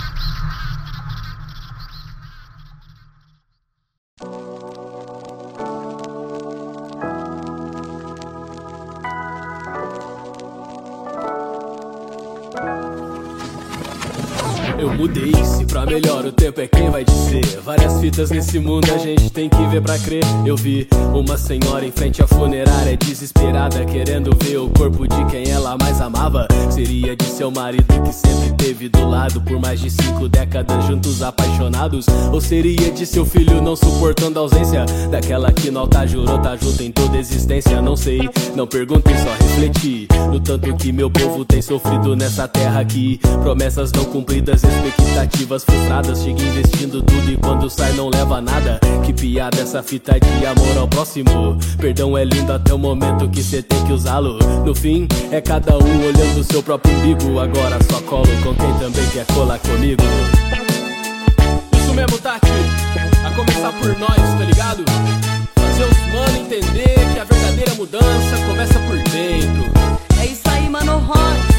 Melhor o tempo é quem vai dizer. Várias fitas nesse mundo a gente tem que ver pra crer. Eu vi uma senhora em frente à funerária, desesperada, querendo ver o corpo de quem ela mais amava. Seria de seu marido que sempre teve do lado por mais de cinco décadas, juntos apaixonados. Ou seria de seu filho não suportando a ausência daquela que no altar jurou tá junto em toda existência. Não sei, não perguntem, só refleti no tanto que meu povo tem sofrido nessa terra aqui. Promessas não cumpridas expectativas frustradas. Chega investindo tudo e quando sai não leva nada. Que piada essa fita de amor ao próximo. Perdão é lindo até o momento que cê tem que usá-lo. No fim, é cada um olhando o seu próprio umbigo. Agora só colo com quem também quer colar comigo. Isso mesmo, Tati. A começar por nós, tá ligado? Fazer os mano entender que a verdadeira mudança começa por dentro. É isso aí, mano, Ron.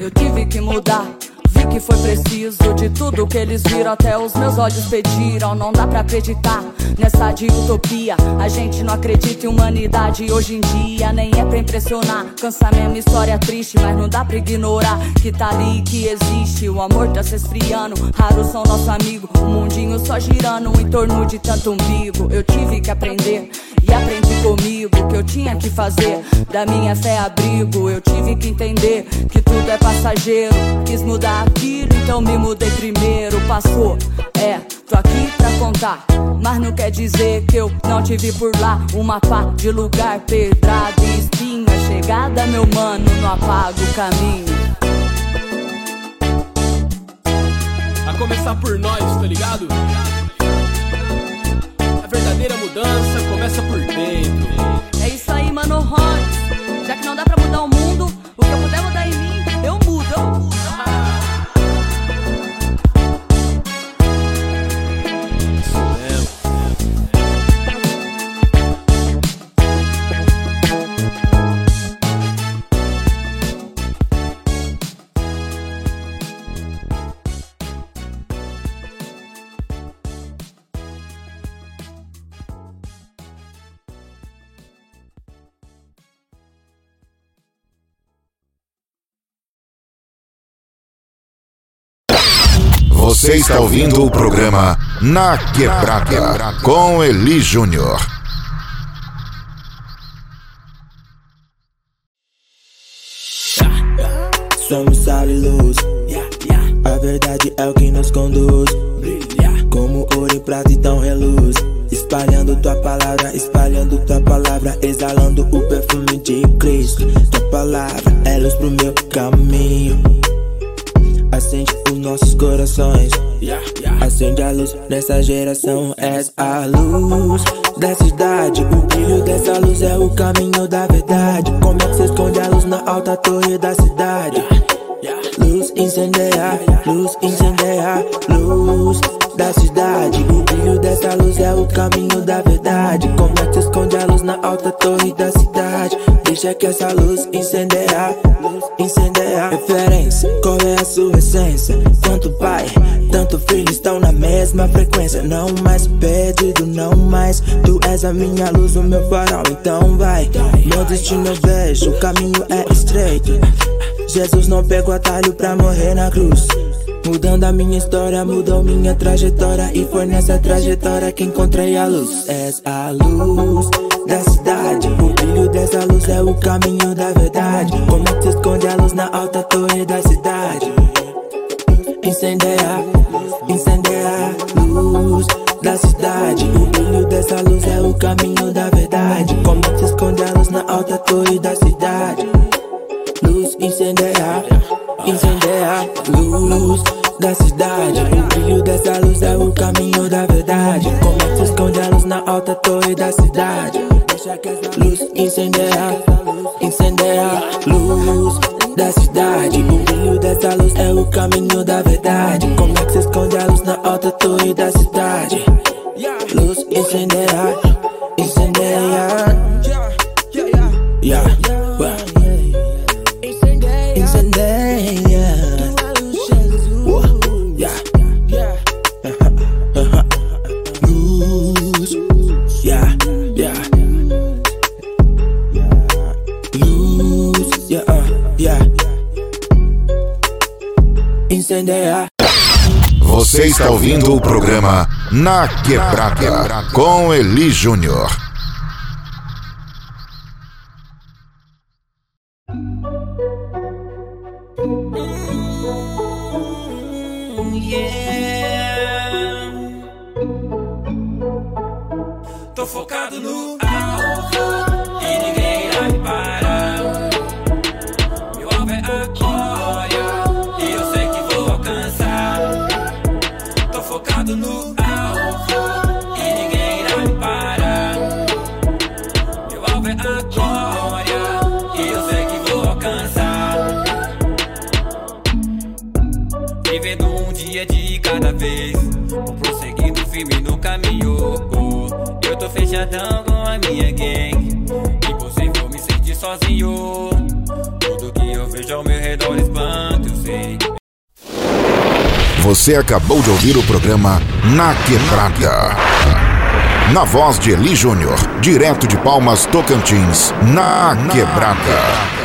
Eu tive que mudar, que foi preciso de tudo que eles viram, até os meus olhos pediram. Não dá pra acreditar nessa de utopia. A gente não acredita em humanidade hoje em dia, nem é pra impressionar. Cansa mesmo história triste, mas não dá pra ignorar que tá ali, que existe. O amor tá se esfriando, raros são nosso amigo. O mundinho só girando em torno de tanto umbigo. Eu tive que aprender e aprendi comigo que eu tinha que fazer da minha fé abrigo. Eu tive que entender que tudo é passageiro. Quis mudar aquilo, então me mudei primeiro. Passou, é, tô aqui pra contar. Mas não quer dizer que eu não tive por lá uma pá de lugar pedrado e espinha. Chegada, meu mano, não apaga o caminho. A começar por nós, tá ligado? A verdadeira mudança começa por dentro. É isso aí, mano, Royce. Já que não dá pra mudar o mundo, o que eu Você está ouvindo o programa Na Quebrada com Eli Júnior. Somos sal e luz. A verdade é o que nos conduz. Como ouro e prata então reluz. Espalhando tua palavra, espalhando tua palavra, exalando o perfume de Cristo. Tua palavra é luz pro meu caminho. Acende os nossos corações. Acende a luz nessa geração. És a luz da cidade. O brilho dessa luz é o caminho da verdade. Como é que se esconde a luz na alta torre da cidade? Luz incendeia, luz incendeia, luz da cidade. O brilho dessa luz é o caminho da verdade. Como é que esconde a luz na alta torre da cidade? Deixa que essa luz incendeia, luz incendeia. Referência, qual é a sua essência? Tanto pai, tanto filho estão na mesma frequência. Não mais perdido, não mais. Tu és a minha luz, o meu farol, então vai. Meu destino eu vejo, o caminho é estreito. Jesus não pegou atalho pra morrer na cruz. Mudando a minha história, mudou minha trajetória. E foi nessa trajetória que encontrei a luz. És a luz da cidade. O brilho dessa luz é o caminho da verdade. Como se esconde a luz na alta torre da cidade? Incendeia, incendeia, luz da cidade. O brilho dessa luz é o caminho da verdade. Como se esconde a luz na alta torre da cidade? Luz incendeia, incendeia, luz da cidade. O brilho dessa luz é o caminho da verdade. Como é se esconde a luz na alta torre da cidade? Luz incendeia, incendeia, luz da cidade. O brilho dessa luz é o caminho da verdade. Como é que se esconde a luz na alta torre da cidade? Luz incendeia, incendeia. Yeah. Incendeia. Você está ouvindo o programa Na Quebrada com Eli Júnior. Tô focado no No alvo e ninguém vai parar. Meu alvo é a glória e eu sei que vou alcançar. Vivendo um dia de cada vez, prosseguindo firme no caminho. Eu tô fechadão com a minha gang. Impossível me sentir sozinho. Tudo que eu vejo ao meu redor espanta. Você acabou de ouvir o programa Na Quebrada. Na voz de Eli Júnior, direto de Palmas, Tocantins, Na Quebrada.